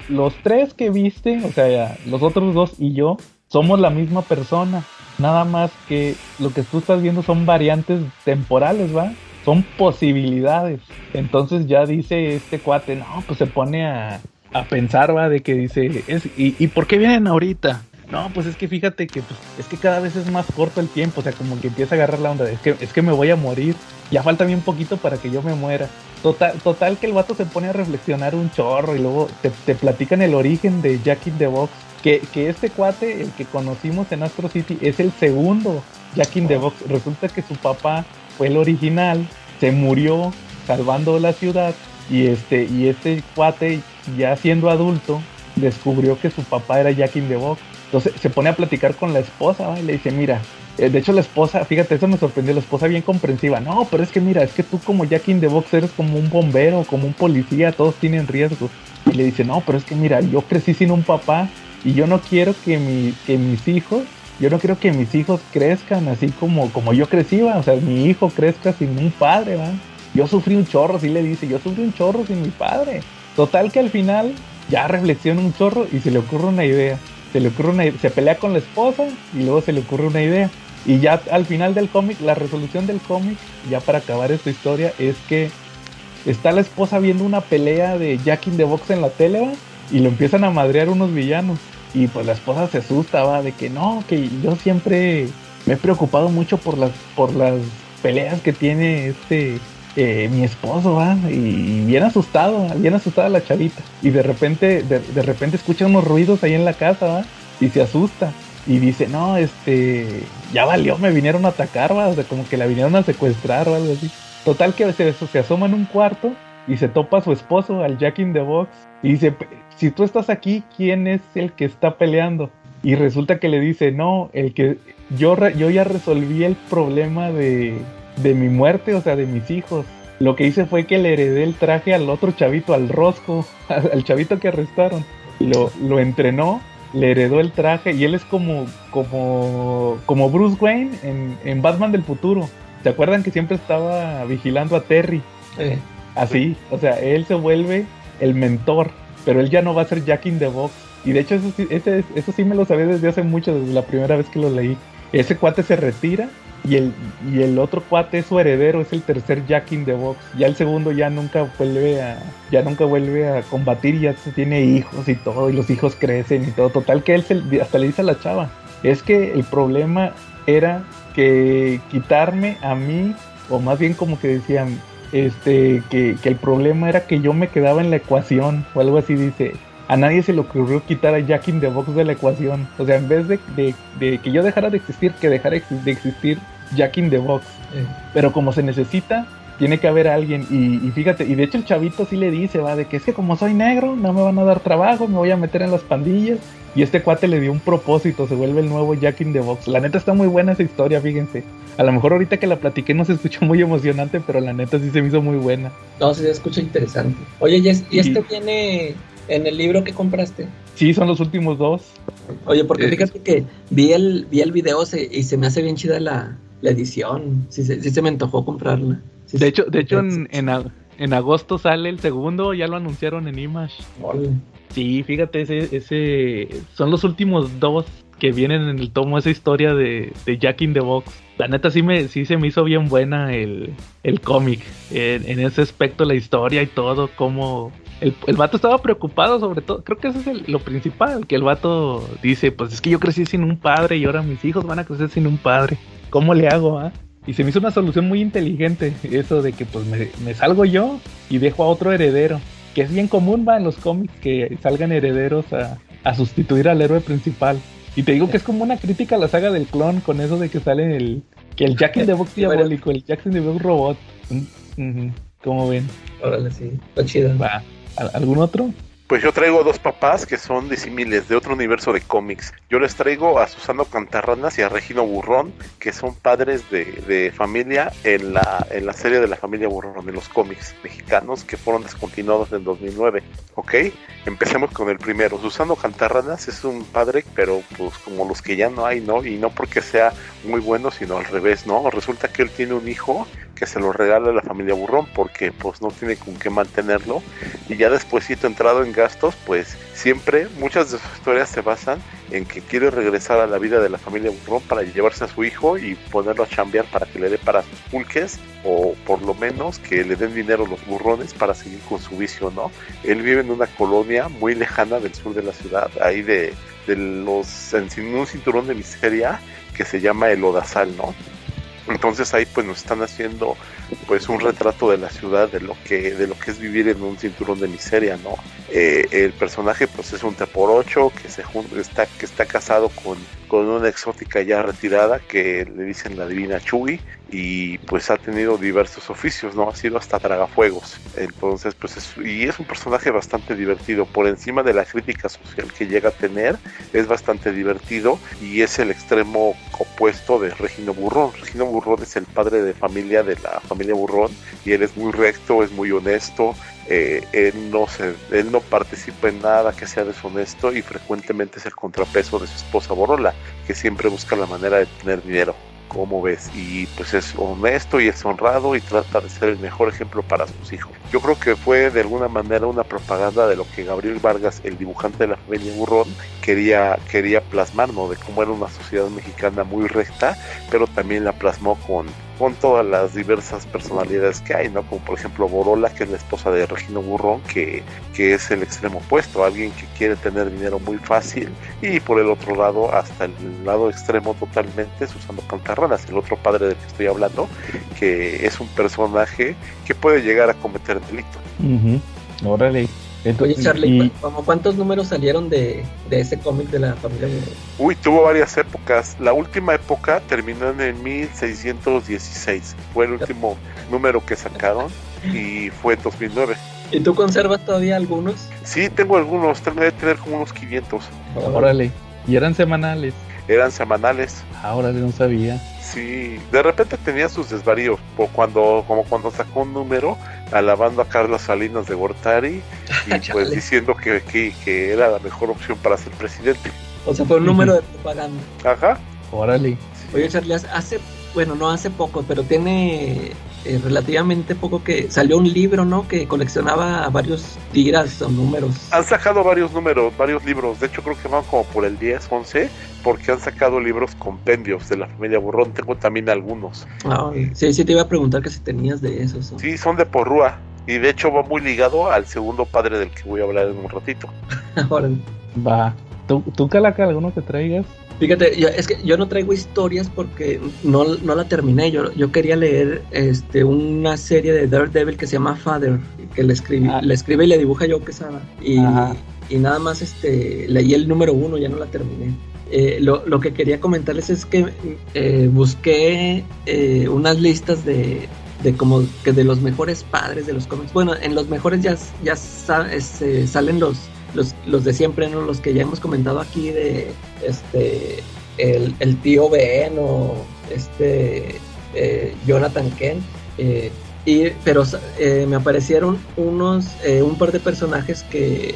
los tres que viste, o sea, los otros dos y yo, somos la misma persona. Nada más que lo que tú estás viendo son variantes temporales, ¿va? Son posibilidades. Entonces ya dice este cuate, no, pues se pone a, a pensar, va, de que dice, es, ¿y, ¿y por qué vienen ahorita? No, pues es que fíjate que pues, es que cada vez es más corto el tiempo, o sea, como que empieza a agarrar la onda, es que, es que me voy a morir, ya falta bien poquito para que yo me muera. Total, total que el vato se pone a reflexionar un chorro y luego te, te platican el origen de Jack in the Box, que, que este cuate, el que conocimos en Astro City, es el segundo Jack in the Box. Resulta que su papá fue el original, se murió salvando la ciudad y este, y este cuate ya siendo adulto descubrió que su papá era Jack in the Box. Entonces se pone a platicar con la esposa y le dice, mira, eh, de hecho la esposa, fíjate, eso me sorprendió, la esposa bien comprensiva, no, pero es que mira, es que tú como Jack in the Box eres como un bombero, como un policía, todos tienen riesgos. Y le dice, no, pero es que mira, yo crecí sin un papá y yo no quiero que, mi, que mis hijos, yo no quiero que mis hijos crezcan así como, como yo crecí, ¿va? o sea, mi hijo crezca sin un padre, ¿va? Yo sufrí un chorro, sí le dice, yo sufrí un chorro sin mi padre. Total que al final ya reflexiona un chorro y se le ocurre una idea. Se le ocurre una se pelea con la esposa y luego se le ocurre una idea. Y ya al final del cómic, la resolución del cómic, ya para acabar esta historia, es que está la esposa viendo una pelea de Jack in the Box en la tele, ¿va? y lo empiezan a madrear unos villanos. Y pues la esposa se asusta, va, de que no, que yo siempre me he preocupado mucho por las, por las peleas que tiene este eh, mi esposo, va, y bien asustado, bien asustada la chavita. Y de repente, de, de, repente escucha unos ruidos ahí en la casa, va, y se asusta. Y dice, no, este, ya valió, me vinieron a atacar, va, o sea, como que la vinieron a secuestrar o algo así. Total que se, se asoma en un cuarto y se topa a su esposo, al Jack in the Box, y dice, si tú estás aquí, ¿quién es el que está peleando? Y resulta que le dice, no, el que yo, yo ya resolví el problema de, de mi muerte, o sea, de mis hijos. Lo que hice fue que le heredé el traje al otro chavito, al Rosco, al chavito que arrestaron. Lo, lo entrenó, le heredó el traje y él es como, como, como Bruce Wayne en, en Batman del futuro. ¿Se acuerdan que siempre estaba vigilando a Terry? Eh, Así, o sea, él se vuelve el mentor, pero él ya no va a ser Jack in the Box. Y de hecho eso sí, eso sí me lo sabía desde hace mucho, desde la primera vez que lo leí. Ese cuate se retira y el, y el otro cuate es su heredero, es el tercer Jack in the Box. Ya el segundo ya nunca vuelve a, ya nunca vuelve a combatir ya se tiene hijos y todo, y los hijos crecen y todo. Total que él se, hasta le dice a la chava, es que el problema era que quitarme a mí, o más bien como que decían, este, que, que, el problema era que yo me quedaba en la ecuación, o algo así dice. A nadie se le ocurrió quitar a Jack in the Box de la ecuación. O sea, en vez de, de, de que yo dejara de existir, que dejara de existir Jack in the Box. eh, Pero como se necesita, tiene que haber alguien. Y, y, fíjate, y de hecho el chavito sí le dice, va, de que es que como soy negro, no me van a dar trabajo, me voy a meter en las pandillas. Y este cuate le dio un propósito, se vuelve el nuevo Jack in the Box. La neta está muy buena esa historia, fíjense. A lo mejor ahorita que la platiqué no se escuchó muy emocionante, pero la neta sí se me hizo muy buena. No, sí se escucha interesante. Oye, ¿y, es, y este viene en el libro que compraste? Sí, son los últimos dos. Oye, porque fíjate que vi el, vi el video se, y se me hace bien chida la, la edición. Sí, sí, sí, se me antojó comprarla. Sí, de hecho, de hecho en, en, en, agosto sale el segundo, ya lo anunciaron en Image. Ole. Sí, fíjate, ese, ese son los últimos dos que vienen en el tomo, esa historia de, de Jack in the Box. La neta sí, me, sí se me hizo bien buena el, el cómic, en, en, ese aspecto, la historia y todo, como el, el vato estaba preocupado sobre todo, creo que eso es el, lo principal, que el vato dice, pues es que yo crecí sin un padre y ahora mis hijos van a crecer sin un padre, ¿cómo le hago? Ah? Y se me hizo una solución muy inteligente, eso de que pues me, me salgo yo y dejo a otro heredero que es bien común va en los cómics que salgan herederos a, a, sustituir al héroe principal. Y te digo que es como una crítica a la saga del clon con eso de que sale el que el Jack in the Box diabólico, el Jack in the Box robot. Uh -huh. ¿Cómo ven? Órale, sí, está chido. Va. ¿Algún otro? Pues yo traigo dos papás que son disímiles de otro universo de cómics. Yo les traigo a Susano Cantarranas y a Regino Burrón, que son padres de, de, familia en la, en la serie de la familia Burrón, de los cómics mexicanos que fueron descontinuados en 2009. ¿Ok? Empecemos con el primero. Susano Cantarranas es un padre, pero pues como los que ya no hay, ¿no? Y no porque sea muy bueno, sino al revés, ¿no? Resulta que él tiene un hijo que se lo regala a la familia Burrón porque pues no tiene con qué mantenerlo y ya despuésito entrado en gastos pues siempre muchas de sus historias se basan en que quiere regresar a la vida de la familia Burrón para llevarse a su hijo y ponerlo a chambear para que le dé para sus pulques o por lo menos que le den dinero los burrones para seguir con su vicio, ¿no? Él vive en una colonia muy lejana del sur de la ciudad, ahí de, de los en un cinturón de miseria que se llama el Odasal, ¿no? Entonces ahí pues nos están haciendo pues un retrato de la ciudad, de lo que, de lo que es vivir en un cinturón de miseria, ¿no? Eh, el personaje pues es un T por ocho que se está, que está casado con, con una exótica ya retirada que le dicen la divina Chuy y pues ha tenido diversos oficios, ¿no? Ha sido hasta tragafuegos. Entonces, pues es, y es un personaje bastante divertido. Por encima de la crítica social que llega a tener, es bastante divertido y es el extremo opuesto de Regino Burrón. Regino Burrón es el padre de familia de la familia Burrón y él es muy recto, es muy honesto, eh, él, no se, él no participa en nada que sea deshonesto y frecuentemente es el contrapeso de su esposa Borola, que siempre busca la manera de tener dinero como ves, y pues es honesto y es honrado y trata de ser el mejor ejemplo para sus hijos. Yo creo que fue de alguna manera una propaganda de lo que Gabriel Vargas, el dibujante de la familia Burrón, quería, quería plasmar, ¿no? De cómo era una sociedad mexicana muy recta, pero también la plasmó con, con todas las diversas personalidades que hay, ¿no? Como por ejemplo Borola, que es la esposa de Regino Burrón, que, que es el extremo opuesto, alguien que quiere tener dinero muy fácil, y por el otro lado, hasta el lado extremo totalmente, Susano Cantarranas, el otro padre del que estoy hablando, que es un personaje que puede llegar a cometer delito. Órale. Oye, Charlie, ¿cuántos números salieron de, ese cómic de la familia Uy, tuvo varias épocas. La última época terminó en el 1616. Fue el último número que sacaron y fue en 2009. ¿Y tú conservas todavía algunos? Sí, tengo algunos. Tengo que tener como unos 500. Órale. ¿Y eran semanales? Eran semanales. Ahora no sabía. Sí, de repente tenía sus desvaríos, cuando, como cuando sacó un número alabando a Carlos Salinas de Gortari y pues diciendo que, que, era la mejor opción para ser presidente. O sea, fue un número de propaganda. Ajá. Órale. Oye, Charlie, hace, bueno, no hace poco, pero tiene eh, relativamente poco que salió un libro, ¿no? Que coleccionaba varios tiras o números. Han sacado varios números, varios libros. De hecho, creo que van como por el 10, 11, porque han sacado libros compendios de la familia Burrón. Tengo también algunos. Ah, sí, sí, te iba a preguntar que si tenías de esos. Sí, son de Porrúa. Y de hecho va muy ligado al segundo padre del que voy a hablar en un ratito. va. ¿Tú, tú Calaca, alguno que traigas? Fíjate, es que yo no traigo historias porque no, no la terminé. Yo, yo quería leer este, una serie de Daredevil que se llama Father, que le, escribe, ah. le escribe y le dibuja yo Quesada. Y, y nada más este, leí el número uno, ya no la terminé. Eh, lo, lo, que quería comentarles es que eh, busqué eh, unas listas de, de como que de los mejores padres de los cómics. Bueno, en los mejores ya, ya este, salen los los, los de siempre, ¿no? Los que ya hemos comentado aquí de este el, el tío Ben o este eh, Jonathan Kent. Eh, y, pero eh, me aparecieron unos, un par de personajes que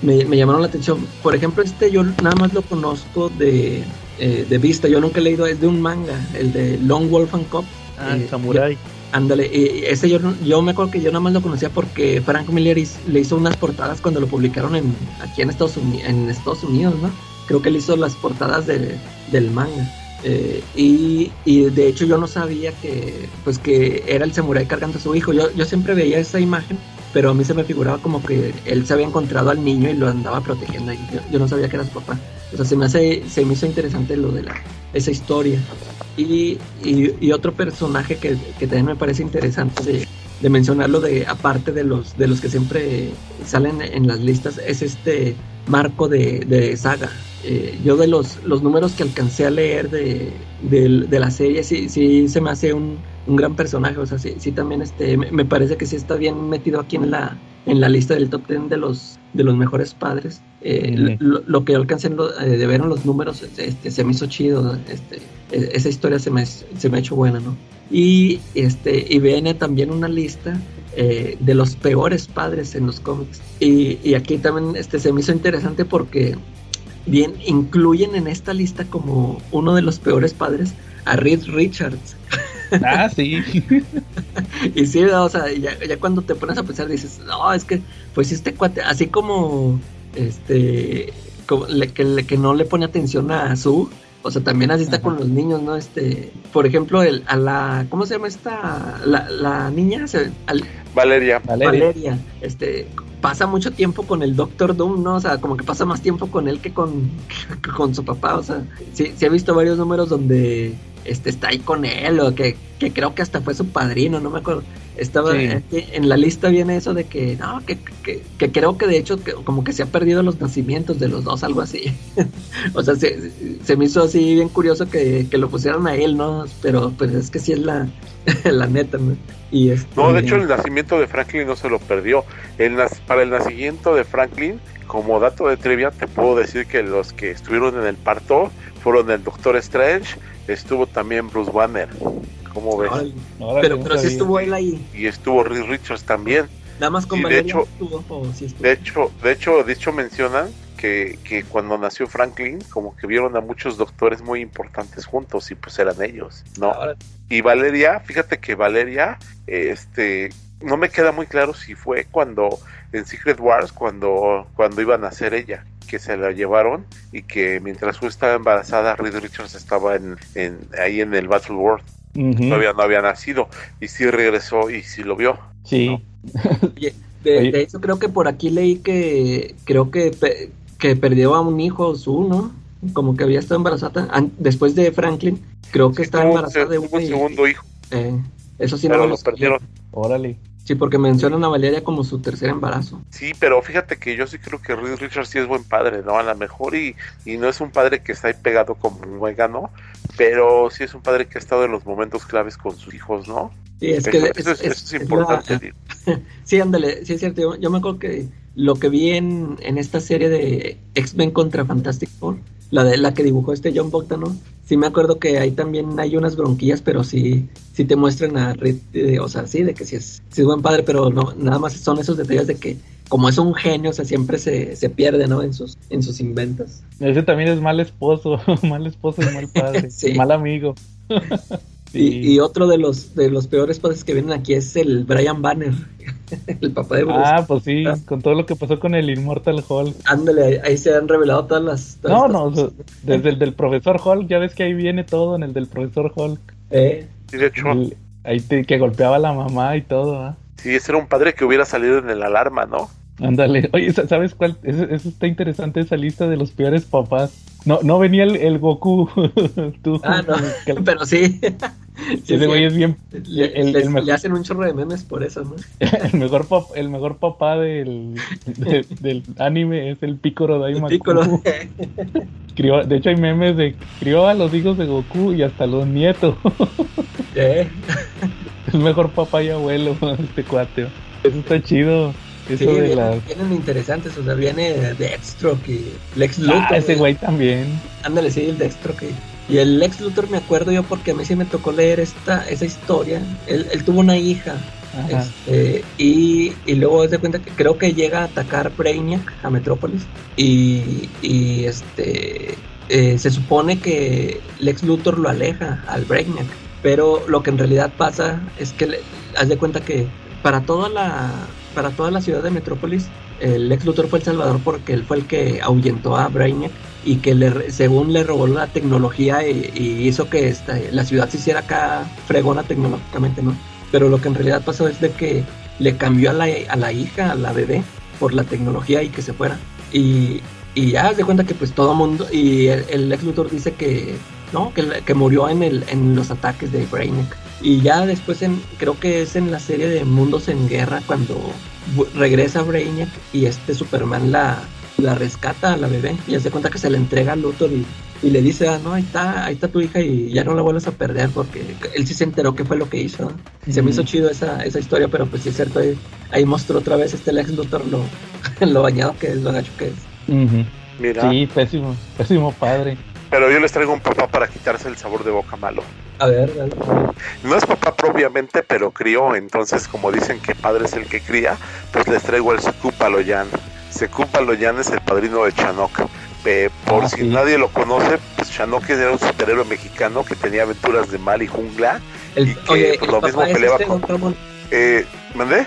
me, me, llamaron la atención. Por ejemplo, este yo nada más lo conozco de, de vista. Yo nunca he leído, es de un manga, el de Long Wolf and Cop. Ah, Samurai. Ándale, ese yo, yo me acuerdo que yo nada más lo conocía porque Frank Miller le hizo unas portadas cuando lo publicaron en, aquí en Estados, Unidos, en Estados Unidos, ¿no? Creo que él hizo las portadas del manga. Eh, y, de hecho yo no sabía que pues que era el samurái cargando a su hijo. Yo, yo siempre veía esa imagen, pero a mí se me figuraba como que él se había encontrado al niño y lo andaba protegiendo. Yo, yo no sabía que era su papá. O sea, se me, hace, se me hizo interesante lo de la, esa historia. Y, y, otro personaje que, que, también me parece interesante de, de, mencionarlo, de, aparte de los, de los que siempre salen en las listas, es este Marco de, de Saga. Eh, yo de los, los números que alcancé a leer de, de la serie, sí, sí se me hace un, un gran personaje. O sea, sí, sí también este, me, parece que sí está bien metido aquí en la, en la lista del top 10 de los, de los mejores padres. Eh, lo, que yo alcancé eh, de ver en los números este, se me hizo chido. Este, e, esa historia se me, se me ha hecho buena, ¿no? Y, este, y viene también una lista eh, de los peores padres en los cómics. Y, y, aquí también este, se me hizo interesante porque bien incluyen en esta lista como uno de los peores padres a Reed Richards. Ah, sí. y sí, o sea, ya, ya, cuando te pones a pensar dices, no, es que, pues este cuate, así como, este, como le, que, que no le pone atención a su, o sea, también así está con los niños, ¿no? Este, por ejemplo, el, a la, ¿cómo se llama esta? La, la niña, Valeria. Valeria. Valeria. Este, pasa mucho tiempo con el Doctor Doom, ¿no? O sea, como que pasa más tiempo con él que con, con su papá. O sea, sí, sí he visto varios números donde este está ahí con él, o que, que creo que hasta fue su padrino, no me acuerdo. Estaba en la lista viene eso de que no, que, que, que creo que de hecho que, como que se ha perdido los nacimientos de los dos, algo así. o sea, se, se, me hizo así bien curioso que, que, lo pusieran a él, ¿no? Pero pues es que sí es la, la neta, ¿no? Y este, no, de hecho el nacimiento de Franklin no se lo perdió. El, para el nacimiento de Franklin, como dato de trivia, te puedo decir que los que estuvieron en el parto fueron el Doctor Strange, estuvo también Bruce Banner. ¿Cómo ves? Ay, pero, pero sí estuvo él ahí. Y estuvo Reed Richards también. Nada más con de hecho, estuvo, sí estuvo. de hecho, de hecho, de hecho mencionan que, que, cuando nació Franklin, como que vieron a muchos doctores muy importantes juntos y pues eran ellos, ¿no? Ahora... Y Valeria, fíjate que Valeria, este, no me queda muy claro si fue cuando en Secret Wars, cuando, cuando iba a nacer ella, que se la llevaron y que mientras su estaba embarazada, Reed Richards estaba en, en, ahí en el Battle World. Uh -huh. Todavía no había nacido y sí regresó y sí lo vio. Sí. ¿no? de, de, hecho, creo que por aquí leí que creo que, que perdió a un hijo su, ¿no? Como que había estado embarazada después de Franklin. Creo que sí, estaba embarazada de un, un segundo hijo. Eh, eso sí Pero no lo perdieron. Órale. Sí, porque mencionan a Valeria como su tercer embarazo. Sí, pero fíjate que yo sí creo que Reed Richards sí es buen padre, ¿no? A lo mejor y, y no es un padre que está ahí pegado como un vegano, pero sí es un padre que ha estado en los momentos claves con sus hijos, ¿no? Sí, es que eso, es, eso es, importante. La... sí, ándale, sí es cierto. Yo, yo, me acuerdo que lo que vi en, en esta serie de X-Men contra Fantastic Four, la de la que dibujó este John Bogdanov, sí me acuerdo que ahí también hay unas bronquillas, pero sí, sí te muestran a Reed, eh, o sea, sí, de que sí es, sí es buen padre, pero no, nada más son esos detalles de que como es un genio, o sea, siempre se, se pierde, ¿no? En sus, en sus inventos. Ese también es mal esposo, mal esposo y mal padre, sí. mal amigo. Sí. Y, y, otro de los de los peores padres que vienen aquí es el Brian Banner, el papá de Bruce. Ah, pues sí, con todo lo que pasó con el Immortal Hulk. Ándale, ahí, se han revelado todas las. Todas no, no, desde el del profesor Hulk, ya ves que ahí viene todo en el del profesor Hulk. Eh. Sí, de hecho. El, ahí te, que golpeaba a la mamá y todo, ¿ah? Sí, ese era un padre que hubiera salido en el alarma, ¿no? Ándale, oye, ¿sabes cuál? Eso, eso, está interesante, esa lista de los peores papás. No, no venía el, el Goku. Tú, ah, no, que... pero sí. sí Ese güey sí. es bien. Le, el, el mejor... le, hacen un chorro de memes por eso, ¿no? el, mejor pap, el mejor papá del, de, del anime es el Piccolo Daimaku. Piccolo. crió, de hecho, hay memes de crió a los hijos de Goku y hasta los nietos. ¿Eh? el mejor papá y abuelo, este cuate. Eso está chido. Eso sí, de vienen, interesantes, o sea, viene Deathstroke y Lex Luthor. Ah, ese güey también. Ándale, sí, el Deathstroke. Y el Lex Luthor me acuerdo yo porque a mí sí me tocó leer esta esa historia. Él, él tuvo una hija. Este, y, y, luego se cuenta que creo que llega a atacar Brainiac a Metrópolis. Y, y este eh, se supone que Lex Luthor lo aleja al Brainiac. Pero lo que en realidad pasa es que le, haz de cuenta que para toda la para toda la ciudad de Metrópolis, el ex Luthor fue el salvador porque él fue el que ahuyentó a Brainiac y que le, según le robó la tecnología y, hizo que la ciudad se hiciera acá fregona tecnológicamente, ¿no? Pero lo que en realidad pasó es de que le cambió a la, a la hija, a la bebé, por la tecnología y que se fuera. Y, y ya se cuenta que pues todo mundo, y el, el ex Luthor dice que, no, que, que murió en, el, en los ataques de Brainiac. Y ya después, en, creo que es en la serie de Mundos en Guerra, cuando regresa Brainiac y este Superman la, la rescata a la bebé y hace cuenta que se le entrega a Luthor y, y, le dice, ah, no, ahí está, ahí está tu hija y ya no la vuelves a perder porque él sí se enteró qué fue lo que hizo. Y se me hizo chido esa, esa historia, pero pues sí es cierto, ahí, ahí mostró otra vez este Lex Luthor lo, lo bañado que es, lo gacho que es. Uh -huh. Mira. Sí, pésimo, pésimo padre. Pero yo les traigo un papá para quitarse el sabor de boca malo. A ver, dale. No es papá propiamente, pero crió. Entonces, como dicen que padre es el que cría, pues les traigo el Secupa Loyan. Secupa Loyan es el padrino de Chanok. Eh, por ah, si sí. nadie lo conoce, pues Chanok era un superhéroe mexicano que tenía aventuras de mal y jungla El, y que oye, pues, el lo mismo es peleaba este con... Don Ramón. Eh, ¿Mandé?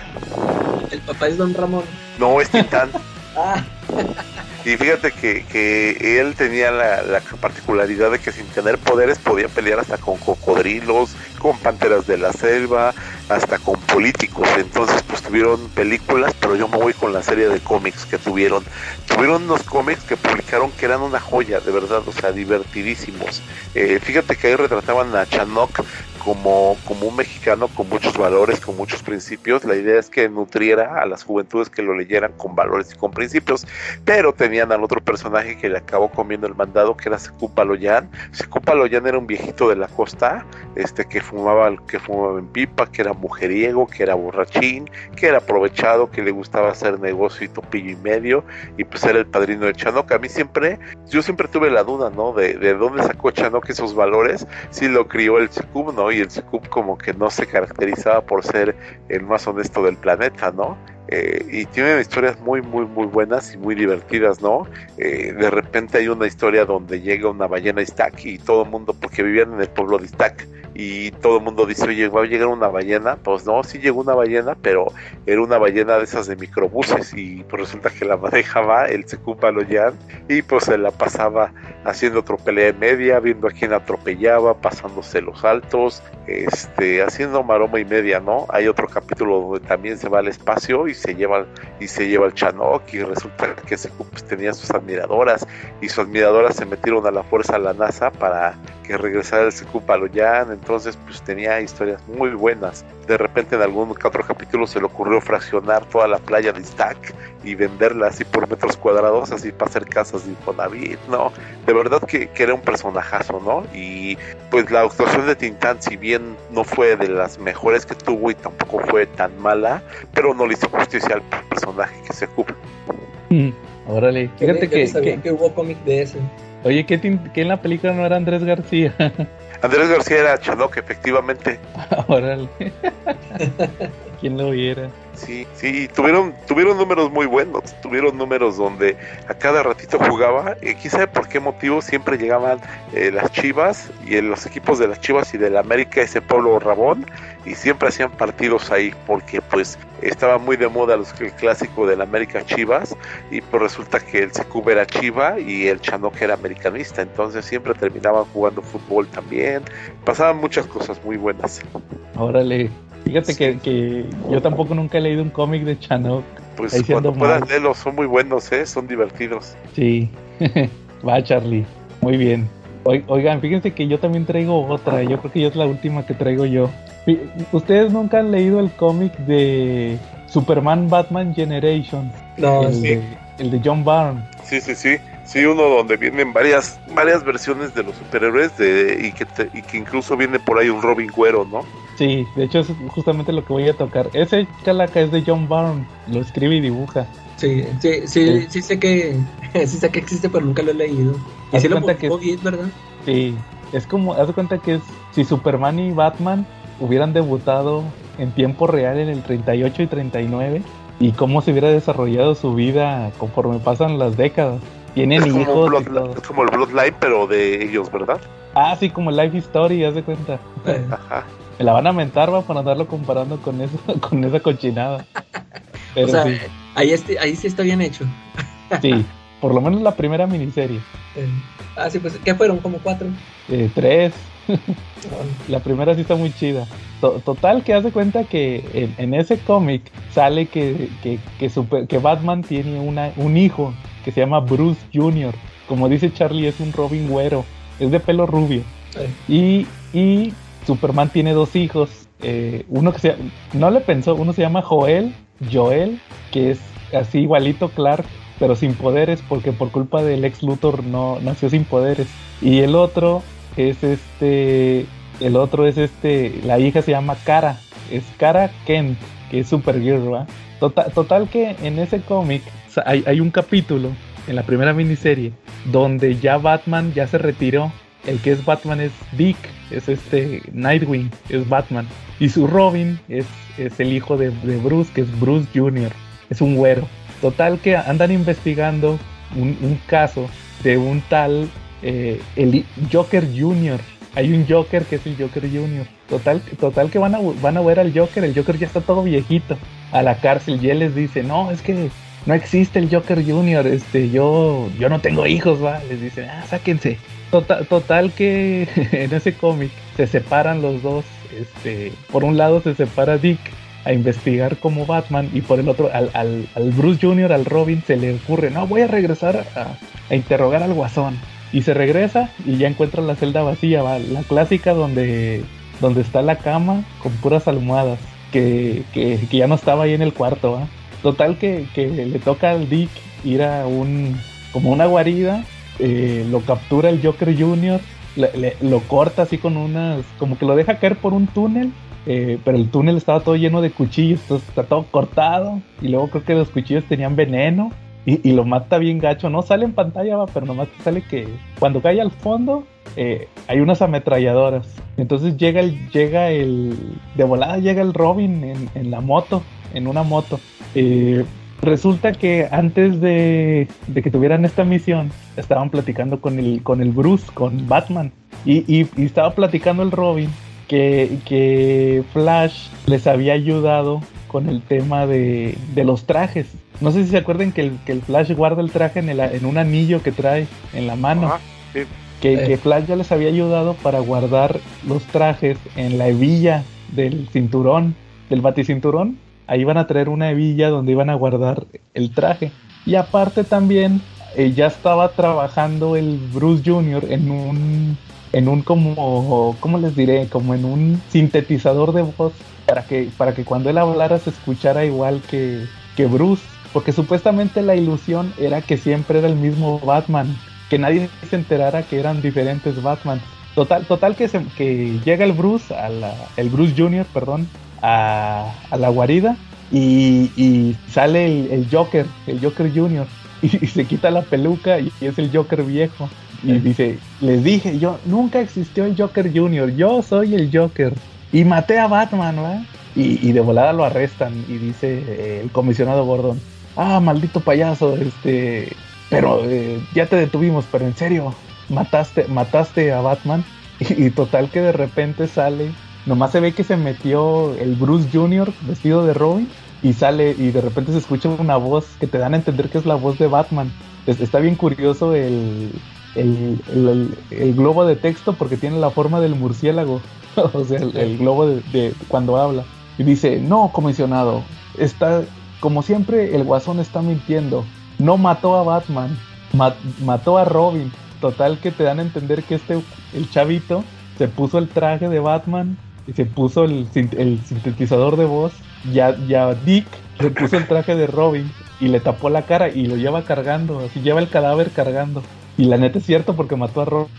El papá es Don Ramón. No, es Titán. Ah, Y fíjate que, que él tenía la, la particularidad de que sin tener poderes podía pelear hasta con cocodrilos, con panteras de la selva, hasta con políticos. Entonces pues tuvieron películas, pero yo me voy con la serie de cómics que tuvieron. Tuvieron unos cómics que publicaron que eran una joya, de verdad, o sea, divertidísimos. Eh, fíjate que ahí retrataban a Chanok como, como un mexicano con muchos valores, con muchos principios. La idea es que nutriera a las juventudes que lo leyeran con valores y con principios, pero tenían al otro personaje que le acabó comiendo el mandado, que era Sekú Paloyan. Sekú Paloyan era un viejito de la costa, este que fumaba, que fumaba en pipa, que era mujeriego, que era borrachín, que era aprovechado, que le gustaba hacer negocio y topillo y medio, y pues era el padrino de Chanok. A mí siempre, yo siempre tuve la duda, ¿no? De, de dónde sacó Chanok esos valores, si lo crió el Sekub, ¿no? Y el Sekub como que no se caracterizaba por ser el más honesto del planeta, ¿no? Eh, y tienen historias muy, muy, muy buenas y muy divertidas, ¿no? Eh, de repente hay una historia donde llega una ballena Iztac y todo el mundo, porque vivían en el pueblo de Iztac, y todo el mundo dice, oye, ¿va a llegar una ballena? Pues no, sí llegó una ballena, pero era una ballena de esas de microbuses, y pues resulta que la manejaba el Sekub Baloyan, y pues se la pasaba haciendo otro pelea de media, viendo a quién atropellaba, pasándose los altos, este, haciendo maroma y media, ¿no? Hay otro capítulo donde también se va al espacio y se lleva y se lleva el Chanok y resulta que ese pues, tenía sus admiradoras y sus admiradoras se metieron a la fuerza a la NASA para que regresara el Sekou Paloyan, entonces pues tenía historias muy buenas. De repente en algún otro capítulo se le ocurrió fraccionar toda la playa de Stack y venderla así por metros cuadrados, así para hacer casas de Infonavit, ¿no? De verdad que, que era un personajazo, ¿no? Y pues la actuación de Tintán, si bien no fue de las mejores que tuvo y tampoco fue tan mala, pero no le hizo justicia al personaje que se ocupa. Mm, Órale, fíjate que, que- que hubo cómic de ese. Oye, ¿qué, tin- que en la película no era Andrés García? Andrés García era Chanok, efectivamente. Órale. ¿Quién lo viera? Sí, sí, tuvieron, tuvieron números muy buenos, tuvieron números donde a cada ratito jugaba, y quién sabe por qué motivo siempre llegaban eh, las Chivas y en los equipos de las Chivas y del América, ese pueblo Rabón, y siempre hacían partidos ahí, porque pues estaba muy de moda los, el clásico del América Chivas, y pues resulta que el Secub era Chiva y el Chanok era americanista, entonces siempre terminaban jugando fútbol también, pasaban muchas cosas muy buenas. Órale. Fíjate que, que yo tampoco nunca he leído un cómic de Chanok. Pues Ahí cuando ando puedas leerlos, son muy buenos, ¿eh? son divertidos. Sí. Va, Charlie. Muy bien. Oi- Oigan, fíjense que yo también traigo otra. Yo creo que ya es la última que traigo yo. ¿Ustedes nunca han leído el cómic de Superman Batman Generations? No, el, sí. de, el de John Byrne. Sí, sí, sí. Sí, uno donde vienen varias varias versiones de los superhéroes de, y, que te- y que incluso viene por ahí un Robin Güero, ¿no? Sí, de hecho es justamente lo que voy a tocar. Ese calaca es de John Byrne. Lo escribe y dibuja. Sí, sí, sí, sí sé que sí sé que existe, pero nunca lo he leído. Y Haz sí lo cuenta que- bien, ¿verdad? Sí, es como, haz de cuenta que es si Superman y Batman hubieran debutado en tiempo real en el 38 y 39 y cómo se hubiera desarrollado su vida conforme pasan las décadas. Tienen Es hijos Blood- es como el Bloodline, pero de ellos, ¿verdad? Ah, sí, como Life Story, haz de cuenta. Eh, Ajá. Me la van a mentar, va, para andarlo comparando con eso, con esa cochinada. Pero o sea, sí, ahí, este, ahí sí está bien hecho. sí, por lo menos la primera miniserie. Eh, ah, sí, pues, ¿qué fueron? ¿Como cuatro? Eh, tres, La primera sí está muy chida. To- Total, que hace cuenta que en, en ese cómic sale que, que, que, super- que Batman tiene una, un hijo que se llama Bruce Jr. Como dice Charlie, es un Robin güero. Es de pelo rubio. eh, Y, y Superman tiene dos hijos. eh, uno que se no le pensó, uno se llama Joel, Joel, que es así igualito Clark, pero sin poderes, porque por culpa del ex Luthor no nació sin poderes. Y el otro es este, el otro es este, la hija se llama Kara, es Kara Kent, que es Supergirl, ¿va? Total, total que en ese cómic hay un capítulo en la primera miniserie donde ya Batman ya se retiró. El que es Batman es Dick, es este Nightwing, es Batman. Y su Robin es, es el hijo de, de Bruce, que es Bruce Jr., es un güero. Total que andan investigando un, un caso de un tal eh, el Joker Jr., hay un Joker que es el Joker Junior. Total, total que van a, van a ver al Joker, el Joker ya está todo viejito a la cárcel y él les dice, no, es que no existe el Joker Junior, este, yo, yo no tengo hijos, va, les dice, ah, sáquense. Total, total que en ese cómic se separan los dos, este, por un lado se separa Dick a investigar como Batman y por el otro al, al, Bruce Jr., al Robin, se le ocurre, no, voy a regresar a, a interrogar al guasón. Y se regresa y ya encuentra la celda vacía, ¿va? la clásica donde, donde está la cama con puras almohadas, que, que, que ya no estaba ahí en el cuarto. ¿va? Total que, que, le toca al Dick ir a un como una guarida, eh, lo captura el Joker Jr., lo corta así con unas, como que lo deja caer por un túnel. Eh, pero el túnel estaba todo lleno de cuchillos, entonces está todo cortado. Y luego creo que los cuchillos tenían veneno. Y, y, lo mata bien gacho, no sale en pantalla, va, pero nomás sale que cuando cae al fondo eh, hay unas ametralladoras. Entonces llega el, llega el, de volada llega el Robin en la moto, en una moto. Eh, resulta que antes de, de, que tuvieran esta misión, estaban platicando con el, con el Bruce, con Batman. Y, y, y estaba platicando el Robin que, que Flash les había ayudado con el tema de, de, los trajes. No sé si se acuerdan que el, que el Flash guarda el traje en, el, en, un anillo que trae en la mano. Ajá, sí. que, eh. que, Flash ya les había ayudado para guardar los trajes en la hebilla del cinturón, del baticinturón. Ahí van a traer una hebilla donde iban a guardar el traje. Y aparte también eh, ya estaba trabajando el Bruce Jr. en un en un como, ¿cómo les diré? Como en un sintetizador de voz para que, para que cuando él hablara se escuchara igual que, que Bruce. Porque supuestamente la ilusión era que siempre era el mismo Batman, que nadie se enterara que eran diferentes Batman. Total, total que, se, que llega el Bruce, a la, el Bruce Jr., perdón, a, a la guarida y, y sale el, el, Joker, el Joker Jr., y, y, se quita la peluca y es el Joker viejo. Y dice, les dije, yo nunca existió el Joker Jr., yo soy el Joker. Y maté a Batman, ¿verdad? Y, y de volada lo arrestan y dice eh, el comisionado Gordon, ah, maldito payaso, este, pero eh, ya te detuvimos, pero en serio, mataste, mataste a Batman. Y, y, total que de repente sale, nomás se ve que se metió el Bruce Jr. vestido de Robin y sale y de repente se escucha una voz que te dan a entender que es la voz de Batman. Está bien curioso el, el, el, globo de texto porque tiene la forma del murciélago, o sea, el, globo de, cuando habla. Y dice, no, comisionado, está, como siempre, el guasón está mintiendo. No mató a Batman, mat, mató a Robin. Total que te dan a entender que este, el chavito, se puso el traje de Batman se puso el, el sintetizador de voz. Ya, ya Dick le puso el traje de Robin y le tapó la cara y lo lleva cargando, así lleva el cadáver cargando. Y la neta es cierto porque mató a Robin.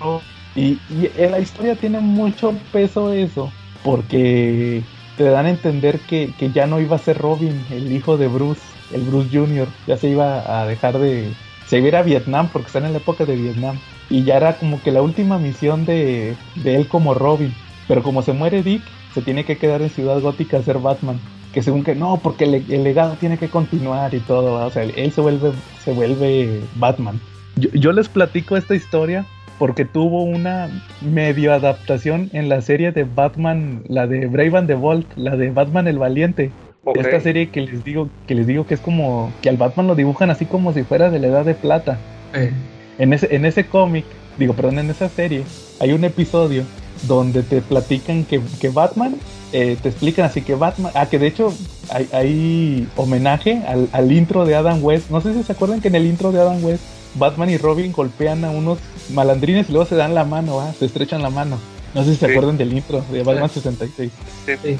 Y, la historia tiene mucho peso eso, porque te dan a entender que, que, ya no iba a ser Robin, el hijo de Bruce, el Bruce Jr., ya se iba a dejar de... Se iba a ir a Vietnam porque están en la época de Vietnam. Y ya era como que la última misión de, de él como Robin. Pero como se muere Dick, se tiene que quedar en Ciudad Gótica a ser Batman. Que según que no, porque el, el legado tiene que continuar y todo. O sea, él se vuelve, se vuelve Batman. Yo, yo, les platico esta historia porque tuvo una medio adaptación en la serie de Batman, la de Brave and the Bold, la de Batman el Valiente. Okay. Esta serie que les digo que les digo que es como que al Batman lo dibujan así como si fuera de la edad de plata. Eh. En ese en ese cómic, digo, perdón, en esa serie hay un episodio donde te platican que, que Batman eh, te explican así que Batman, ah, que de hecho hay, hay homenaje al, al intro de Adam West. No sé si se acuerdan que en el intro de Adam West Batman y Robin golpean a unos malandrines y luego se dan la mano, ¿eh? se estrechan la mano. No sé si se sí. acuerdan del intro de Batman sí. 66. Sí.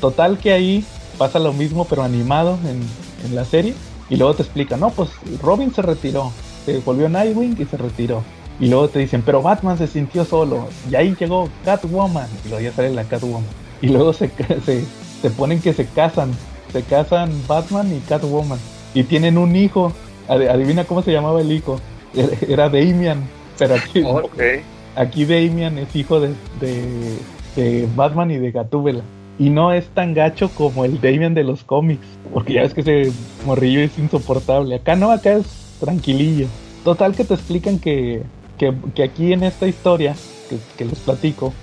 Total que ahí pasa lo mismo pero animado en, en, la serie y luego te explican, no, pues Robin se retiró, se volvió Nightwing y se retiró. Y luego te dicen, pero Batman se sintió solo. Y ahí llegó Catwoman. Y luego ya sale la Catwoman. Y luego se, se, se ponen que se casan. Se casan Batman y Catwoman. Y tienen un hijo adivina cómo se llamaba el hijo. Era Damian. Pero aquí, okay. aquí Damian es hijo de, de, de, Batman y de Gatúbela. Y no es tan gacho como el Damian de los cómics. Porque ya ves que ese morrillo es insoportable. Acá no, acá es tranquilillo. Total que te explican que, que, aquí en esta historia que, que les platico,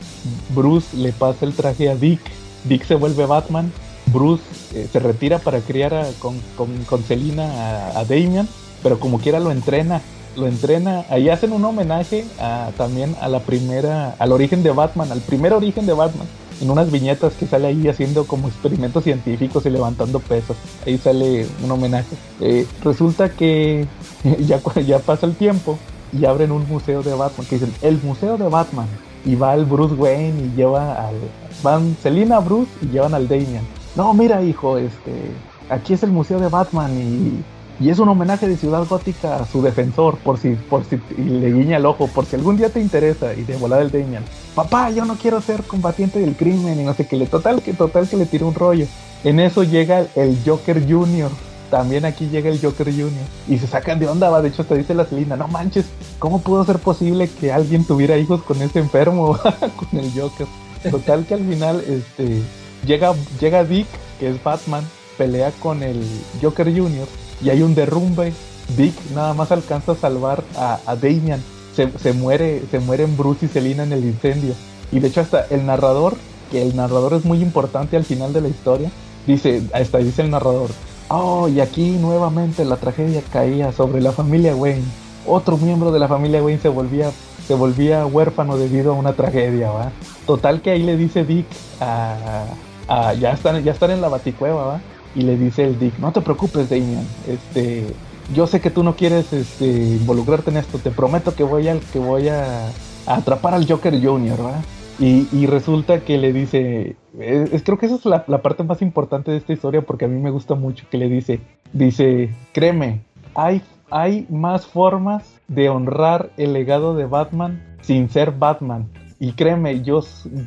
Bruce le pasa el traje a Dick, Dick se vuelve Batman, Bruce eh, se retira para criar con, con, con Selina a, a Damian, pero como quiera lo entrena, lo entrena, ahí hacen un homenaje a, también a la primera, al origen de Batman, al primer origen de Batman, en unas viñetas que sale ahí haciendo como experimentos científicos y levantando pesos, ahí sale un homenaje. Eh, resulta que ya, ya pasa el tiempo y abren un museo de Batman, que dicen, el museo de Batman, y va el Bruce Wayne y lleva al, van Selina, Bruce y llevan al Damian. No, mira hijo, este, aquí es el museo de Batman y, y es un homenaje de Ciudad Gótica a su defensor, por si, por si, y le guiña el ojo, por si algún día te interesa, y de volar el Damian. Papá, yo no quiero ser combatiente del crimen, y no sé qué, le total que total que le tira un rollo. En eso llega el Joker Jr., también aquí llega el Joker Jr. Y se sacan de onda, va. De hecho, hasta dice la Selina, no manches, ¿cómo pudo ser posible que alguien tuviera hijos con ese enfermo? con el Joker. Total que al final, este, llega, llega Dick, que es Batman, pelea con el Joker Jr. y hay un derrumbe. Dick nada más alcanza a salvar a, a Damian. Se, se muere, se mueren Bruce y Selina en el incendio. Y de hecho hasta el narrador, que el narrador es muy importante al final de la historia, dice, hasta dice el narrador, oh, y aquí nuevamente la tragedia caía sobre la familia Wayne. Otro miembro de la familia Wayne se volvía, se volvía huérfano debido a una tragedia, ¿va? Total que ahí le dice Dick a, a- ya están, ya están en la baticueva, ¿va? Y le dice el Dick, no te preocupes, Damian, este, yo sé que tú no quieres este, involucrarte en esto, te prometo que voy al, que voy a, atrapar al Joker Jr., ¿va? Y, resulta que le dice, es, es- creo que esa es la, parte más importante de esta historia porque a mí me gusta mucho que le dice, dice, créeme, hay, hay más formas de honrar el legado de Batman sin ser Batman. Y créeme, yo,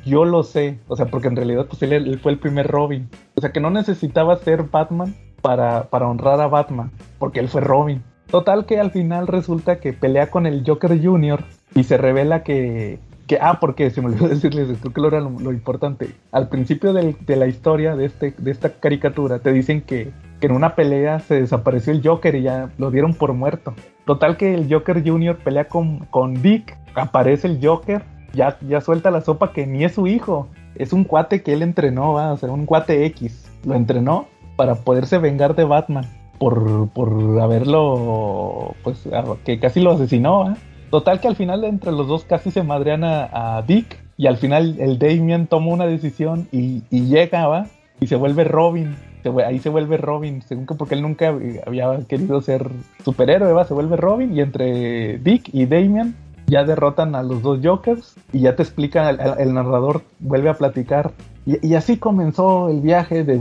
yo lo sé, o sea, porque en realidad pues él, él fue el primer Robin. O sea, que no necesitaba ser Batman para, para honrar a Batman, porque él fue Robin. Total que al final resulta que pelea con el Joker Jr. y se revela que, que ah, porque se me olvidó decirles, creo que lo era lo, importante. Al principio de la historia de, este, de esta caricatura te dicen que, que en una pelea se desapareció el Joker y ya lo dieron por muerto. Total que el Joker Jr. pelea con, con Dick, aparece el Joker, ya, ya suelta la sopa que ni es su hijo, es un cuate que él entrenó, ¿va? o sea, un cuate X, lo entrenó para poderse vengar de Batman por, por haberlo, pues, que casi lo asesinó, ¿va? Total que al final entre los dos casi se madrean a, Dick y al final el Damien toma una decisión y, y llega, ¿va? Y se vuelve Robin. Se ahí se vuelve Robin, según que porque él nunca hab- había querido ser superhéroe, ¿va? Se vuelve Robin y entre Dick y Damien ya derrotan a los dos Jokers y ya te explican, el, narrador vuelve a platicar. Y, así comenzó el viaje de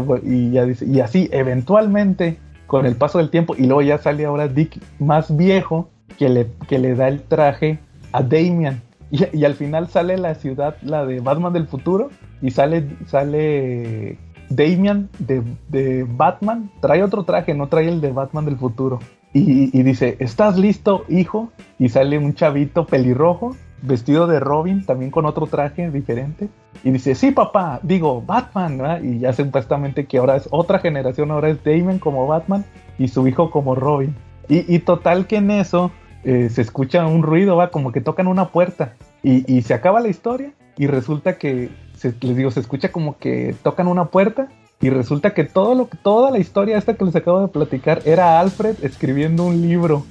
fue- y, y así, eventualmente, con el paso del tiempo, y luego ya sale ahora Dick más viejo que le, que le da el traje a Damian. Y, al final sale la ciudad, la de Batman del futuro, y sale, sale Damian de, de Batman, trae otro traje, no trae el de Batman del futuro. Y, dice, ¿estás listo, hijo? Y sale un chavito pelirrojo, vestido de Robin, también con otro traje diferente. Y dice, sí, papá, digo, Batman. Y ya supuestamente que ahora es otra generación, ahora es Damon como Batman y su hijo como Robin. Y, y total que en eso eh, se escucha un ruido, va, como que tocan una puerta. Y, y se acaba la historia y resulta que, se- les digo, se escucha como que tocan una puerta y resulta que todo lo, toda la historia esta que les acabo de platicar era Alfred escribiendo un libro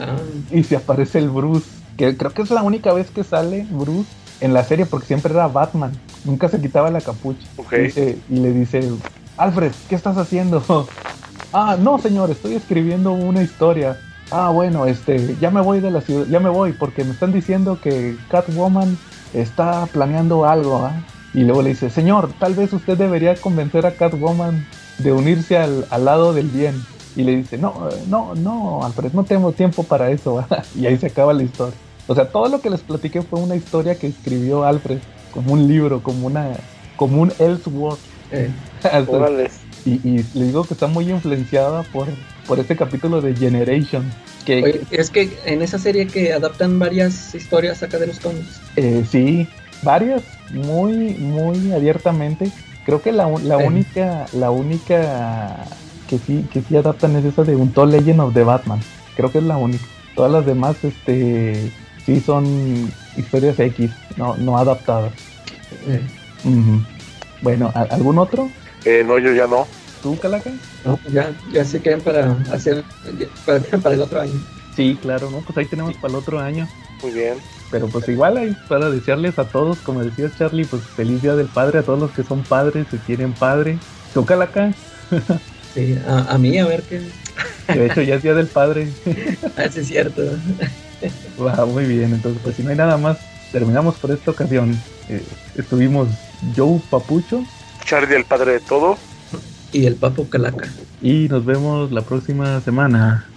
Ah, y se aparece el Bruce, que creo que es la única vez que sale Bruce en la serie porque siempre era Batman, nunca se quitaba la capucha. Ok. Y, dice- y le dice, Alfred, ¿qué estás haciendo? Ah, no, señor, estoy escribiendo una historia. Ah, bueno, este, ya me voy de la ciudad, ya me voy porque me están diciendo que Catwoman está planeando algo, ¿ah? Y luego le dice, señor, tal vez usted debería convencer a Catwoman de unirse al, al lado del bien. Y le dice, no, no, no, Alfred, no tengo tiempo para eso. ¿va?". y ahí se acaba la historia. O sea, todo lo que les platiqué fue una historia que escribió Alfred, como un libro, como una, como un Elseworld. eh, Hasta-. Y, y le digo que está muy influenciada por, por este capítulo de Generation. Que oye, es que en esa serie que adaptan varias historias acá de los cómics. eh, sí, varias, muy, muy abiertamente. Creo que la, un- la Sí. única, la única que sí, que sí adaptan es esa de Untold Legend of the Batman. Creo que es la única. Todas las demás, este, sí son Historias X, no, no adaptadas. Bueno, ¿a- ¿algún otro? Eh, no, yo ya no. ¿Tú, Calaca? no, pues ya, ya se quedan para hacer para, para el otro año. Sí, claro, ¿no? Pues ahí tenemos para el otro año. Muy bien. Pero pues igual ahí para desearles a todos, como decías Charlie, pues feliz día del padre a todos los que son padres, se quieren padre. ¿Tú, Calaca? Sí, a, a mí a ver qué. De hecho ya es día del padre. Ah, sí, es cierto. Va, muy bien, entonces pues si no hay nada más, terminamos por esta ocasión. Eh, estuvimos Joe Papucho Charlie, el padre de todo. Y el papo calaca. y nos vemos la próxima semana.